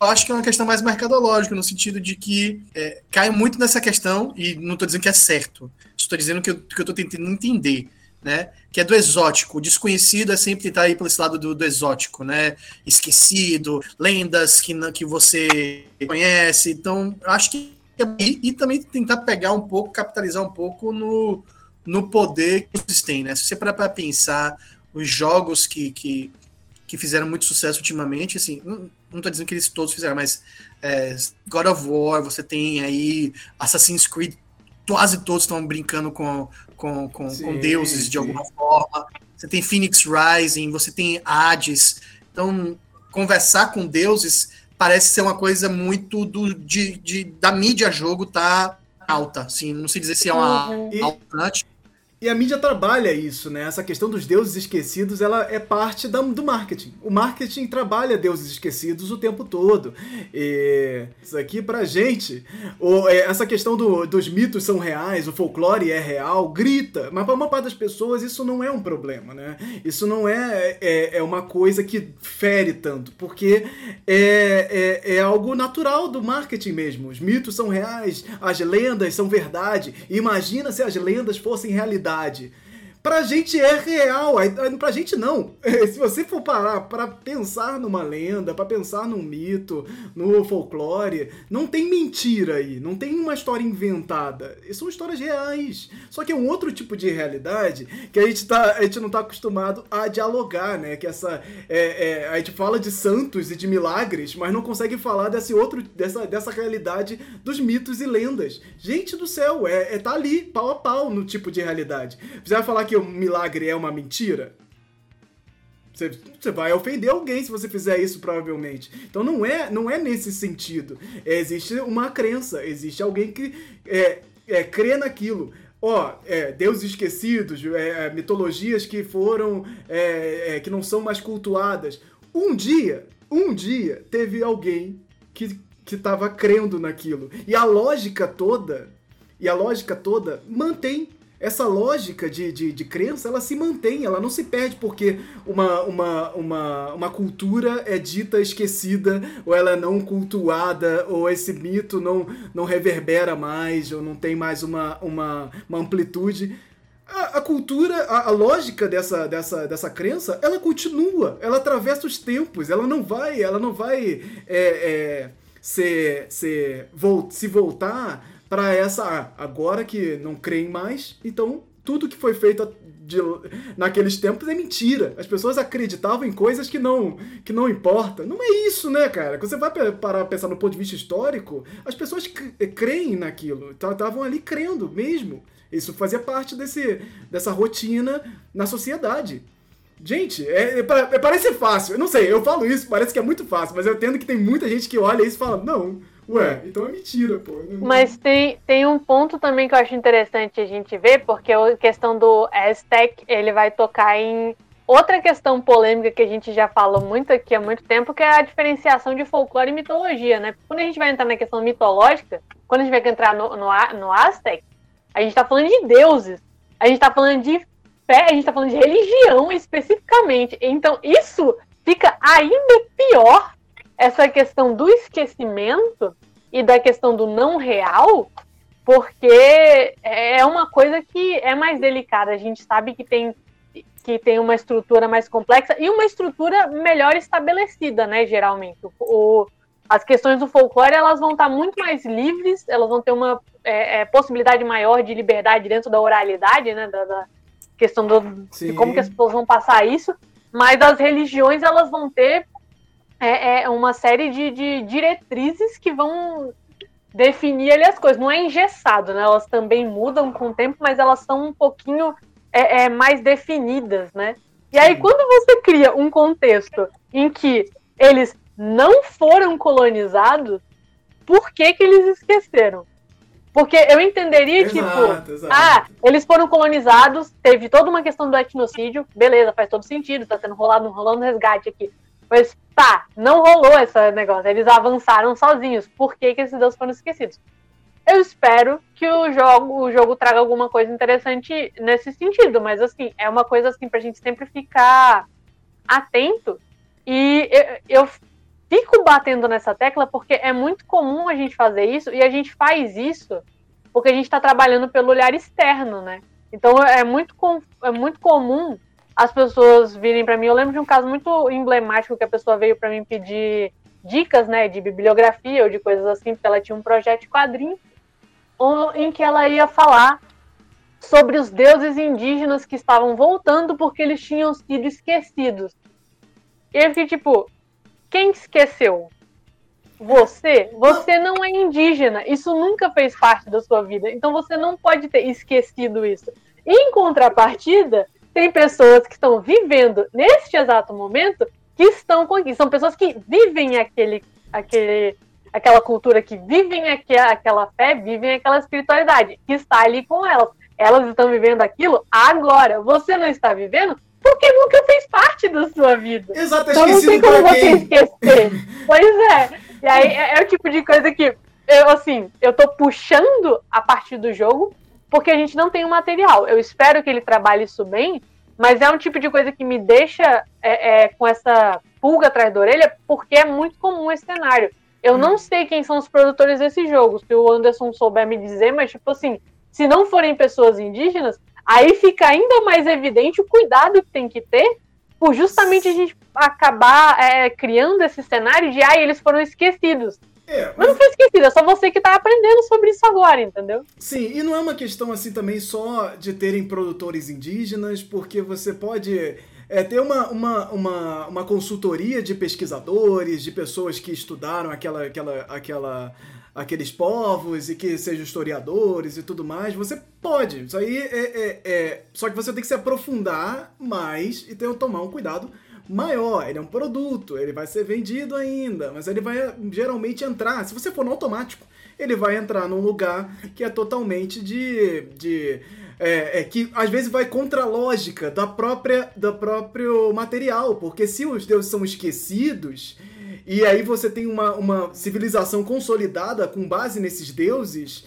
eu acho que é uma questão mais mercadológica, no sentido de que é, cai muito nessa questão, e não estou dizendo que é certo, estou dizendo que eu estou tentando entender, né? Que é do exótico. O desconhecido é sempre estar aí pelo esse lado do, do exótico, né? Esquecido, lendas que, que você conhece. Então, acho que. E, e também tentar pegar um pouco, capitalizar um pouco no, no poder que eles têm, né? Se você parar para pensar os jogos que, que, que fizeram muito sucesso ultimamente, assim, não, tô dizendo que eles todos fizeram, mas é, God of War, você tem aí Assassin's Creed, quase todos estão brincando com, com, com, sim, com deuses sim. de alguma forma. Você tem Phoenix Rising, você tem Hades. Então, conversar com deuses parece ser uma coisa muito do, de, de da mídia jogo tá alta, assim, não sei dizer se é uma uhum. altante, e a mídia trabalha isso, né? Essa questão dos deuses esquecidos, ela é parte da, do marketing. O marketing trabalha deuses esquecidos o tempo todo. E isso aqui pra gente, o, é, essa questão do, dos mitos são reais, o folclore é real, grita. Mas para uma parte das pessoas isso não é um problema, né? Isso não é, é, é uma coisa que fere tanto, porque é, é, é algo natural do marketing mesmo. Os mitos são reais, as lendas são verdade. Imagina se as lendas fossem realidade realidade. Pra gente é real, pra gente não. Se você for parar para pensar numa lenda, para pensar num mito, no folclore, não tem mentira aí, não tem uma história inventada. São histórias reais. Só que é um outro tipo de realidade que a gente, tá, a gente não tá acostumado a dialogar, né? Que essa. É, é, a gente fala de santos e de milagres, mas não consegue falar desse outro, dessa, dessa realidade dos mitos e lendas. Gente do céu, é, é tá ali, pau a pau no tipo de realidade. Você vai falar que um milagre é uma mentira? Você, vai ofender alguém se você fizer isso, provavelmente. Então não é, não é nesse sentido. É, existe uma crença, existe alguém que é, é, crê naquilo. Ó, é, deuses esquecidos, é, mitologias que foram. É, é, que não são mais cultuadas. Um dia, um dia, teve alguém que, que tava crendo naquilo. E a lógica toda, e a lógica toda mantém essa lógica de, de, de, crença, ela se mantém, ela não se perde porque uma, uma, uma, uma cultura é dita esquecida, ou ela é não cultuada, ou esse mito não, não reverbera mais, ou não tem mais uma, uma, uma amplitude. A, a cultura, a, a, lógica dessa, dessa, dessa crença, ela continua, ela atravessa os tempos, ela não vai, ela não vai é, é, ser, ser, se voltar para essa. Ah, agora que não creem mais, então tudo que foi feito de, naqueles tempos é mentira. As pessoas acreditavam em coisas que não que não importa. Não é isso, né, cara? Quando você vai parar para pensar no ponto de vista histórico, as pessoas creem naquilo. Estavam ali crendo mesmo. Isso fazia parte desse, dessa rotina na sociedade. Gente, é, é, é, parece fácil. Eu não sei, eu falo isso, parece que é muito fácil, mas eu entendo que tem muita gente que olha isso e fala, não, Ué, então é mentira, pô. Mas tem, tem um ponto também que eu acho interessante a gente ver, porque a questão do Aztec, ele vai tocar em outra questão polêmica que a gente já falou muito aqui há muito tempo, que é a diferenciação de folclore e mitologia, né? Quando a gente vai entrar na questão mitológica, quando a gente vai entrar no, no, no Aztec, a gente tá falando de deuses. A gente tá falando de fé, a gente tá falando de religião especificamente. Então, isso fica ainda pior, essa questão do esquecimento e da questão do não real, porque é uma coisa que é mais delicada. A gente sabe que tem que tem uma estrutura mais complexa e uma estrutura melhor estabelecida, né, geralmente. O, as questões do folclore elas vão estar muito mais livres, elas vão ter uma é, é, possibilidade maior de liberdade dentro da oralidade, né, da, da questão do, de como que as pessoas vão passar isso, mas as religiões elas vão ter é, é uma série de, de, diretrizes que vão definir ali as coisas. Não é engessado, né? Elas também mudam com o tempo, mas elas são um pouquinho é, é, mais definidas, né? E aí, quando você cria um contexto em que eles não foram colonizados, por que, que eles esqueceram? Porque eu entenderia, exato, tipo, exato. ah, eles foram colonizados, teve toda uma questão do etnocídio, beleza, faz todo sentido, tá sendo rolado, rolando resgate aqui. Mas tá, não rolou esse negócio, eles avançaram sozinhos. Por que, que esses deuses foram esquecidos? Eu espero que o jogo, o jogo traga alguma coisa interessante nesse sentido, mas assim, é uma coisa assim pra gente sempre ficar atento. E eu, eu fico batendo nessa tecla porque é muito comum a gente fazer isso e a gente faz isso porque a gente está trabalhando pelo olhar externo, né? Então é muito, é muito comum as pessoas virem para mim. Eu lembro de um caso muito emblemático que a pessoa veio para mim pedir dicas, né, de bibliografia ou de coisas assim, porque ela tinha um projeto de quadrinho em que ela ia falar sobre os deuses indígenas que estavam voltando porque eles tinham sido esquecidos. E eu fiquei tipo, quem esqueceu? Você? Você não é indígena. Isso nunca fez parte da sua vida. Então você não pode ter esquecido isso. Em contrapartida, tem pessoas que estão vivendo neste exato momento que estão com São pessoas que vivem aquele, aquele aquela cultura que vivem aquela fé, vivem aquela espiritualidade, que está ali com elas. Elas estão vivendo aquilo agora. Você não está vivendo porque nunca fez parte da sua vida. Exato, então não tem como você esquecer. pois é. E aí é, é, o tipo de coisa que eu, assim, eu tô puxando a partir do jogo porque a gente não tem o material. Eu espero que ele trabalhe isso bem, mas é um tipo de coisa que me deixa é, é, com essa pulga atrás da orelha porque é muito comum esse cenário. Eu não sei quem são os produtores desse jogo, se o Anderson souber me dizer, mas, tipo assim, se não forem pessoas indígenas, aí fica ainda mais evidente o cuidado que tem que ter por justamente a gente acabar é, criando esse cenário de, ai, ah, eles foram esquecidos. É, mas... mas... não foi esquecido, é só você que tá aprendendo sobre isso agora, entendeu? Sim, e não é uma questão assim também só de terem produtores indígenas, porque você pode é ter uma, uma, uma, uma consultoria de pesquisadores, de pessoas que estudaram aquela, aquela, aquela, aqueles povos e que sejam historiadores e tudo mais. Você pode. Isso aí é, é, é, Só que você tem que se aprofundar mais e ter tomar um cuidado maior. Ele é um produto, ele vai ser vendido ainda, mas ele vai geralmente entrar. Se você for no automático, ele vai entrar num lugar que é totalmente de. de é, é, que às vezes vai contra a lógica da própria, do próprio material, porque se os deuses são esquecidos, e aí você tem uma, uma civilização consolidada com base nesses deuses,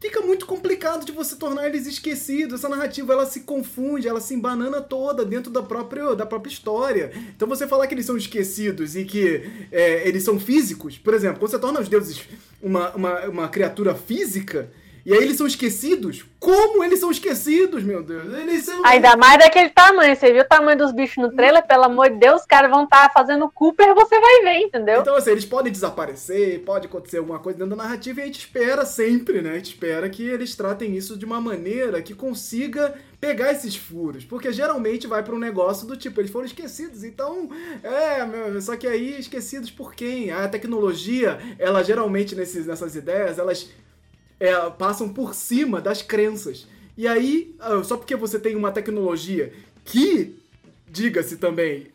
fica muito complicado de você tornar eles esquecidos. Essa narrativa ela se confunde, ela se embanana toda dentro da própria, da própria história. Então você falar que eles são esquecidos e que é, eles são físicos, por exemplo, quando você torna os deuses uma, uma, uma criatura física e aí eles são esquecidos? Como eles são esquecidos, meu Deus? Eles são... Ainda mais daquele tamanho. Você viu o tamanho dos bichos no trailer? Pelo amor de Deus, os caras vão estar tá fazendo Cooper, você vai ver, entendeu? Então, assim, eles podem desaparecer, pode acontecer alguma coisa dentro da narrativa e a gente espera sempre, né? A gente espera que eles tratem isso de uma maneira que consiga pegar esses furos, porque geralmente vai para um negócio do tipo, eles foram esquecidos, então, é, meu, só que aí esquecidos por quem? A tecnologia, ela geralmente nesses, nessas ideias, elas é, passam por cima das crenças. E aí, ah, só porque você tem uma tecnologia que, diga-se também,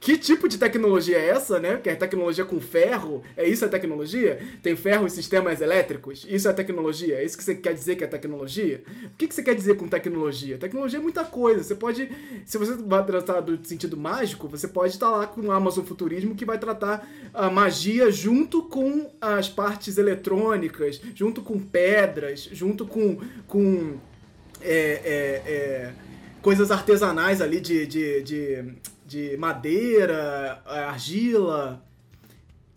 que tipo de tecnologia é essa, né? Que é tecnologia com ferro? É isso a tecnologia? Tem ferro em sistemas elétricos? Isso é tecnologia? É isso que você quer dizer que é tecnologia? O que, que você quer dizer com tecnologia? Tecnologia é muita coisa. Você pode, se você vai tratar do sentido mágico, você pode estar lá com o Amazon Futurismo que vai tratar a magia junto com as partes eletrônicas, junto com pedras, junto com, com é, é, é, coisas artesanais ali de, de, de, de madeira, argila.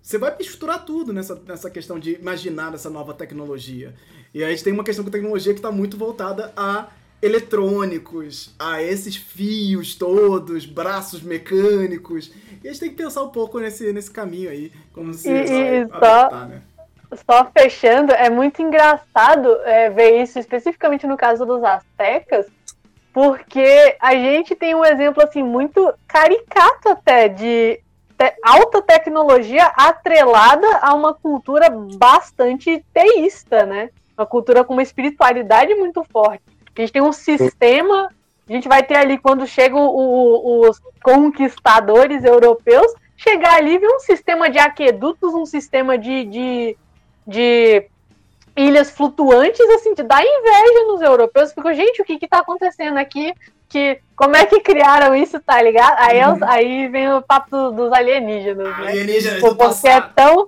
Você vai misturar tudo nessa, nessa questão de imaginar essa nova tecnologia. E aí a gente tem uma questão com tecnologia que está muito voltada a eletrônicos, a esses fios todos, braços mecânicos. E a gente tem que pensar um pouco nesse, nesse caminho aí, como se e, só, né? Só fechando, é muito engraçado é, ver isso, especificamente no caso dos astecas, porque a gente tem um exemplo assim muito caricato até de te alta tecnologia atrelada a uma cultura bastante teísta, né? Uma cultura com uma espiritualidade muito forte. A gente tem um sistema, a gente vai ter ali quando chegam os conquistadores europeus, chegar ali e ver um sistema de aquedutos, um sistema de, de, de ilhas flutuantes, assim, de dar inveja nos europeus, porque, gente, o que que tá acontecendo aqui? Que, como é que criaram isso, tá ligado? Aí, uhum. aí vem o papo dos alienígenas, né? Alienígenas Porque é tão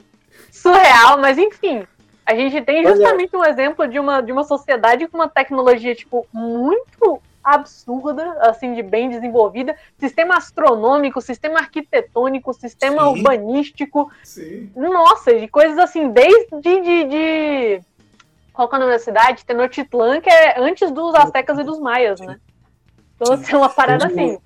surreal, mas enfim, a gente tem justamente um exemplo de uma, de uma sociedade com uma tecnologia, tipo, muito absurda, assim, de bem desenvolvida. Sistema astronômico, sistema arquitetônico, sistema Sim. urbanístico. Sim. Nossa, de coisas assim, desde de, de... Qual é o nome da cidade? Tenochtitlan, que é antes dos astecas e dos maias, né? Então, assim, é uma parada assim.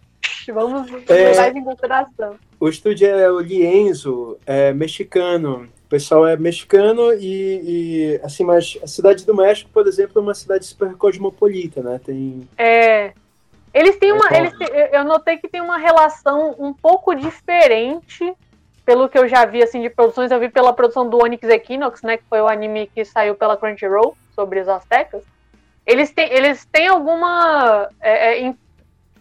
Vamos é, levar em consideração. O estúdio é o Lienzo, é mexicano. O pessoal é mexicano e, e, assim, mas a cidade do México, por exemplo, é uma cidade super cosmopolita, né? Tem. É. Eles têm uma. Eles têm, eu notei que tem uma relação um pouco diferente, pelo que eu já vi assim de produções. Eu vi pela produção do Onyx Equinox, né? Que foi o anime que saiu pela Crunchyroll sobre os Aztecas. Eles têm, eles têm alguma é, é,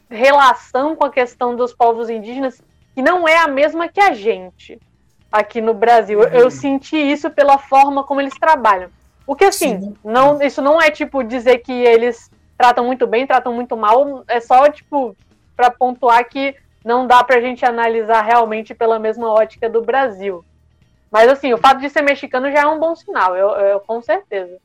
relação com a questão dos povos indígenas que não é a mesma que a gente aqui no Brasil. Uhum. Eu senti isso pela forma como eles trabalham. O que assim, Sim. não, isso não é tipo dizer que eles tratam muito bem, tratam muito mal, é só tipo para pontuar que não dá pra gente analisar realmente pela mesma ótica do Brasil. Mas assim, o fato de ser mexicano já é um bom sinal, eu, eu com certeza.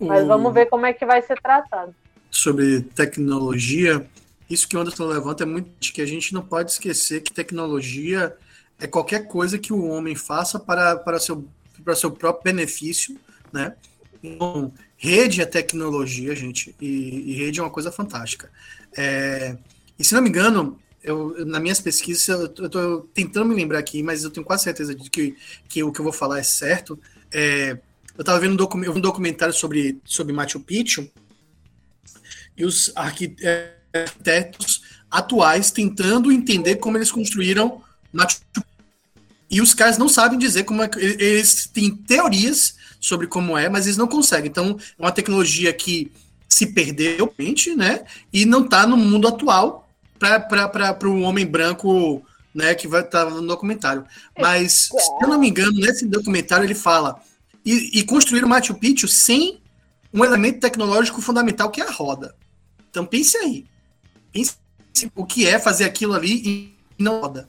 Mas vamos ver como é que vai ser tratado. Sobre tecnologia, isso que o Anderson levanta é muito que a gente não pode esquecer que tecnologia é qualquer coisa que o homem faça para, para, seu, para seu próprio benefício, né? Então, rede é tecnologia, gente, e, e rede é uma coisa fantástica. É, e se não me engano, eu, nas minhas pesquisas, eu estou tentando me lembrar aqui, mas eu tenho quase certeza de que, que o que eu vou falar é certo. É, eu estava vendo um, um, documentário sobre, sobre Machu Picchu e os arquitetos atuais tentando entender como eles construíram Machu e os caras não sabem dizer como é. Eles têm teorias sobre como é, mas eles não conseguem. Então, é uma tecnologia que se perdeu, né? E não está no mundo atual para o homem branco né, que vai estar tá no documentário. Mas, se eu não me engano, nesse documentário ele fala. E, e construir o Machu Picchu sem um elemento tecnológico fundamental que é a roda. Então pense aí. Pense o que é fazer aquilo ali e não roda.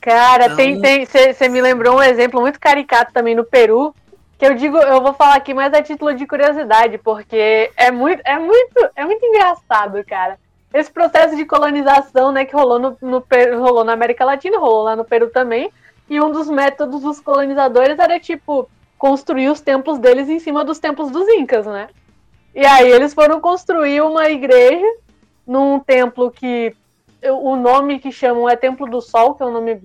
Cara, então... tem, tem. Você me lembrou um exemplo muito caricato também no Peru, que eu digo, eu vou falar aqui mais a título de curiosidade, porque é muito, é muito, é muito engraçado, cara. Esse processo de colonização, né, que rolou no, no rolou na América Latina, rolou lá no Peru também, e um dos métodos dos colonizadores era tipo construir os templos deles em cima dos templos dos incas, né? E aí eles foram construir uma igreja num templo que o nome que chamam é Templo do Sol, que é um nome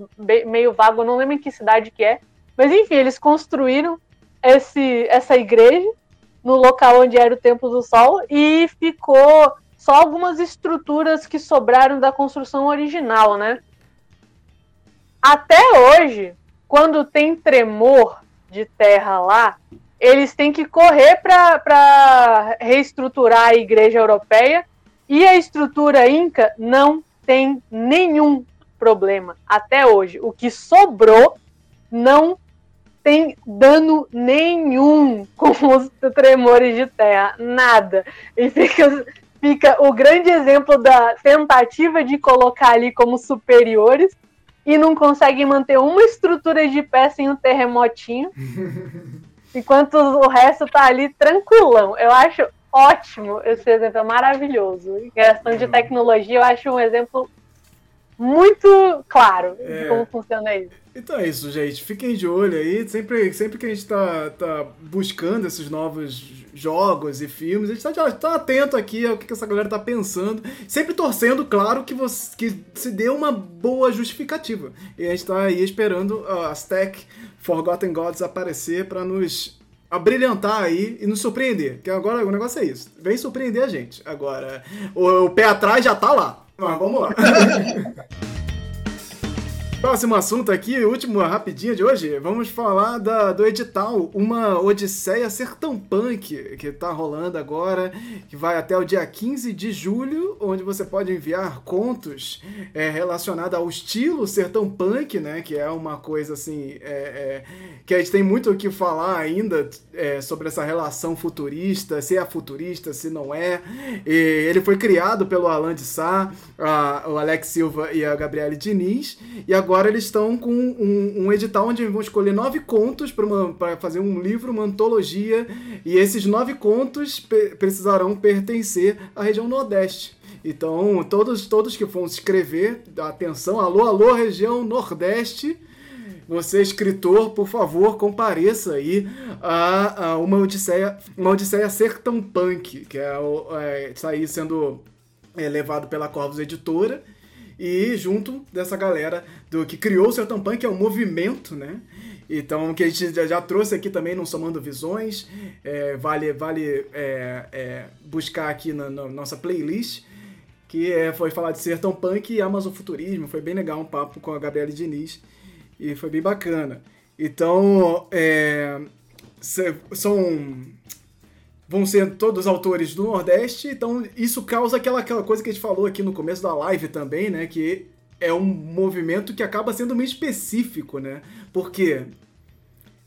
meio vago, eu não lembro em que cidade que é. Mas enfim, eles construíram esse, essa igreja no local onde era o Templo do Sol e ficou só algumas estruturas que sobraram da construção original, né? Até hoje, quando tem tremor de terra lá, eles têm que correr para reestruturar a igreja europeia e a estrutura inca não tem nenhum problema até hoje. O que sobrou não tem dano nenhum com os tremores de terra, nada. E fica, fica o grande exemplo da tentativa de colocar ali como superiores e não conseguem manter uma estrutura de pé sem um terremotinho, enquanto o resto tá ali tranquilão. Eu acho ótimo. Esse exemplo é maravilhoso. Em questão de tecnologia, eu acho um exemplo muito claro É. de como funciona isso. Então é isso, gente. Fiquem de olho aí. Sempre, sempre que a gente tá, tá buscando esses novos jogos e filmes, a gente tá, de- tá atento aqui ao que que essa galera tá pensando. Sempre torcendo, claro, que, você, que se dê uma boa justificativa. E a gente tá aí esperando a Stack Forgotten Gods aparecer pra nos abrilhantar aí e nos surpreender. Que agora o negócio é isso. Vem surpreender a gente. Agora, o, o pé atrás já tá lá. Mas vamos lá. Próximo assunto aqui, último rapidinho de hoje, vamos falar da, do edital Uma Odisseia Sertão Punk, que tá rolando agora, que vai até o dia 15 de julho, onde você pode enviar contos é, relacionados ao estilo Sertão Punk, né, que é uma coisa assim, é, é, que a gente tem muito o que falar ainda é, sobre essa relação futurista, se é futurista, se não é. E ele foi criado pelo Alan de Sá, a- o Alex Silva e a Gabriele Diniz, e agora eles estão com um, um edital onde vão escolher nove contos para fazer um livro, uma antologia, e esses nove contos precisarão pertencer à região Nordeste. Então, todos, todos que vão se inscrever, atenção, alô, alô, região Nordeste, você, escritor, por favor, compareça aí a, a uma Odisseia, uma Odisseia Sertão Punk, que é, é, está aí sendo é, levado pela Corvus Editora, e junto dessa galera do que criou o Sertão Punk, que é um movimento, né? Então, que a gente já, trouxe aqui também no Somando Visões, é, vale, vale é, é, buscar aqui na, na nossa playlist, que é, foi falar de Sertão Punk e Amazon Futurismo, foi bem legal um papo com a Gabriele Diniz, e foi bem bacana. Então, é, são vão ser todos autores do Nordeste, então isso causa aquela, aquela coisa que a gente falou aqui no começo da live também, né? Que é um movimento que acaba sendo meio específico, né? Porque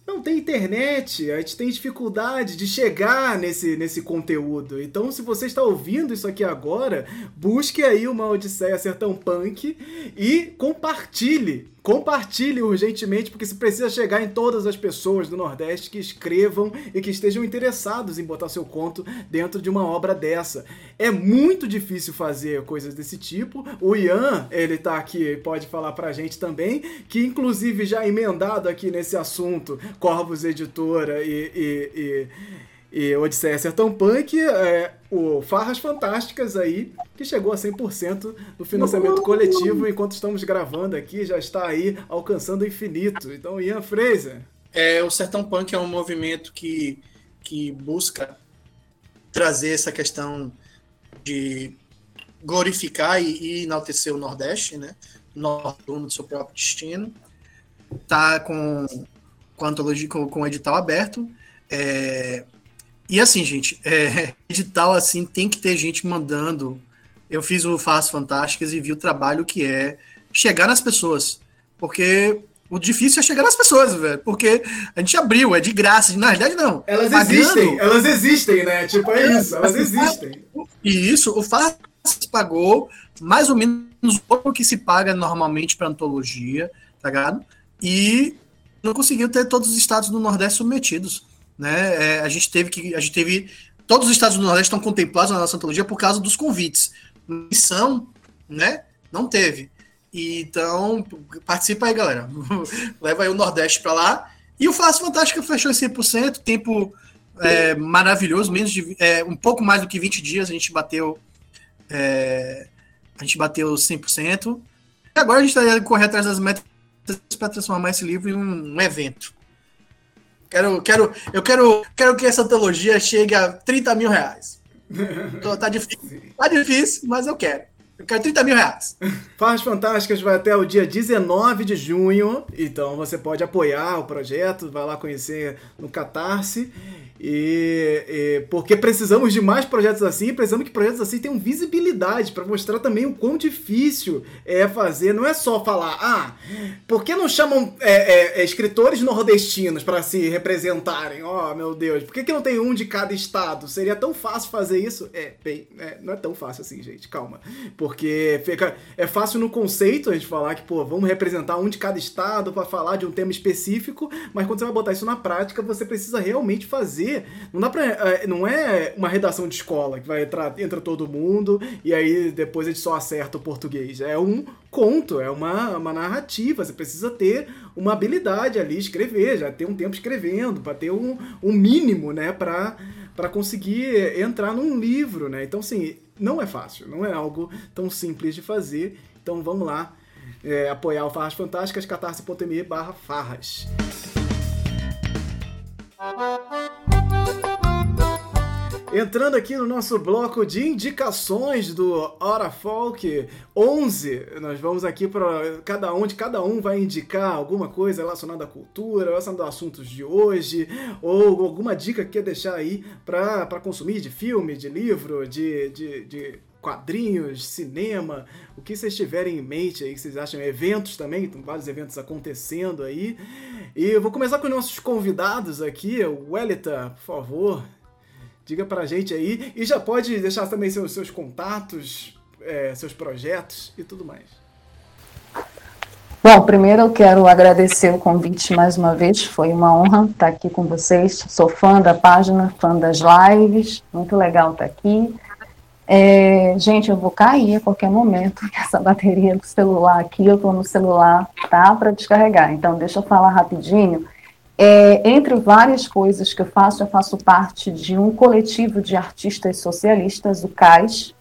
não tem internet, a gente tem dificuldade de chegar nesse, nesse conteúdo. Então, se você está ouvindo isso aqui agora, busque aí uma Odisseia Sertão Punk e compartilhe. Compartilhe urgentemente, porque se precisa chegar em todas as pessoas do Nordeste que escrevam e que estejam interessados em botar seu conto dentro de uma obra dessa. É muito difícil fazer coisas desse tipo. O Ian, ele tá aqui, pode falar pra gente também, que inclusive já emendado aqui nesse assunto, Corvus Editora e, e, e, e Odisseia Sertão Punk, é, o Farras Fantásticas aí, que chegou a 100% do financiamento coletivo, enquanto estamos gravando aqui, já está aí alcançando o infinito. Então, Ian Fraser. É, o Sertão Punk é um movimento que, que busca trazer essa questão de glorificar e, e enaltecer o Nordeste, né? Norte dono do seu próprio destino. Tá com, com antologia, com, com o edital aberto. É, e assim, gente, é, edital assim tem que ter gente mandando. Eu fiz o Faz Fantásticas e vi o trabalho que é chegar nas pessoas. Porque o difícil é chegar nas pessoas, velho. Porque a gente abriu, é de graça. Na verdade, não. Elas Pagando. existem, elas existem, né? Tipo, é isso, elas existem. E isso, o Faz pagou mais ou menos o que se paga normalmente para antologia, tá ligado? E não conseguiu ter todos os estados do Nordeste submetidos, né? É, a gente teve que, a gente teve, todos os estados do Nordeste estão contemplados na nossa antologia por causa dos convites. Missão, né? Não teve. Então, participa aí, galera. Leva aí o Nordeste para lá. E o Fácil Fantástica fechou em 100%, tempo é, maravilhoso, menos de, é, um pouco mais do que 20 dias a gente bateu é, a gente bateu 100%. E agora a gente está correr atrás das metas para transformar esse livro em um, um evento. Quero, quero, eu quero, quero que essa antologia chegue a 30 mil reais. Tá difícil, tá difícil, mas eu quero. Eu quero 30 mil reais. Farras Fantásticas vai até o dia 19 de junho, então você pode apoiar o projeto, vai lá conhecer no Catarse. E, e- porque precisamos de mais projetos assim, precisamos que projetos assim tenham visibilidade para mostrar também o quão difícil é fazer. Não é só falar, ah, por que não chamam é, é, é, escritores nordestinos para se representarem? Oh, meu Deus, por que, que não tem um de cada estado? Seria tão fácil fazer isso? É, bem, é, não é tão fácil assim, gente, calma. Porque fica, é fácil no conceito a gente falar que, pô, vamos representar um de cada estado para falar de um tema específico, mas quando você vai botar isso na prática, você precisa realmente fazer não dá pra. É, não é uma redação de escola que vai entrar, entra todo mundo e aí depois a gente só acerta o português. É um conto, é uma, uma narrativa. Você precisa ter uma habilidade ali, escrever, já ter um tempo escrevendo, para ter um, um mínimo, né, pra, pra conseguir entrar num livro, né? Então, assim, não é fácil, não é algo tão simples de fazer. Então vamos lá é, apoiar o Farras Fantásticas, catarse.me barra farras. Entrando aqui no nosso bloco de indicações do Hora Folk 11, nós vamos aqui para cada um, de cada um vai indicar alguma coisa relacionada à cultura, relacionada aos assuntos de hoje, ou alguma dica que quer deixar aí para consumir de filme, de livro, de, de, de quadrinhos, cinema, o que vocês tiverem em mente aí, que vocês acham, eventos também, tem vários eventos acontecendo aí. E eu vou começar com os nossos convidados aqui, Welita, por favor, diga pra gente aí, e já pode deixar também seus, seus contatos, é, seus projetos e tudo mais. Bom, primeiro eu quero agradecer o convite mais uma vez, foi uma honra estar aqui com vocês. Sou fã da página, fã das lives, muito legal estar aqui. É, gente, eu vou cair a qualquer momento. Essa bateria do celular aqui, eu estou no celular, tá para descarregar. Então, deixa eu falar rapidinho. É, entre várias coisas que eu faço, eu faço parte de um coletivo de artistas socialistas, o CAIS,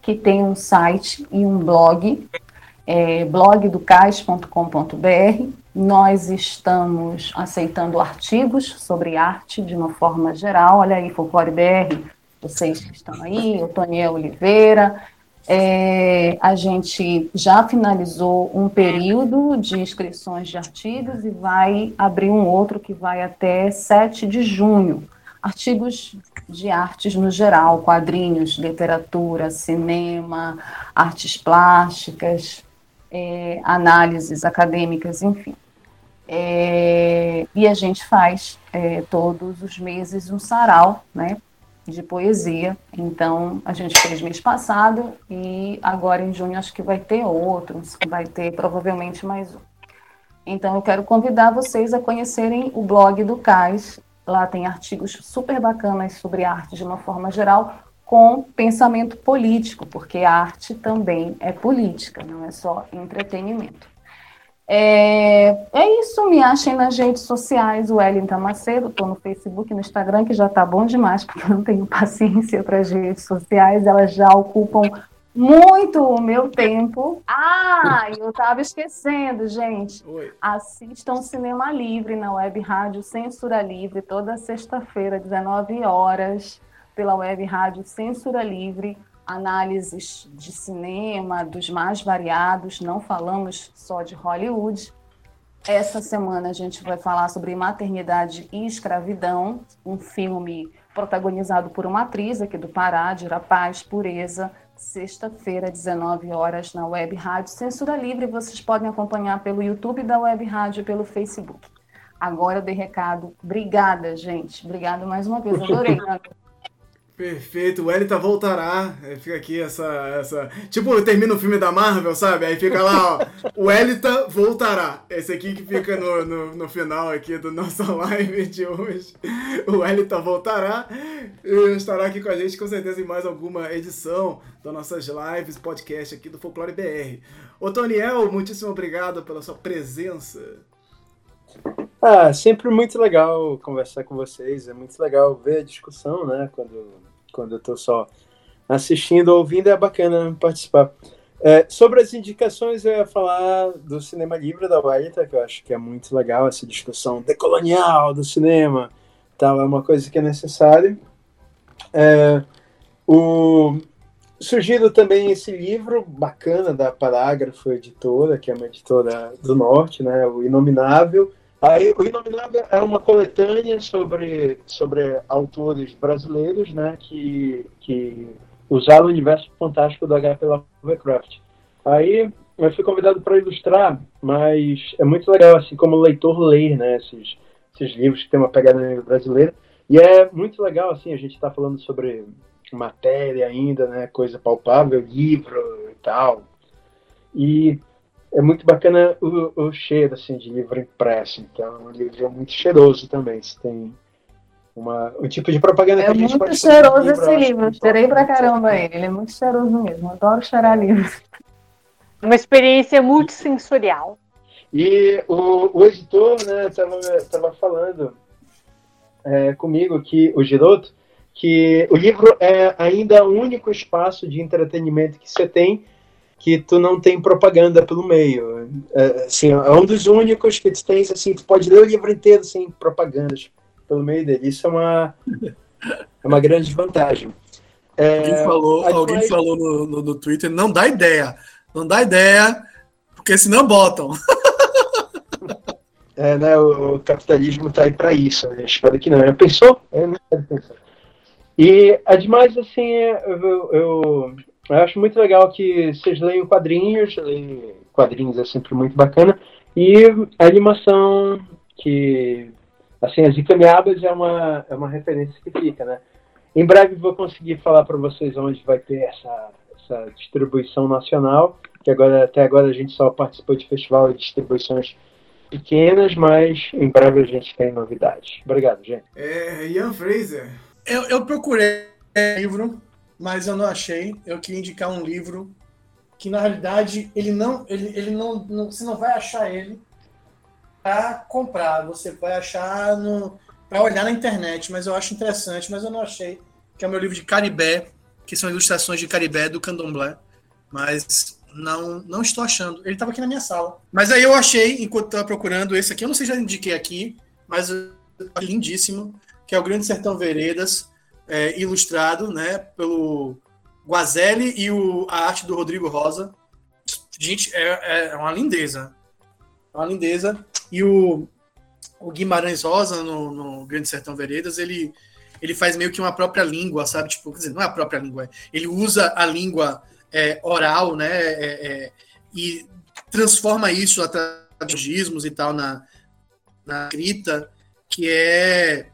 que tem um site e um blog, é, blogdocais.com.br. Nós estamos aceitando artigos sobre arte de uma forma geral. Olha aí, Folclore BR, vocês que estão aí, o Toniel Oliveira. É, a gente já finalizou um período de inscrições de artigos e vai abrir um outro que vai até 7 de junho. Artigos de artes no geral, quadrinhos, literatura, cinema, artes plásticas, é, análises acadêmicas, enfim. É, e a gente faz é, todos os meses um sarau, né, de poesia. Então, a gente fez mês passado e agora em junho acho que vai ter outros, vai ter provavelmente mais um. Então, eu quero convidar vocês a conhecerem o blog do CAIS. Lá tem artigos super bacanas sobre arte de uma forma geral, com pensamento político, porque a arte também é política, não é só entretenimento. É, é isso, me achem nas redes sociais, o Wellington Macedo, estou no Facebook, no Instagram, que já está bom demais, porque eu não tenho paciência para as redes sociais, elas já ocupam muito o meu tempo. Ah, eu estava esquecendo, gente. Oi. Assistam Cinema Livre na Web Rádio Censura Livre, toda sexta-feira, 19 horas, pela Web Rádio Censura Livre análises de cinema dos mais variados, não falamos só de Hollywood. Essa semana a gente vai falar sobre maternidade e escravidão, um filme protagonizado por uma atriz aqui do Pará, de Paz Pureza, sexta-feira, 19 horas, na Web Rádio Censura Livre. Vocês podem acompanhar pelo YouTube da Web Rádio e pelo Facebook. Agora eu dei recado. Obrigada, gente. Obrigada mais uma vez. Adorei. Perfeito, o Elita voltará. Fica aqui essa, essa. Tipo, termina o filme da Marvel, sabe? Aí fica lá, ó. O Elita voltará. Esse aqui que fica no, no, no final aqui do nossa live de hoje. O Elita voltará. E estará aqui com a gente com certeza em mais alguma edição das nossas lives, podcast aqui do Folclore BR. Ô Toniel, muitíssimo obrigado pela sua presença. Ah, sempre muito legal conversar com vocês, é muito legal ver a discussão, né? Quando quando eu estou só assistindo ou ouvindo, é bacana participar. É, sobre as indicações, eu ia falar do cinema livre da Waita, que eu acho que é muito legal essa discussão decolonial do cinema, tal, é uma coisa que é necessária. É, o, surgindo também esse livro bacana da Parágrafo Editora, que é uma editora do Norte, né, o Inominável, Aí, o Inominável é uma coletânea sobre, sobre autores brasileiros né, que, que usaram o universo fantástico do H.P. Lovecraft. Aí eu fui convidado para ilustrar, mas é muito legal, assim, como leitor ler né, esses, esses livros que tem uma pegada brasileira. E é muito legal, assim, a gente está falando sobre matéria ainda, né, coisa palpável, livro e tal. E é muito bacana o, o, cheiro assim de livro impresso. Então, o livro é muito cheiroso também. Você tem uma, o tipo de propaganda É que a gente muito pode fazer cheiroso no esse livro. Cheirei pra caramba ele. Ele é muito cheiroso mesmo. Adoro cheirar livro. Uma experiência multissensorial. E o, o editor, né, tava, tava falando é, comigo que o Giroto que o livro é ainda o único espaço de entretenimento que você tem que tu não tem propaganda pelo meio. É, assim, é um dos únicos que tu tens, assim, tu pode ler o livro inteiro sem propagandas pelo meio dele. Isso é uma, é uma grande vantagem. É, Alguém falou, alguém vai- falou no, no, no Twitter, não dá ideia. Não dá ideia, porque senão botam. É, né, o, o capitalismo tá aí para isso, né? Espero que não. Já pensou? É, né? Pensou. E, ademais, assim, é, eu, eu, eu acho muito legal que vocês leiam quadrinhos, leem quadrinhos é sempre muito bacana, e a animação, que, assim, as Icamiabas é uma, é uma referência que fica, né? Em breve vou conseguir falar para vocês onde vai ter essa, essa distribuição nacional, que agora, até agora a gente só participou de festival de distribuições pequenas, mas em breve a gente tem novidades. Obrigado, gente. É, Ian Fraser. Eu, eu procurei livro, mas eu não achei. Eu queria indicar um livro que, na realidade, ele não. Ele, ele não, não- Você não vai achar ele para comprar. Você vai achar no. para olhar na internet, mas eu acho interessante, mas eu não achei. Que é o meu livro de Caribé, que são ilustrações de Caribé do Candomblé. Mas não, não estou achando. Ele estava aqui na minha sala. Mas aí eu achei, enquanto estava procurando esse aqui, eu não sei se já indiquei aqui, mas achei lindíssimo, que é o Grande Sertão Veredas, é, ilustrado né, pelo Guazelli e o, a arte do Rodrigo Rosa. Gente, é, é uma lindeza. É uma lindeza. E o, o Guimarães Rosa, no, no Grande Sertão Veredas, ele, ele faz meio que uma própria língua, sabe? Tipo, quer dizer, não é a própria língua, é- ele usa a língua é, oral, né? é, é, e transforma isso através de e tal na, na escrita, que é,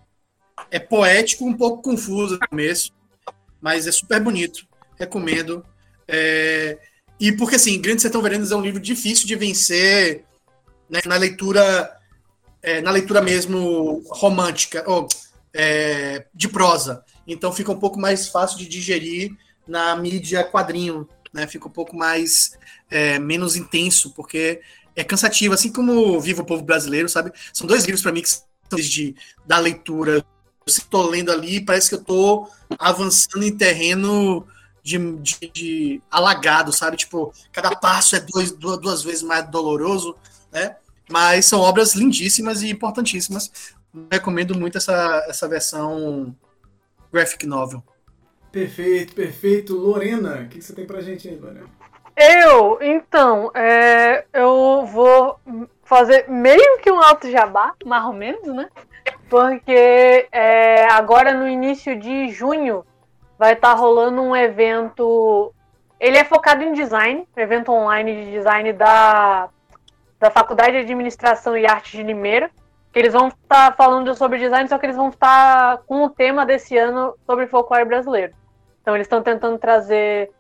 é poético, um pouco confuso no começo, mas é super bonito. Recomendo. É, e porque, assim, Grande Sertão Veredas é um livro difícil de vencer né, na leitura é, na leitura mesmo romântica, ou é, de prosa. Então fica um pouco mais fácil de digerir na mídia quadrinho, né? Fica um pouco mais é, menos intenso, porque é cansativo, assim como Viva o Povo Brasileiro, sabe? São dois livros para mim que são de da leitura. Eu estou lendo ali, parece que eu estou avançando em terreno de, de, de alagado, sabe? Tipo, cada passo é dois, duas, duas vezes mais doloroso, né? Mas são obras lindíssimas e importantíssimas. Recomendo muito essa, essa versão graphic novel. Perfeito, perfeito. Lorena, o que você tem pra gente aí, Lorena? Eu, então, é, eu vou fazer meio que um alto jabá, mais ou menos, né? Porque é, agora no início de junho vai estar rolando um evento. Ele é focado em design, evento online de design da, da Faculdade de Administração e Arte de Limeira. Que eles vão estar falando sobre design, só que eles vão estar com o tema desse ano sobre folclore brasileiro. Então eles estão tentando trazer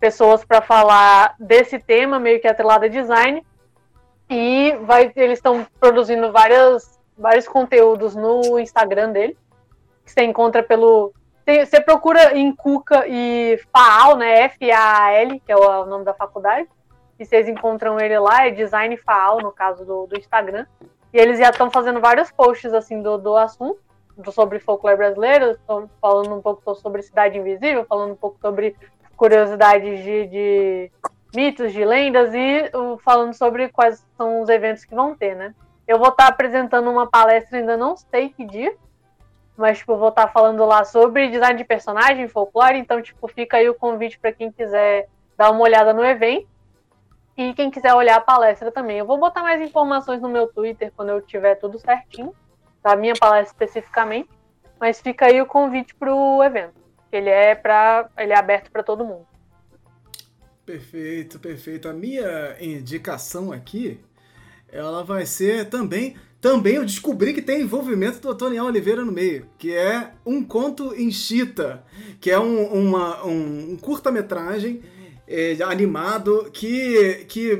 pessoas para falar desse tema, meio que atrelado a design. E vai, eles estão produzindo várias, vários conteúdos no Instagram dele, que você encontra pelo. tem- Você procura em Cuca e Faal, né? F-A-A-L, que é o nome da faculdade. E vocês encontram ele lá, é Design Faal, no caso do, do Instagram. E eles já estão fazendo vários posts assim do, do assunto, sobre folclore brasileiro, estão falando um pouco sobre Cidade Invisível, falando um pouco sobre curiosidades de, de mitos, de lendas e falando sobre quais são os eventos que vão ter, né? Eu vou estar apresentando uma palestra, ainda não sei que dia, mas tipo, vou estar falando lá sobre design de personagem, folclore, então tipo, fica aí o convite para quem quiser dar uma olhada no evento. E quem quiser olhar a palestra também. Eu vou botar mais informações no meu Twitter quando eu tiver tudo certinho, da minha palestra especificamente. Mas fica aí o convite para o evento. Ele é para, ele é aberto para todo mundo. Perfeito, perfeito. A minha indicação aqui, ela vai ser também. Também eu descobri que tem envolvimento do Toniel Oliveira no meio, que é um conto em chita, que é um, uma- um- um curta-metragem é, animado que, que,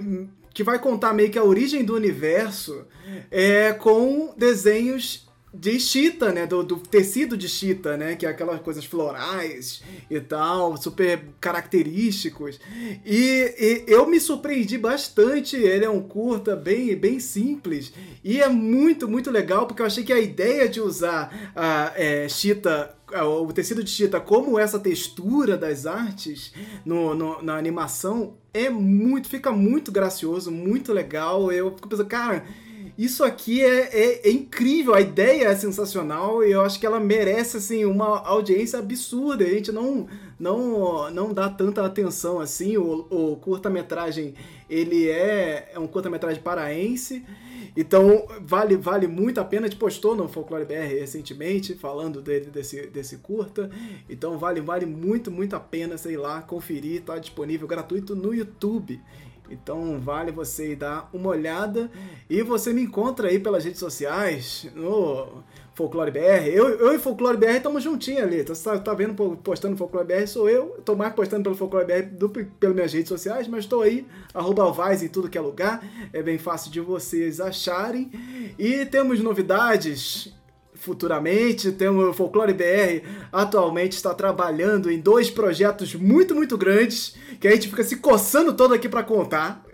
que vai contar meio que a origem do universo é, com desenhos de chita, né? Do, do, tecido de chita, né? Que é aquelas coisas florais e tal, super característicos. E, e, eu me surpreendi bastante. Ele é um curta bem, bem simples e é muito, muito legal porque eu achei que a ideia de usar a é, chita o tecido de chita como essa textura das artes no, no, na animação é muito fica muito gracioso muito legal eu fico pensando cara isso aqui é, é, é, incrível, a ideia é sensacional e eu acho que ela merece assim uma audiência absurda. A gente não não não dá tanta atenção assim. O, o curta-metragem ele é, é um curta-metragem paraense, então vale vale muito a pena. A gente postou no Folclore BR recentemente falando dele desse desse curta. Então vale vale muito muito a pena, sei lá, conferir. Tá disponível gratuito no YouTube. Então vale você dar uma olhada e você me encontra aí pelas redes sociais no Folclore BR. Eu, eu e Folclore BR estamos juntinhos ali. Então, você tá, tá vendo postando Folclore BR, sou eu. Estou mais postando pelo Folclore BR do, pelas minhas redes sociais, mas estou aí, arroba Alvaz em tudo que é lugar. É bem fácil de vocês acharem. E temos novidades futuramente. Temos o Folclore BR atualmente está trabalhando em dois projetos muito, muito grandes que a gente fica se coçando todo aqui para contar.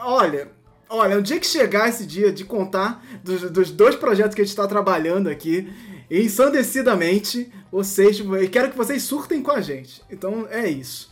Olha, olha, o dia que chegar esse dia de contar dos, dos dois projetos que a gente está trabalhando aqui, ensandecidamente, vocês, eu quero que vocês surtem com a gente. Então é isso.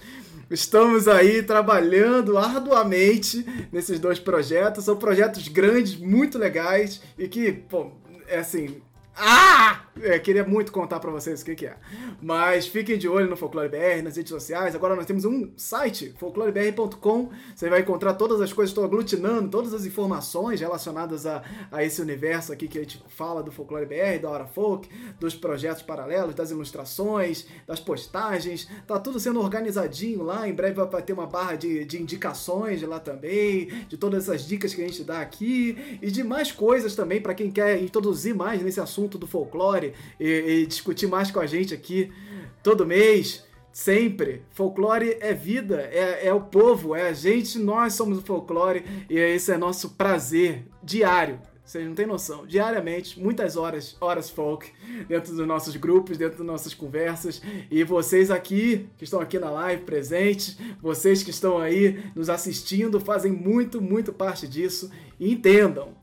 Estamos aí trabalhando arduamente nesses dois projetos. São projetos grandes, muito legais e que, pô, é assim, ah! É, queria muito contar para vocês o que, que, é. Mas fiquem de olho no Folclore BR, nas redes sociais. Agora nós temos um site, folclorebr.com. Você vai encontrar todas as coisas, estou aglutinando todas as informações relacionadas a, a esse universo aqui que a gente fala do Folclore BR, da Hora Folk, dos projetos paralelos, das ilustrações, das postagens. Tá tudo sendo organizadinho lá. Em breve vai ter uma barra de, de indicações lá também, de todas essas dicas que a gente dá aqui e de mais coisas também para quem quer introduzir mais nesse assunto do folclore folclore e, e discutir mais com a gente aqui todo mês. Sempre. Folclore é vida, é, é o povo, é a gente, nós somos o folclore e esse é nosso prazer diário. Vocês não têm noção. Diariamente, muitas horas, horas folk, dentro dos nossos grupos, dentro das nossas conversas. E vocês aqui, que estão aqui na live presentes, vocês que estão aí nos assistindo, fazem muito, muito parte disso. E entendam,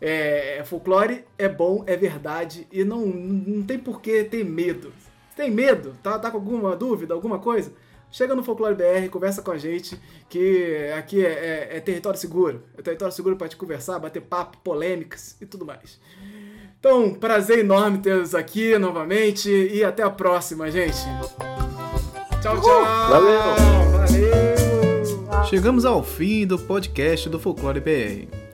é, folclore é bom, é verdade e não, não tem por que ter medo. Tem medo? Tá, tá com alguma dúvida, alguma coisa? Chega no Folclore BR, conversa com a gente, que aqui é, é, é território seguro. É território seguro para te conversar, bater papo, polêmicas e tudo mais. Então, prazer enorme tê-los aqui novamente e até a próxima, gente. Tchau, tchau. Valeu. Valeu. Chegamos ao fim do podcast do Folclore BR.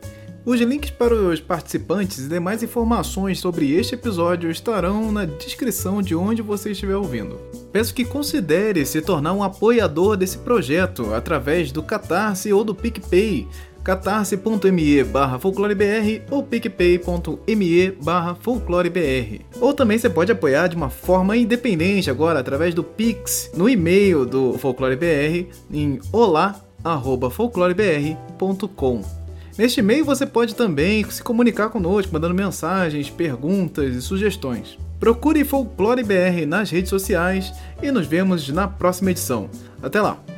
Os links para os participantes e demais informações sobre este episódio estarão na descrição de onde você estiver ouvindo. Peço que considere se tornar um apoiador desse projeto através do Catarse ou do PicPay, catarse.me barra folclorebr ou picpay.me barra folclorebr. Ou também você pode apoiar de uma forma independente agora através do Pix no e-mail do folclorebr em olá@folclorebr.com. Neste e-mail você pode também se comunicar conosco, mandando mensagens, perguntas e sugestões. Procure Folclore BR nas redes sociais e nos vemos na próxima edição. Até lá!